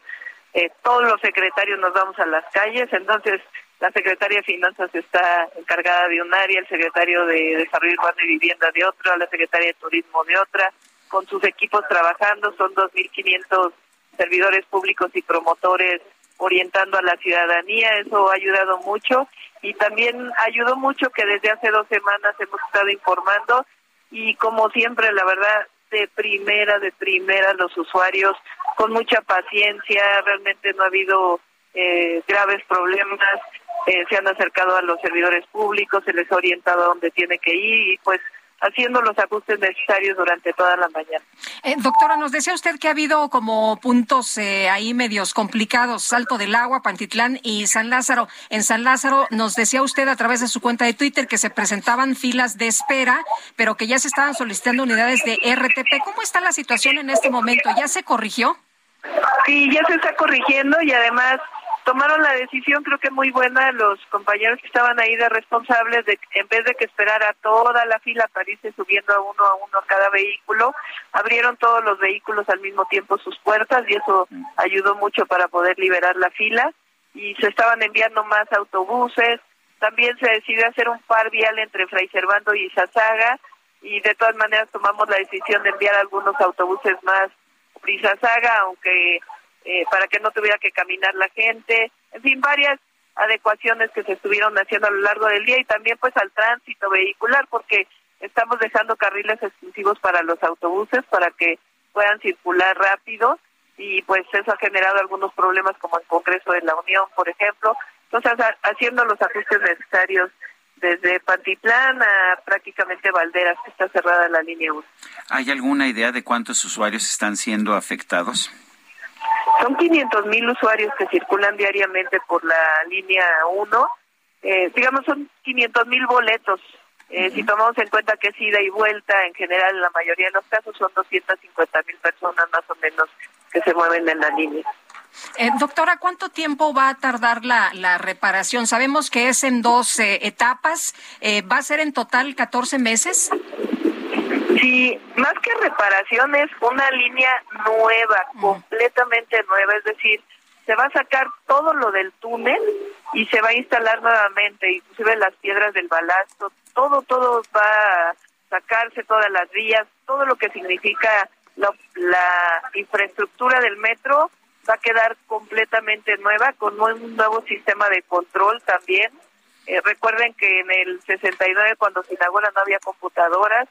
eh, todos los secretarios nos vamos a las calles, entonces la secretaria de Finanzas está encargada de un área, el secretario de Desarrollo Urbano y Vivienda de otra, la secretaria de Turismo de otra, con sus equipos trabajando, son 2.500 servidores públicos y promotores orientando a la ciudadanía, eso ha ayudado mucho y también ayudó mucho que desde hace dos semanas hemos estado informando y como siempre, la verdad, de primera, de primera, los usuarios con mucha paciencia, realmente no ha habido eh, graves problemas, eh, se han acercado a los servidores públicos, se les ha orientado a dónde tiene que ir y pues haciendo los ajustes necesarios durante toda la mañana. Eh, doctora, nos decía usted que ha habido como puntos eh, ahí medios complicados, Salto del Agua, Pantitlán y San Lázaro. En San Lázaro nos decía usted a través de su cuenta de Twitter que se presentaban filas de espera, pero que ya se estaban solicitando unidades de RTP. ¿Cómo está la situación en este momento? ¿Ya se corrigió? Sí, ya se está corrigiendo y además tomaron la decisión, creo que muy buena, los compañeros que estaban ahí de responsables, de en vez de que esperara toda la fila para irse subiendo a uno a uno cada vehículo, abrieron todos los vehículos al mismo tiempo sus puertas y eso ayudó mucho para poder liberar la fila y se estaban enviando más autobuses. También se decidió hacer un par vial entre Fray Servando y Sasaga y de todas maneras tomamos la decisión de enviar algunos autobuses más Saga, aunque eh, para que no tuviera que caminar la gente, en fin, varias adecuaciones que se estuvieron haciendo a lo largo del día y también pues al tránsito vehicular porque estamos dejando carriles exclusivos para los autobuses para que puedan circular rápido y pues eso ha generado algunos problemas como el Congreso de la Unión, por ejemplo. Entonces, haciendo los ajustes necesarios desde Pantitlán a prácticamente Valderas, que está cerrada la línea 1. ¿Hay alguna idea de cuántos usuarios están siendo afectados? Son 500 mil usuarios que circulan diariamente por la línea 1. Eh, digamos, son 500 mil boletos. Eh, Si tomamos en cuenta que es ida y vuelta, en general, en la mayoría de los casos son 250 mil personas más o menos que se mueven en la línea. Eh, doctora, ¿cuánto tiempo va a tardar la, la reparación? Sabemos que es en dos eh, etapas. Eh, ¿Va a ser en total 14 meses? Sí, más que reparación es una línea nueva, completamente nueva, es decir, se va a sacar todo lo del túnel y se va a instalar nuevamente, inclusive las piedras del balasto, todo, todo va a sacarse, todas las vías, todo lo que significa la, la infraestructura del metro va a quedar completamente nueva con un nuevo sistema de control también. Eh, recuerden que en el 69 cuando se inaugura no había computadoras,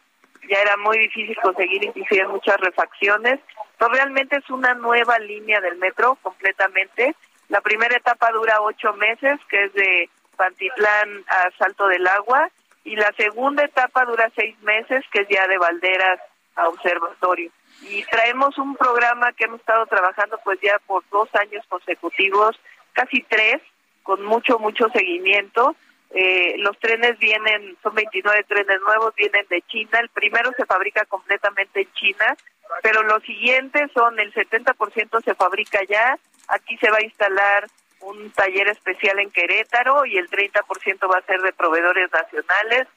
ya era muy difícil conseguir inclusive muchas refacciones. Entonces realmente es una nueva línea del metro completamente. La primera etapa dura ocho meses, que es de Pantitlán a Salto del Agua, y la segunda etapa dura seis meses, que es ya de Valderas a Observatorio y traemos un programa que hemos estado trabajando pues ya por dos años consecutivos, casi tres, con mucho, mucho seguimiento. Eh, los trenes vienen, son 29 trenes nuevos, vienen de China. El primero se fabrica completamente en China, pero los siguientes son el 70% se fabrica ya. Aquí se va a instalar un taller especial en Querétaro y el 30% va a ser de proveedores nacionales.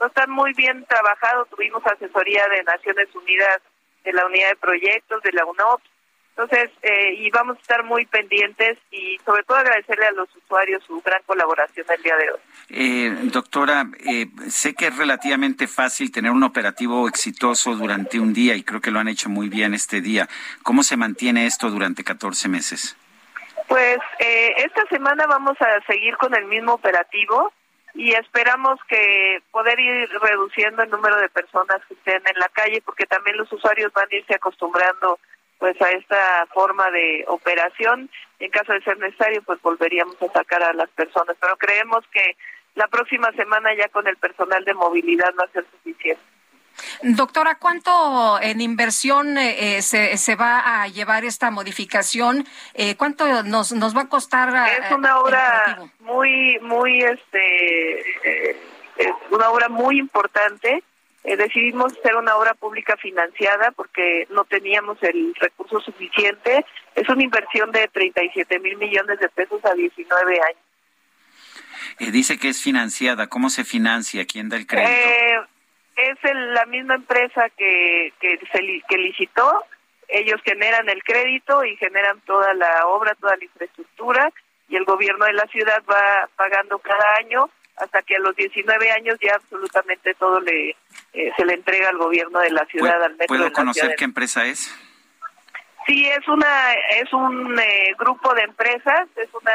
No están muy bien trabajados. Tuvimos asesoría de Naciones Unidas de la unidad de proyectos, de la UNOPS. Entonces, eh, y vamos a estar muy pendientes y sobre todo agradecerle a los usuarios su gran colaboración el día de hoy. Eh, doctora, eh, sé que es relativamente fácil tener un operativo exitoso durante un día y creo que lo han hecho muy bien este día. ¿Cómo se mantiene esto durante 14 meses? Pues eh, esta semana vamos a seguir con el mismo operativo y esperamos que poder ir reduciendo el número de personas que estén en la calle porque también los usuarios van a irse acostumbrando pues a esta forma de operación en caso de ser necesario pues volveríamos a sacar a las personas pero creemos que la próxima semana ya con el personal de movilidad va a ser suficiente Doctora, ¿cuánto en inversión eh, eh, se, se, va a llevar esta modificación? Eh, ¿Cuánto nos, nos va a costar? Es una obra muy, muy, este, es una obra muy importante. Decidimos hacer una obra pública financiada porque no teníamos el recurso suficiente. Es una inversión de 37 mil millones de pesos a 19 años. dice que es financiada. ¿Cómo se financia? ¿Quién da el crédito? es el, la misma empresa que, que, se, que licitó, ellos generan el crédito y generan toda la obra, toda la infraestructura y el gobierno de la ciudad va pagando cada año hasta que a los 19 años ya absolutamente todo le eh, se le entrega al gobierno de la ciudad al metro ¿Puedo conocer qué empresa es? Sí, es una es un eh, grupo de empresas, es una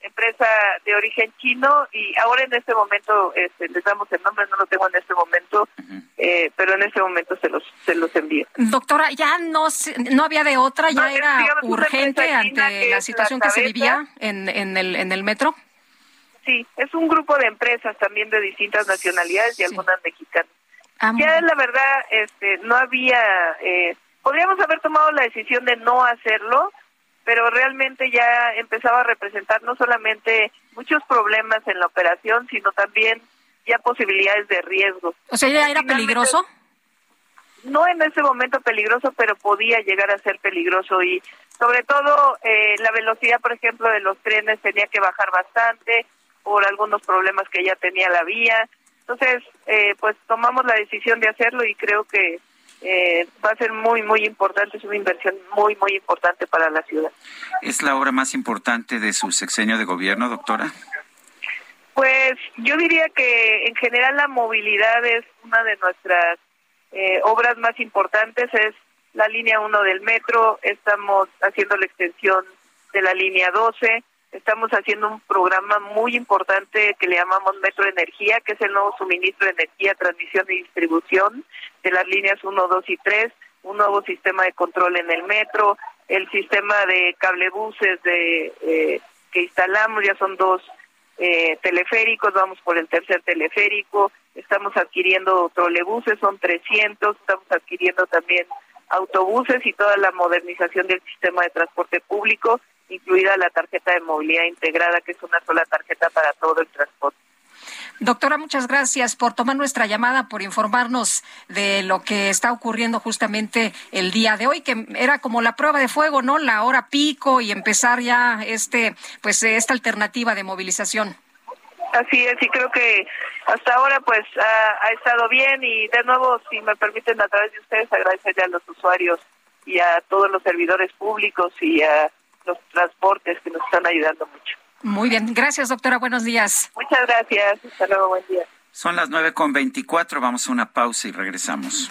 empresa de origen chino y ahora en este momento este, les damos el nombre, no lo tengo en este momento, eh, pero en este momento se los se los envío. Doctora, ya no no había de otra, ya era urgente ante la situación que se vivía en, en, el, en el metro. Sí, es un grupo de empresas también de distintas nacionalidades y algunas mexicanas. Ah, ya la verdad, este, no había, eh, podríamos haber tomado la decisión de no hacerlo, pero realmente ya empezaba a representar no solamente muchos problemas en la operación, sino también ya posibilidades de riesgo. O sea, ¿ya era peligroso? No en ese momento peligroso, pero podía llegar a ser peligroso y sobre todo eh, la velocidad, por ejemplo, de los trenes tenía que bajar bastante por algunos problemas que ya tenía la vía. Entonces, eh, pues tomamos la decisión de hacerlo y creo que eh, va a ser muy, muy importante, es una inversión muy, muy importante para la ciudad. ¿Es la obra más importante de su sexenio de gobierno, doctora? Pues yo diría que en general la movilidad es una de nuestras eh, obras más importantes, es la línea 1 del metro, estamos haciendo la extensión de la línea 12, Estamos haciendo un programa muy importante que le llamamos Metro Energía, que es el nuevo suministro de energía, transmisión y distribución de las líneas 1, 2 y 3, un nuevo sistema de control en el metro, el sistema de cablebuses de, eh, que instalamos, ya son dos eh, teleféricos, vamos por el tercer teleférico, estamos adquiriendo trolebuses, son 300, estamos adquiriendo también autobuses y toda la modernización del sistema de transporte público, incluida la tarjeta de movilidad integrada, que es una sola tarjeta para todo el transporte. Doctora, muchas gracias por tomar nuestra llamada, por informarnos de lo que está ocurriendo justamente el día de hoy, que era como la prueba de fuego, ¿no? La hora pico y empezar ya este, pues esta alternativa de movilización. Así es, y creo que hasta ahora pues ha, estado bien y de nuevo, si me permiten a través de ustedes, agradecerle a los usuarios y a todos los servidores públicos y a los transportes que nos están ayudando mucho. Muy bien, gracias doctora, buenos días. Muchas gracias, hasta luego, buen día. Son las nueve con veinticuatro, vamos a una pausa y regresamos.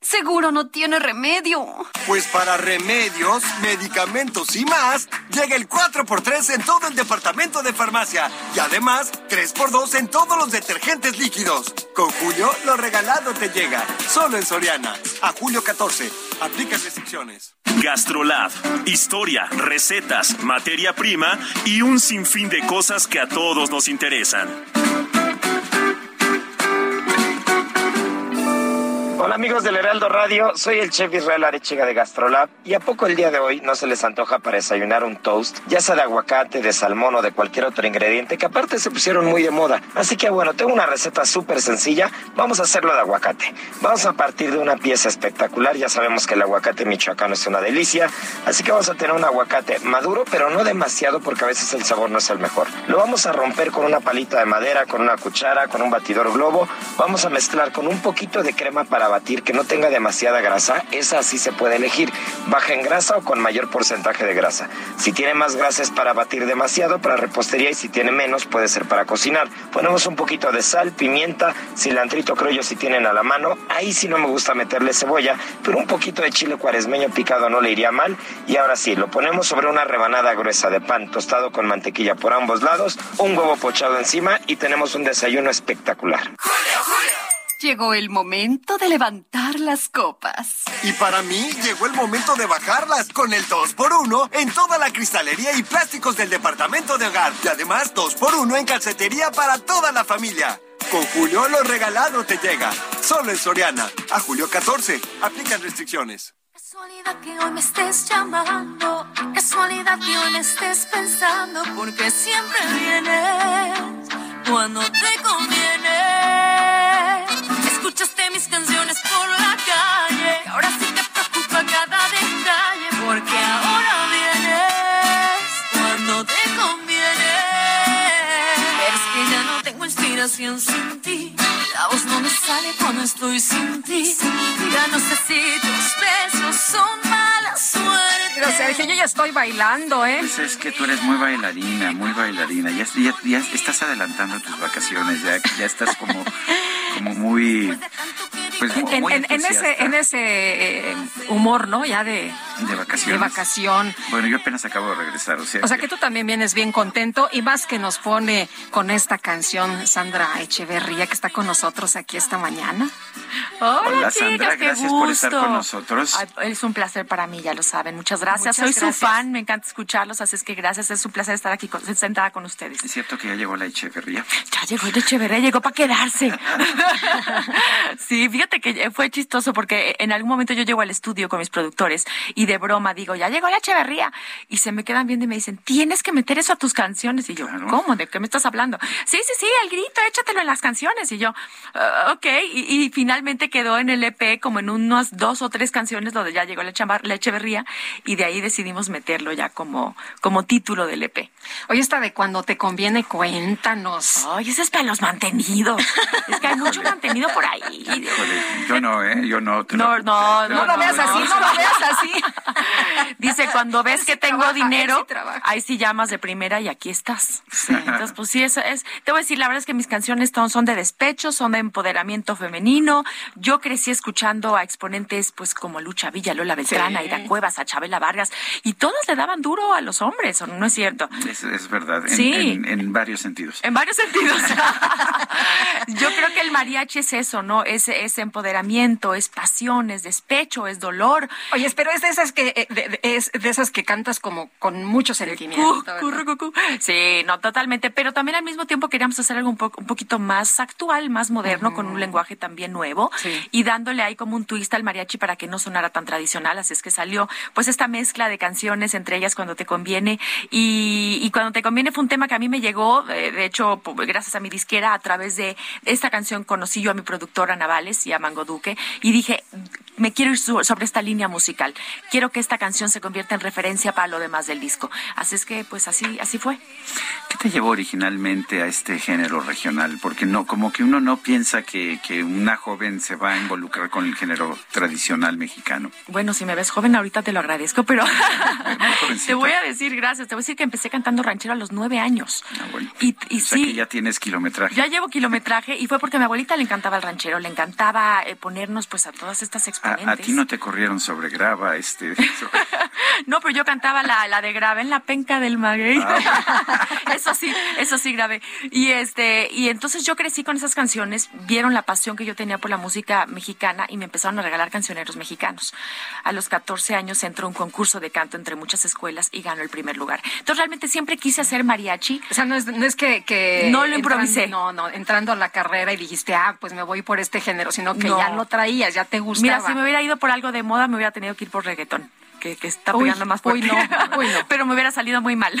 Seguro no tiene remedio. Pues para remedios, medicamentos y más, llega el 4x3 en todo el departamento de farmacia. Y además, 3x2 en todos los detergentes líquidos. Con Julio, lo regalado te llega. Solo en Soriana. A julio 14. Aplica restricciones. Gastrolab. Historia, recetas, materia prima y un sinfín de cosas que a todos nos interesan. Hola amigos del Heraldo Radio, soy el chef Israel Arechiga de Gastrolab. Y a poco el día de hoy no se les antoja para desayunar un toast, ya sea de aguacate, de salmón o de cualquier otro ingrediente que aparte se pusieron muy de moda. Así que bueno, tengo una receta súper sencilla, vamos a hacerlo de aguacate. Vamos a partir de una pieza espectacular, ya sabemos que el aguacate michoacano es una delicia, así que vamos a tener un aguacate maduro pero no demasiado porque a veces el sabor no es el mejor. Lo vamos a romper con una palita de madera, con una cuchara, con un batidor globo, vamos a mezclar con un poquito de crema para batir que no tenga demasiada grasa, esa sí se puede elegir, baja en grasa o con mayor porcentaje de grasa. Si tiene más grasa es para batir demasiado, para repostería y si tiene menos puede ser para cocinar. Ponemos un poquito de sal, pimienta, cilantrito creo si tienen a la mano. Ahí sí no me gusta meterle cebolla, pero un poquito de chile cuaresmeño picado no le iría mal. Y ahora sí, lo ponemos sobre una rebanada gruesa de pan tostado con mantequilla por ambos lados, un huevo pochado encima y tenemos un desayuno espectacular. Llegó el momento de levantar las copas. Y para mí llegó el momento de bajarlas con el 2x1 en toda la cristalería y plásticos del departamento de hogar. Y además 2x1 en calcetería para toda la familia. Con Julio lo regalado te llega. Solo en Soriana. A julio 14. Aplican restricciones. Casualidad que hoy me estés llamando. Casualidad que hoy me estés pensando. Porque siempre vienes cuando te conviene. Escuchaste mis canciones por la calle. Ahora sí te preocupa cada detalle. Porque ahora vienes cuando te conviene. Es que ya no tengo inspiración sin ti. La voz no me sale cuando estoy sin ti. Ya no sé si tus besos son mala suerte. Pero Sergio, yo ya estoy bailando, ¿eh? Pues es que tú eres muy bailarina, muy bailarina. Ya, ya, ya estás adelantando tus vacaciones, ya, ya estás como, como muy Pues muy, en, en- en ese, en ese eh, humor, ¿no? Ya de, de vacaciones. de vacación. Bueno, yo apenas acabo de regresar, o sea. O sea que tú también vienes bien contento y más que nos pone con esta canción Sandra Echeverría que está con nosotros aquí esta mañana. Hola, Hola, Sandra, qué gracias por estar gusto. con nosotros. Ay, es un placer para mí, ya lo saben. Muchas gracias. Muchas Soy gracias. su fan, me encanta escucharlos, así es que gracias. Es un placer estar aquí con- sentada con ustedes. Es cierto que ya llegó la Echeverría. Ya llegó el Echeverría, llegó para quedarse. <laughs> <laughs> sí, fíjate que fue chistoso porque en algún momento yo llego al estudio con mis productores y de broma digo, ya llegó la Echeverría. Y se me quedan viendo y me dicen, tienes que meter eso a tus canciones. Y yo, ¿cómo? ¿De qué me estás hablando? Sí, sí, sí, el grito, échatelo en las canciones. Y yo, "Ah, ok. Y, y finalmente quedó en el EP como en unas dos o tres canciones donde ya llegó la, la Echeverría y de ahí decidimos meterlo ya como, como título del EP. Oye, esta de cuando te conviene, cuéntanos. Ay, ese es para los mantenidos. Es que hay mucho mantenido por ahí. Híjole, yo no, ¿eh? Yo no. te No, lo- no, te no, lo- lo veas así, no lo veas así. <laughs> Dice, cuando ves que tengo trabaja, dinero, sí ahí sí llamas de primera y aquí estás. Sí, entonces, pues sí, eso es. Te voy a decir, la verdad es que mis canciones son, son de despecho, son de empoderamiento femenino. Yo crecí escuchando a exponentes, pues, como Lucha Villa, Lola Beltrán, Sí. Aida Cuevas, a Chabela Vargas, y todos le daban duro a los hombres, ¿o no es cierto? Es, es verdad, en, Sí. en- en varios sentidos. En varios sentidos. <laughs> Yo creo que el mariachi es eso, ¿no? Es, es empoderamiento, es pasión, es despecho, es dolor. Oye, pero es de esas que eh, de, de- es de esas que cantas como con mucho sentimiento. Cu- curru, cu- cu. Sí, no, totalmente. Pero también al mismo tiempo queríamos hacer algo un, po- un poquito más actual, más moderno, con un lenguaje también nuevo Sí. y dándole ahí como un twist al mariachi para que no sonara tan tradicional. Así es que salió pues esta mezcla de canciones, entre ellas Cuando te conviene. Y, y Cuando te conviene fue un tema que a mí me llegó, eh, de hecho, gracias a mi disquera, a través de esta canción conocí yo a mi productora Navales y a Mango Duque y dije, me quiero ir sobre esta línea musical. Quiero que esta canción se convierta en referencia para lo demás del disco. Así es que, pues así, así fue. ¿Qué te llevó originalmente a este género regional? Porque no, como que uno no piensa que, que una joven se va a involucrar con el género tradicional mexicano. Bueno, si me ves joven ahorita te lo agradezco, pero <laughs> te voy a decir gracias. Te voy a decir que empecé cantando ranchero a los nueve años. Ah, bueno. Y, y O sea sí, que ya tienes kilometraje. ya llevo kilometraje y fue porque mi abuelita le encantaba el ranchero, le encantaba eh, ponernos pues a todas estas A, exponentes. a ti no te corrieron sobre grava, este. <laughs> sobre- <laughs> No, pero yo cantaba la, la de grave en la penca del maguey. Ah, <laughs> eso sí, eso sí grabé. Y este, y entonces yo crecí con esas canciones, vieron la pasión que yo tenía por la música mexicana y me empezaron a regalar cancioneros mexicanos. A los 14 años entró un concurso de canto entre muchas escuelas y ganó el primer lugar. Entonces realmente siempre quise hacer mariachi. O sea, no es, no es que, que No lo entran- improvisé. no, no, entrando a la carrera y dijiste, ah, pues me voy por este género, sino que No. ya lo traías, ya te gustaba. Mira, si me hubiera ido por algo de moda, me hubiera tenido que ir por reggaetón. Que, que está Uy, pegando más uy, fuerte. no, uy, no. <laughs> Pero me hubiera salido muy mal.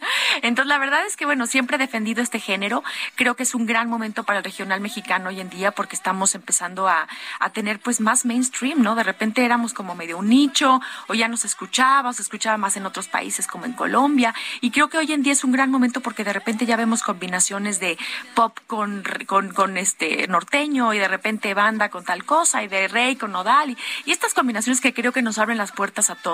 <laughs> Entonces, la verdad es que, bueno, siempre he defendido este género. Creo que es un gran momento para el regional mexicano hoy en día porque estamos empezando a, a tener, pues, más mainstream, ¿no? De repente éramos como medio un nicho, o ya nos escuchaba, o se escuchaba más en otros países como en Colombia. Y creo que hoy en día es un gran momento porque de repente ya vemos combinaciones de pop con, con, con este norteño y de repente banda con tal cosa y de rey con nodal y, y estas combinaciones que creo que nos abren las puertas a todos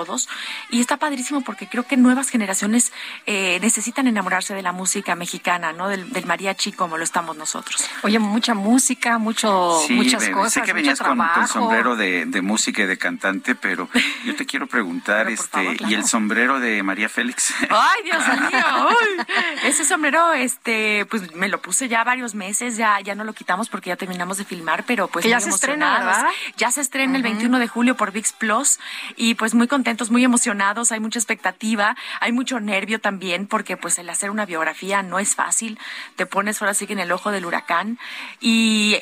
y está padrísimo porque creo que nuevas generaciones eh, necesitan enamorarse de la música mexicana, ¿no? Del, del mariachi como lo estamos nosotros. Oye, mucha música, mucho, Sí, muchas bebé, cosas, sé que mucho venías con, con trabajo. sombrero de, de música y de cantante, pero yo te quiero preguntar, este, favor, claro. ¿y el sombrero de María Félix? Ay, Dios <laughs> mío. uy. Ese sombrero, este, pues me lo puse ya varios meses, ya, ya no lo quitamos porque ya terminamos de filmar, pero pues Que ya se estrena. Ya se estrena el 21 de julio por VIX Plus y pues muy contentos, muy emocionados, hay mucha expectativa, hay mucho nervio también porque pues el hacer una biografía no es fácil, te pones ahora sí que en el ojo del huracán y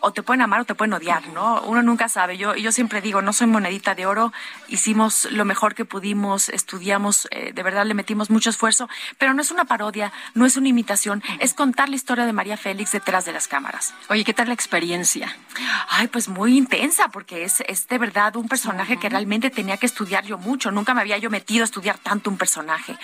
o te pueden amar o te pueden odiar, ¿no? Uno nunca sabe. Yo, yo siempre digo, no soy monedita de oro, hicimos lo mejor que pudimos, estudiamos, eh, de verdad le metimos mucho esfuerzo, pero no es una parodia, no es una imitación, es contar la historia de María Félix detrás de las cámaras. Oye, ¿qué tal la experiencia? Ay, pues muy intensa, porque es, es de verdad un personaje que realmente tenía que estudiar yo mucho. Nunca me había yo metido a estudiar tanto un personaje,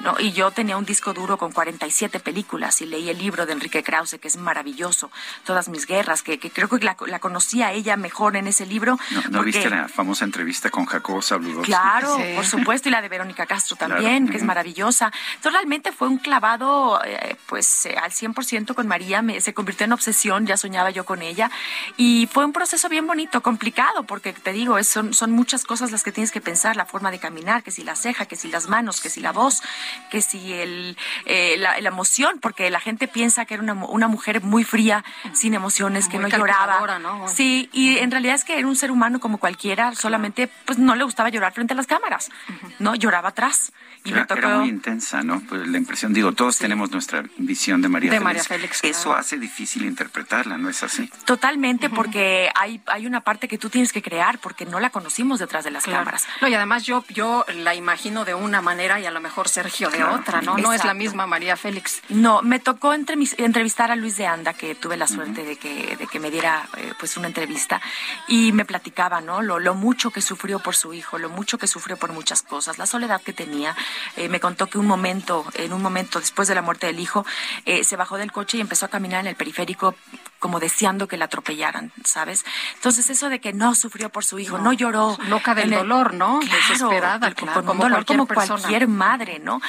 ¿no? Y yo tenía un disco duro con 47 películas y leí el libro de Enrique Krause, que es maravilloso. Todas mis guerras, que, que creo que la, la conocía ella mejor en ese libro. ¿No, no porque- viste la famosa entrevista con Jacobo Zabludowski? Claro, por supuesto, y la de Verónica Castro también, Claro. que es maravillosa. Entonces, realmente fue un clavado, eh, pues, eh, al 100% con María, me, se convirtió en obsesión, ya soñaba yo con ella, y fue un proceso bien bonito, complicado, porque te digo, es- son, son muchas cosas las que tienes que pensar, la forma de caminar, que si la ceja, que si las manos, que si la voz, que si el, eh, la, la emoción, porque la gente piensa que era una, una mujer muy fría, sin emociones, que Muy lloraba. ¿no? Sí, y en realidad es que era un ser humano como cualquiera, solamente pues no le gustaba llorar frente a las cámaras, ¿no? Lloraba atrás. Y Era, me tocó... era muy intensa, ¿no? Pues la impresión, digo, todos tenemos nuestra visión de María De Félix. María Félix, claro. Eso hace difícil interpretarla, ¿no es así? Totalmente, porque hay, hay una parte que tú tienes que crear, porque no la conocimos detrás de las Claro. cámaras. No, y además yo, yo la imagino de una manera y a lo mejor Sergio de Claro. otra, ¿no? No es la misma María Félix. No, me tocó entremis- entrevistar a Luis de Anda, que tuve la suerte de que, de que me diera eh, pues una entrevista, y me platicaba, ¿no? Lo, lo mucho que sufrió por su hijo, lo mucho que sufrió por muchas cosas, la soledad que tenía. Eh, me contó que un momento, en un momento después de la muerte del hijo, eh, se bajó del coche y empezó a caminar en el periférico como deseando que la atropellaran, ¿sabes? Entonces eso de que no sufrió por su hijo, no, No, lloró. loca del el- dolor, ¿no? Claro, Desesperada, claro, como dolor cualquier como cualquier madre, ¿no?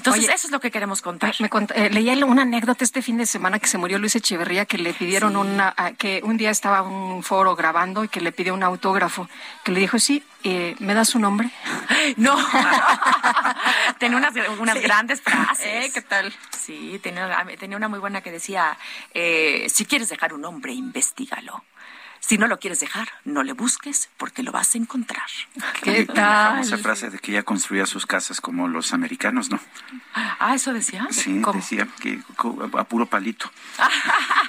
Entonces Oye, eso es lo que queremos contar. Me cont- eh, leí una anécdota este fin de semana que se murió Luis Echeverría, que le pidieron Sí. una, a- que un día estaba un foro grabando y que le pidió un autógrafo, que le dijo, sí, eh, ¿me das su nombre? <laughs> No. <laughs> tenía unas, unas Sí. grandes frases. ¿Eh? ¿Qué tal? Sí, tenía, tenía una muy buena que decía, eh, si quieres dejar un hombre, investigalo. Si no lo quieres dejar, no le busques porque lo vas a encontrar. ¿Qué La tal? famosa frase de que ella construía sus casas como los americanos, ¿no? Ah, eso decía. Sí, ¿Cómo? decía que a puro palito. <laughs>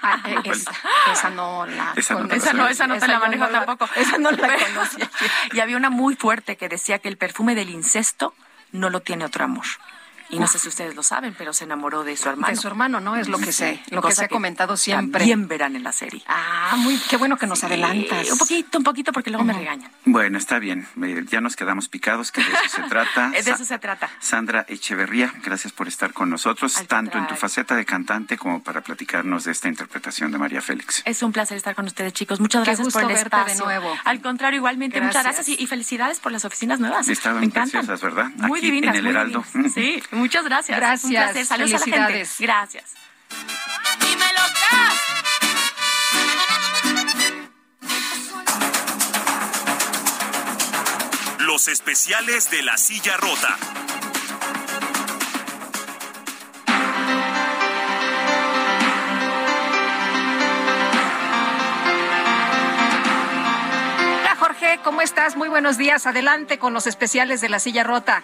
Ah, esa, esa no la Esa no la Esa no, esa te la manejo la- tampoco. esa no la <laughs> conocía. Y había una muy fuerte que decía que el perfume del incesto no lo tiene otro amor. Y no sé si ustedes lo saben, pero se enamoró de su hermano. De su hermano, ¿no? Es lo que se, lo que se ha comentado siempre. También verán en la serie. Ah, muy, qué bueno que nos Sí, adelantas. Un poquito, un poquito, porque luego me regañan. Bueno, está bien. Ya nos quedamos picados, que de eso se trata. <laughs> De eso se trata. Sandra Echeverría, gracias por estar con nosotros, Al tanto en tu faceta de cantante como para platicarnos de esta interpretación de María Félix. Es un placer estar con ustedes, chicos. Muchas Qué gracias por el verte de nuevo. Al contrario, igualmente, muchas Gracias. y, y felicidades por las oficinas nuevas. Estaban me encantan. preciosas, ¿verdad? Muy Aquí divinas, en el muy Heraldo. divinas. Sí, <laughs> muchas gracias. Gracias, Un placer. Saludos a la gente. Gracias. Los especiales de la silla rota. Hola Jorge, ¿cómo estás? Muy buenos días. Adelante con los especiales de la silla rota.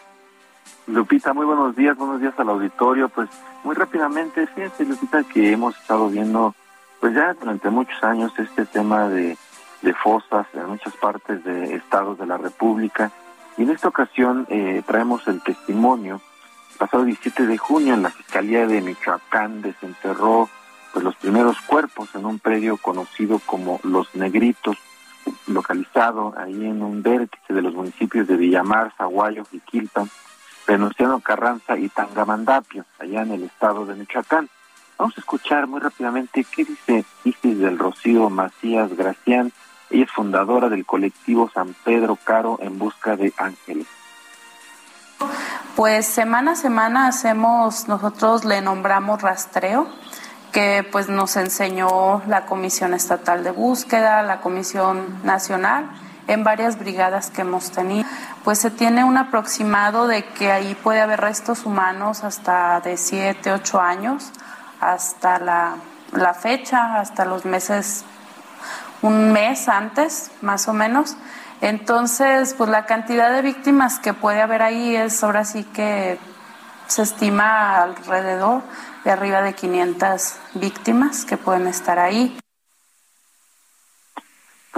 Lupita, muy buenos días, buenos días al auditorio. Pues muy rápidamente, fíjate Lupita que hemos estado viendo pues ya durante muchos años este tema de, fosas en muchas partes de estados de la República y en esta ocasión eh, traemos el testimonio. Pasado 17 de junio en la Fiscalía de Michoacán desenterró pues los primeros cuerpos en un predio conocido como Los Negritos, localizado ahí en un vértice de los municipios de Villamar, Zaguayo, Jiquilpan, Venustiano Carranza y Tangamandapio, allá en el estado de Michoacán. Vamos a escuchar muy rápidamente qué dice Isis del Rocío Macías Gracián. Ella es fundadora del colectivo San Pedro Caro en busca de ángeles. Pues semana a semana hacemos, nosotros le nombramos rastreo, que pues nos enseñó la Comisión Estatal de Búsqueda, la Comisión Nacional, en varias brigadas que hemos tenido. Pues se tiene un aproximado de que ahí puede haber restos humanos hasta de 7, 8 años, hasta la, la fecha, hasta los meses, un mes antes, más o menos. Entonces, pues la cantidad de víctimas que puede haber ahí es ahora sí que se estima alrededor de arriba de 500 víctimas que pueden estar ahí.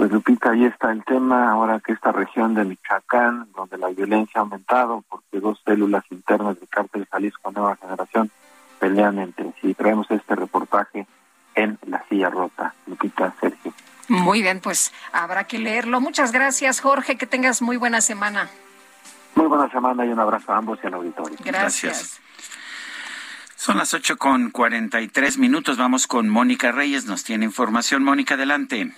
Pues Lupita, ahí está el tema, ahora que esta región de Michoacán, donde la violencia ha aumentado porque dos células internas del cártel Jalisco Nueva Generación pelean entre sí. Traemos este reportaje en La Silla Rota. Lupita, Sergio. Muy bien, pues habrá que leerlo. Muchas gracias, Jorge. Que tengas muy buena semana. Muy buena semana y un abrazo a ambos y al auditorio. Gracias. Son las ocho con cuarenta y tres minutos. Vamos con Mónica Reyes. Nos tiene información. Mónica, adelante.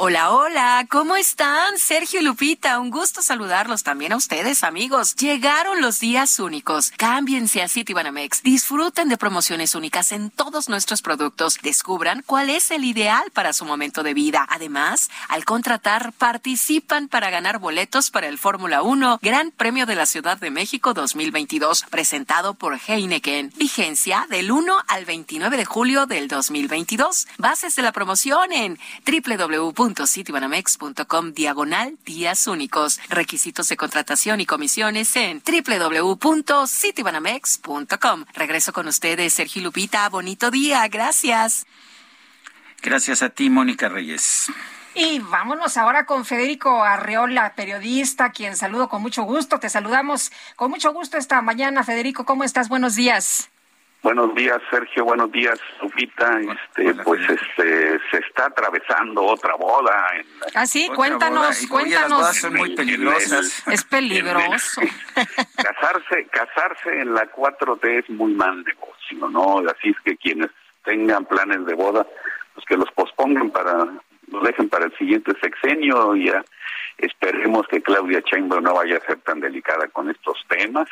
Hola, hola, ¿cómo están? Sergio y Lupita, un gusto saludarlos también a ustedes, amigos. Llegaron los días únicos. Cámbiense a Citibanamex. Disfruten de promociones únicas en todos nuestros productos. Descubran cuál es el ideal para su momento de vida. Además, al contratar, participan para ganar boletos para el Fórmula 1 Gran Premio de la Ciudad de México 2022, presentado por Heineken. Vigencia del 1 al 29 de julio del 2022. Bases de la promoción en www www.citibanamex.com diagonal días únicos. Requisitos de contratación y comisiones en www.citibanamex.com. Regreso con ustedes, Sergio Lupita. Bonito día. Gracias. Gracias a ti, Mónica Reyes. Y vámonos ahora con Federico Arreola, periodista, quien saludo con mucho gusto. Te saludamos con mucho gusto esta mañana. Federico, ¿cómo estás? Buenos días. Buenos días, Sergio. Buenos días, Lupita. Este, pues este, se está atravesando otra boda. En ah, sí, cuéntanos, cuéntanos. Las bodas son muy peligrosas. <laughs> Es peligroso. casarse, casarse en la 4T es muy mal negocio, ¿no? Así es que quienes tengan planes de boda, pues que los pospongan para, los dejen para el siguiente sexenio y ya esperemos que Claudia Sheinbaum no vaya a ser tan delicada con estos temas.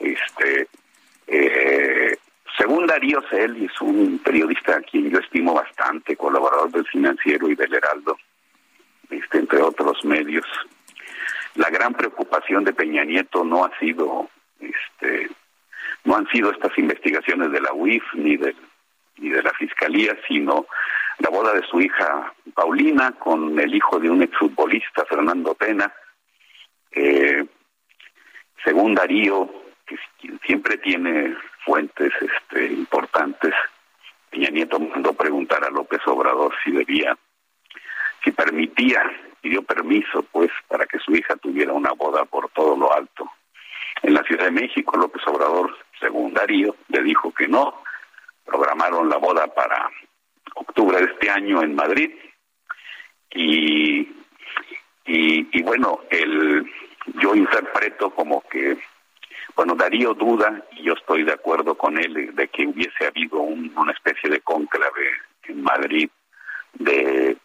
Este, eh, según Darío Celis, un periodista a quien yo estimo bastante, colaborador del Financiero y del Heraldo, este, entre otros medios, la gran preocupación de Peña Nieto no ha sido, este, no han sido estas investigaciones de la UIF ni de, ni de la Fiscalía, sino la boda de su hija Paulina con el hijo de un exfutbolista, Fernando Pena. Eh, según Darío, que siempre tiene fuentes este, importantes. Peña Nieto mandó preguntar a López Obrador si debía, si permitía, pidió permiso, pues, para que su hija tuviera una boda por todo lo alto. En la Ciudad de México, López Obrador, según Darío, le dijo que no. Programaron la boda para octubre de este año en Madrid. Y, y, y bueno, el, yo interpreto como que bueno, Darío duda, y yo estoy de acuerdo con él, de que hubiese habido una especie de cónclave en Madrid de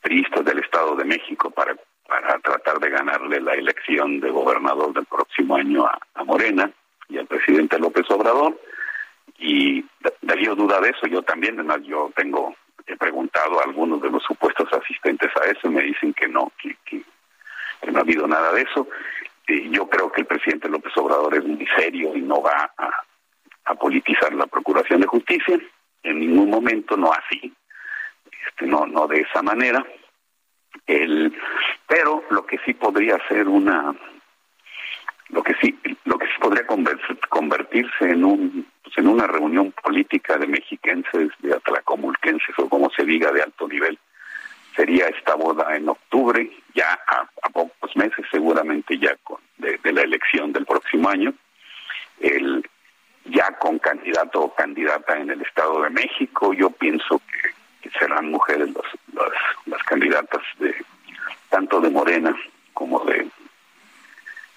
priistas del Estado de México para, para tratar de ganarle la elección de gobernador del próximo año a, Morena y al presidente López Obrador. Y Darío duda de eso, yo también, además yo tengo, he preguntado a algunos de los supuestos asistentes a eso y me dicen que no, que no ha habido nada de eso yo creo que el presidente López Obrador es muy serio y no va a, politizar la Procuración de Justicia en ningún momento, no así, este, no, no de esa manera. El, pero lo que sí podría ser una, lo que sí, lo que sí podría convertirse en un, pues, en una reunión política de mexiquenses, de atlacomulquenses o como se diga de alto nivel, sería esta boda en octubre, ya a, pocos meses seguramente ya con, de, la elección del próximo año, el, ya con candidato o candidata en el Estado de México, yo pienso que, serán mujeres las, las, candidatas de tanto de Morena como de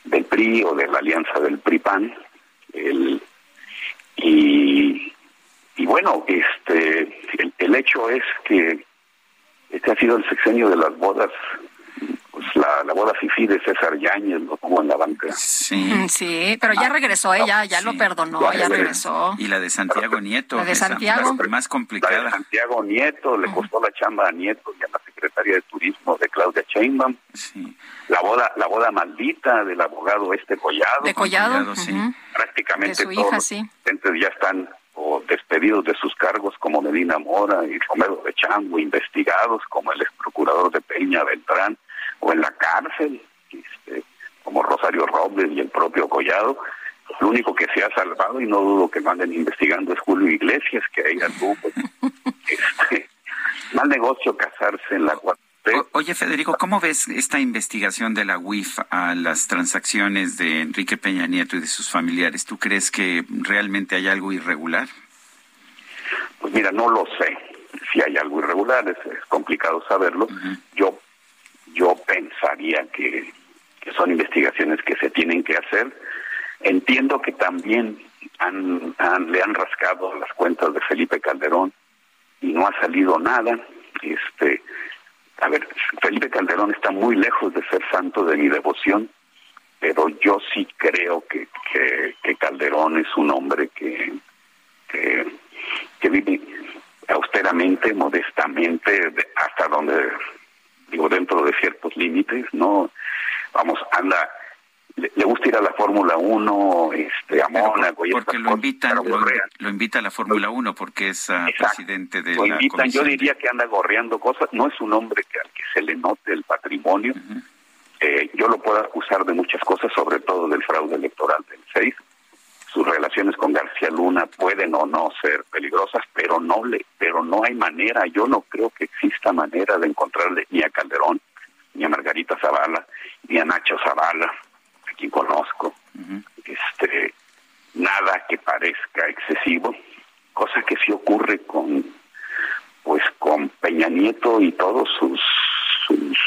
del PRI o de la alianza del PRI-PAN. El, y, y bueno, este el hecho es que este ha sido el sexenio de las bodas. Pues la, la boda FIFI de César Yáñez lo tuvo en la banca. Sí, sí pero ya regresó, ella ya, lo perdonó, ya, regresó. Y la de Santiago Nieto. La de Santiago. Más, complicada. La de Santiago Nieto, le costó la chamba a Nieto y a la secretaria de Turismo de Claudia Sheinbaum. Sí. La boda, la boda maldita del abogado este Collado. De Collado, sí. Prácticamente de su hija, sí. ya están despedidos de sus cargos como Medina Mora y Romero de Chango, investigados como el ex procurador de Peña Beltrán, o en la cárcel, este, como Rosario Robles y el propio Collado. Lo único que se ha salvado, y no dudo que manden investigando, es Julio Iglesias, que ahí pues, <laughs> este, mal negocio casarse en la oye, Federico, ¿cómo ves esta investigación de la UIF a las transacciones de Enrique Peña Nieto y de sus familiares? ¿Tú crees que realmente hay algo irregular? Pues mira, no lo sé. Si hay algo irregular, es, complicado saberlo. Yo yo pensaría que, que son investigaciones que se tienen que hacer. Entiendo que también han, han- le han rascado las cuentas de Felipe Calderón y no ha salido nada. Este, a ver, Felipe Calderón está muy lejos de ser santo de mi devoción, pero yo sí creo que, que, Calderón es un hombre que, que, que vive austeramente, modestamente, de- hasta donde, digo, dentro de ciertos límites, ¿no? Vamos, anda, le, le gusta ir a la Fórmula 1, este, a Mónaco y Porque lo cosas, invitan, lo, invita a la Fórmula 1 porque es ah, presidente de lo la invitan, yo diría que anda gorreando cosas, no es un hombre que al que se le note el patrimonio. Eh, yo lo puedo acusar de muchas cosas, sobre todo del fraude electoral del 6. Sus relaciones con García Luna pueden o no ser peligrosas, pero no le, pero no hay manera, yo no creo que exista manera de encontrarle ni a Calderón, ni a Margarita Zavala, ni a Nacho Zavala, a quien conozco, este nada que parezca excesivo, cosa que sí ocurre con pues con Peña Nieto y todos sus, sus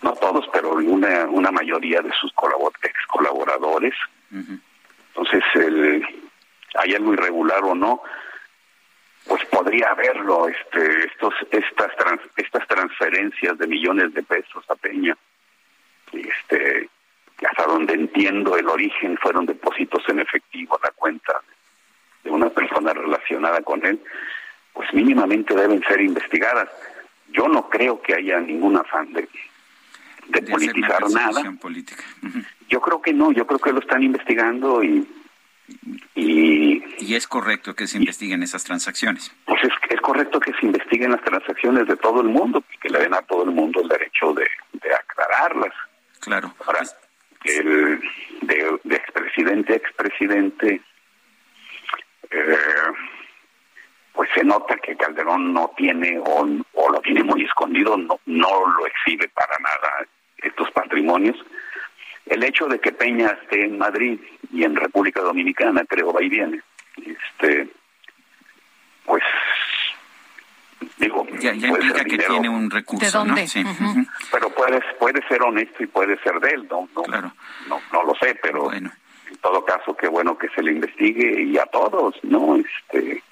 no todos, pero una, una mayoría de sus colabor- ex colaboradores. Entonces, el, hay algo irregular o no, pues podría haberlo, este, estos, estas, trans- estas transferencias de millones de pesos a Peña, este, que hasta donde entiendo el origen fueron depósitos en efectivo a la cuenta de una persona relacionada con él, pues mínimamente deben ser investigadas. Yo no creo que haya ningún afán de, politizar nada. política. Yo creo que no, yo creo que lo están investigando y, y Y es correcto que se investiguen esas transacciones. pues es, es correcto que se investiguen las transacciones de todo el mundo y que le den a todo el mundo el derecho de, de aclararlas. Claro. Ahora, el de, de expresidente a expresidente, eh, pues se nota que Calderón no tiene o, o lo tiene muy escondido, no, no lo exhibe para nada estos patrimonios. El hecho de que Peña esté en Madrid y en República Dominicana, creo, va y viene. Este, pues, digo, Ya, ya puede implica ser que dinero, tiene un recurso, ¿De dónde? ¿no? Sí. Pero puede, puede ser honesto y puede ser de él, no, no, no, no lo sé, pero en todo caso qué bueno que se le investigue y a todos, ¿no? Este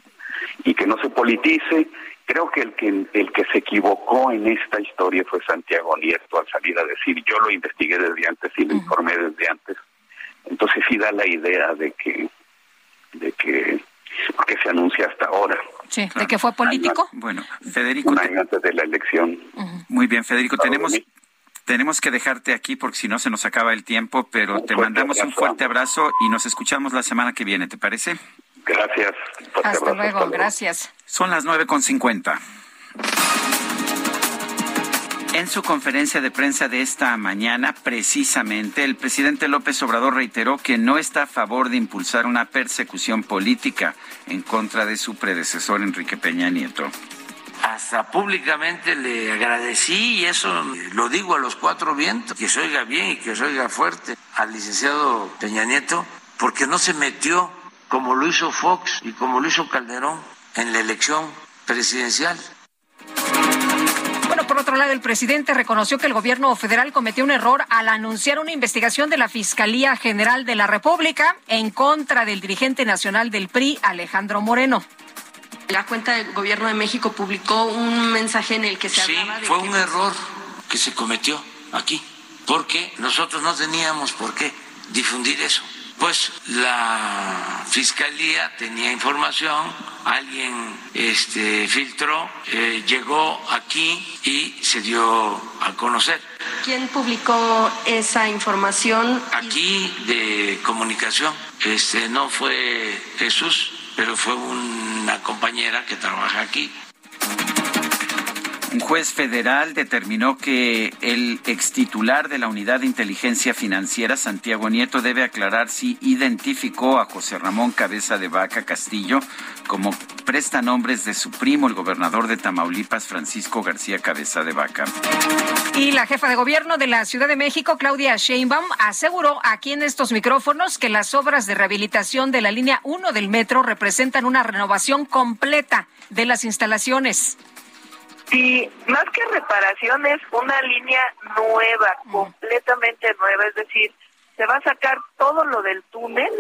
y que no se politice. Creo que el que el que se equivocó en esta historia fue Santiago Nieto al salir a decir yo lo investigué desde antes y lo informé desde antes. Entonces sí da la idea de que de que porque se anuncia hasta ahora. Sí, de que fue político. Bueno, Federico. Un año antes de la elección. Muy bien, Federico, tenemos tenemos que dejarte aquí porque si no se nos acaba el tiempo, pero te mandamos un fuerte abrazo y nos escuchamos la semana que viene, ¿te parece? Gracias. Hasta abrazo, luego, gracias. Son las nueve con cincuenta. En su conferencia de prensa de esta mañana, precisamente, el presidente López Obrador reiteró que no está a favor de impulsar una persecución política en contra de su predecesor Enrique Peña Nieto. Hasta públicamente le agradecí y eso lo digo a los cuatro vientos, que se oiga bien y que se oiga fuerte al licenciado Peña Nieto, porque no se metió como lo hizo Fox y como lo hizo Calderón en la elección presidencial. Otro lado, el presidente reconoció que el gobierno federal cometió un error al anunciar una investigación de la Fiscalía General de la República en contra del dirigente nacional del PRI, Alejandro Moreno. La cuenta del Gobierno de México publicó un mensaje en el que se Sí, hablaba de fue que, un error que se cometió aquí, porque nosotros no teníamos por qué difundir eso. Pues la fiscalía tenía información, alguien este, filtró, eh, llegó aquí y se dio a conocer. ¿Quién publicó esa información? Aquí de comunicación, este, no fue Jesús, pero fue una compañera que trabaja aquí. Un juez federal determinó que el extitular de la Unidad de Inteligencia Financiera, Santiago Nieto, debe aclarar si identificó a José Ramón Cabeza de Vaca Castillo como prestanombres de su primo, el gobernador de Tamaulipas, Francisco García Cabeza de Vaca. Y la jefa de gobierno de la Ciudad de México, Claudia Sheinbaum, aseguró aquí en estos micrófonos que las obras de rehabilitación de la línea 1 del metro representan una renovación completa de las instalaciones. Sí, más que reparación es una línea nueva, completamente nueva, es decir, se va a sacar todo lo del túnel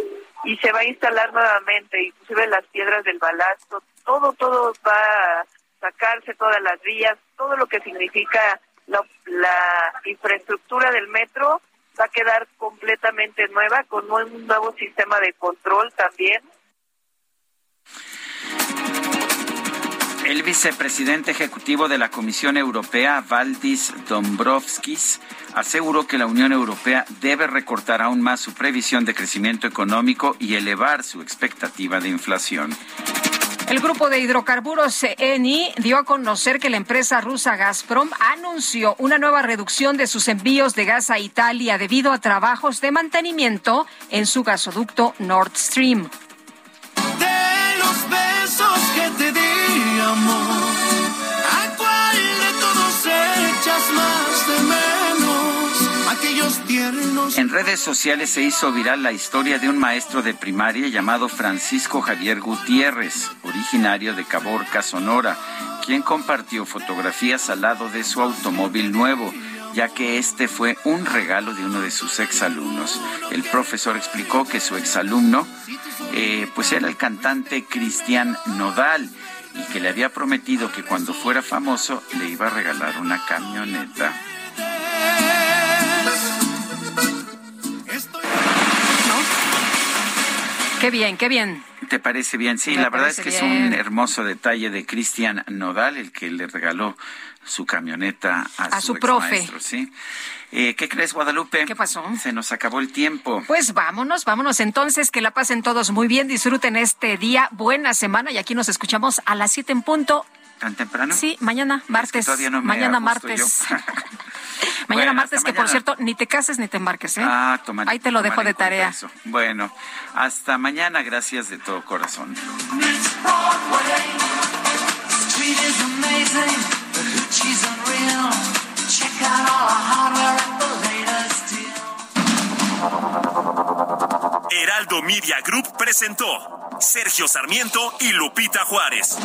y se va a instalar nuevamente, inclusive las piedras del balasto, todo, todo va a sacarse, todas las vías, todo lo que significa la, la infraestructura del metro va a quedar completamente nueva con un nuevo sistema de control también. El vicepresidente ejecutivo de la Comisión Europea, Valdis Dombrovskis, aseguró que la Unión Europea debe recortar aún más su previsión de crecimiento económico y elevar su expectativa de inflación. El grupo de hidrocarburos ENI dio a conocer que la empresa rusa Gazprom anunció una nueva reducción de sus envíos de gas a Italia debido a trabajos de mantenimiento en su gasoducto Nord Stream. De los En redes sociales se hizo viral la historia de un maestro de primaria llamado Francisco Javier Gutiérrez, originario de Caborca, Sonora, quien compartió fotografías al lado de su automóvil nuevo ya que este fue un regalo de uno de sus exalumnos. El profesor explicó que su exalumno eh, pues era el cantante Cristian Nodal y que le había prometido que cuando fuera famoso le iba a regalar una camioneta. Qué bien, qué bien. ¿Te parece bien? Sí, Me la verdad es que es un hermoso detalle de Cristian Nodal, el que le regaló su camioneta a, A su profe. exmaestro, ¿sí? Eh, ¿Qué crees, Guadalupe? ¿Qué pasó? Se nos acabó el tiempo. Pues vámonos, vámonos entonces, que la pasen todos muy bien, disfruten este día, buena semana y aquí nos escuchamos a las 7 en punto. ¿Tan temprano? Sí, mañana, martes. todavía no me mañana martes. <laughs> mañana Bueno, martes, que por cierto, ni te cases ni te embarques, ¿eh? Ah, tomar- Ahí te lo dejo de tarea. eso. Bueno, hasta mañana, gracias de todo corazón. Check out all our hardware Heraldo Media Group presentó Sergio Sarmiento y Lupita Juárez.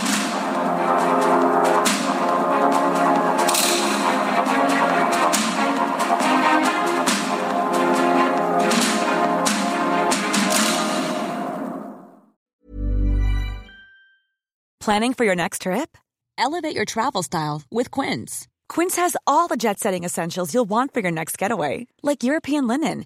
Planning for your next trip? Elevate your travel style with Quince. Quince has all the jet setting essentials you'll want for your next getaway, like European linen,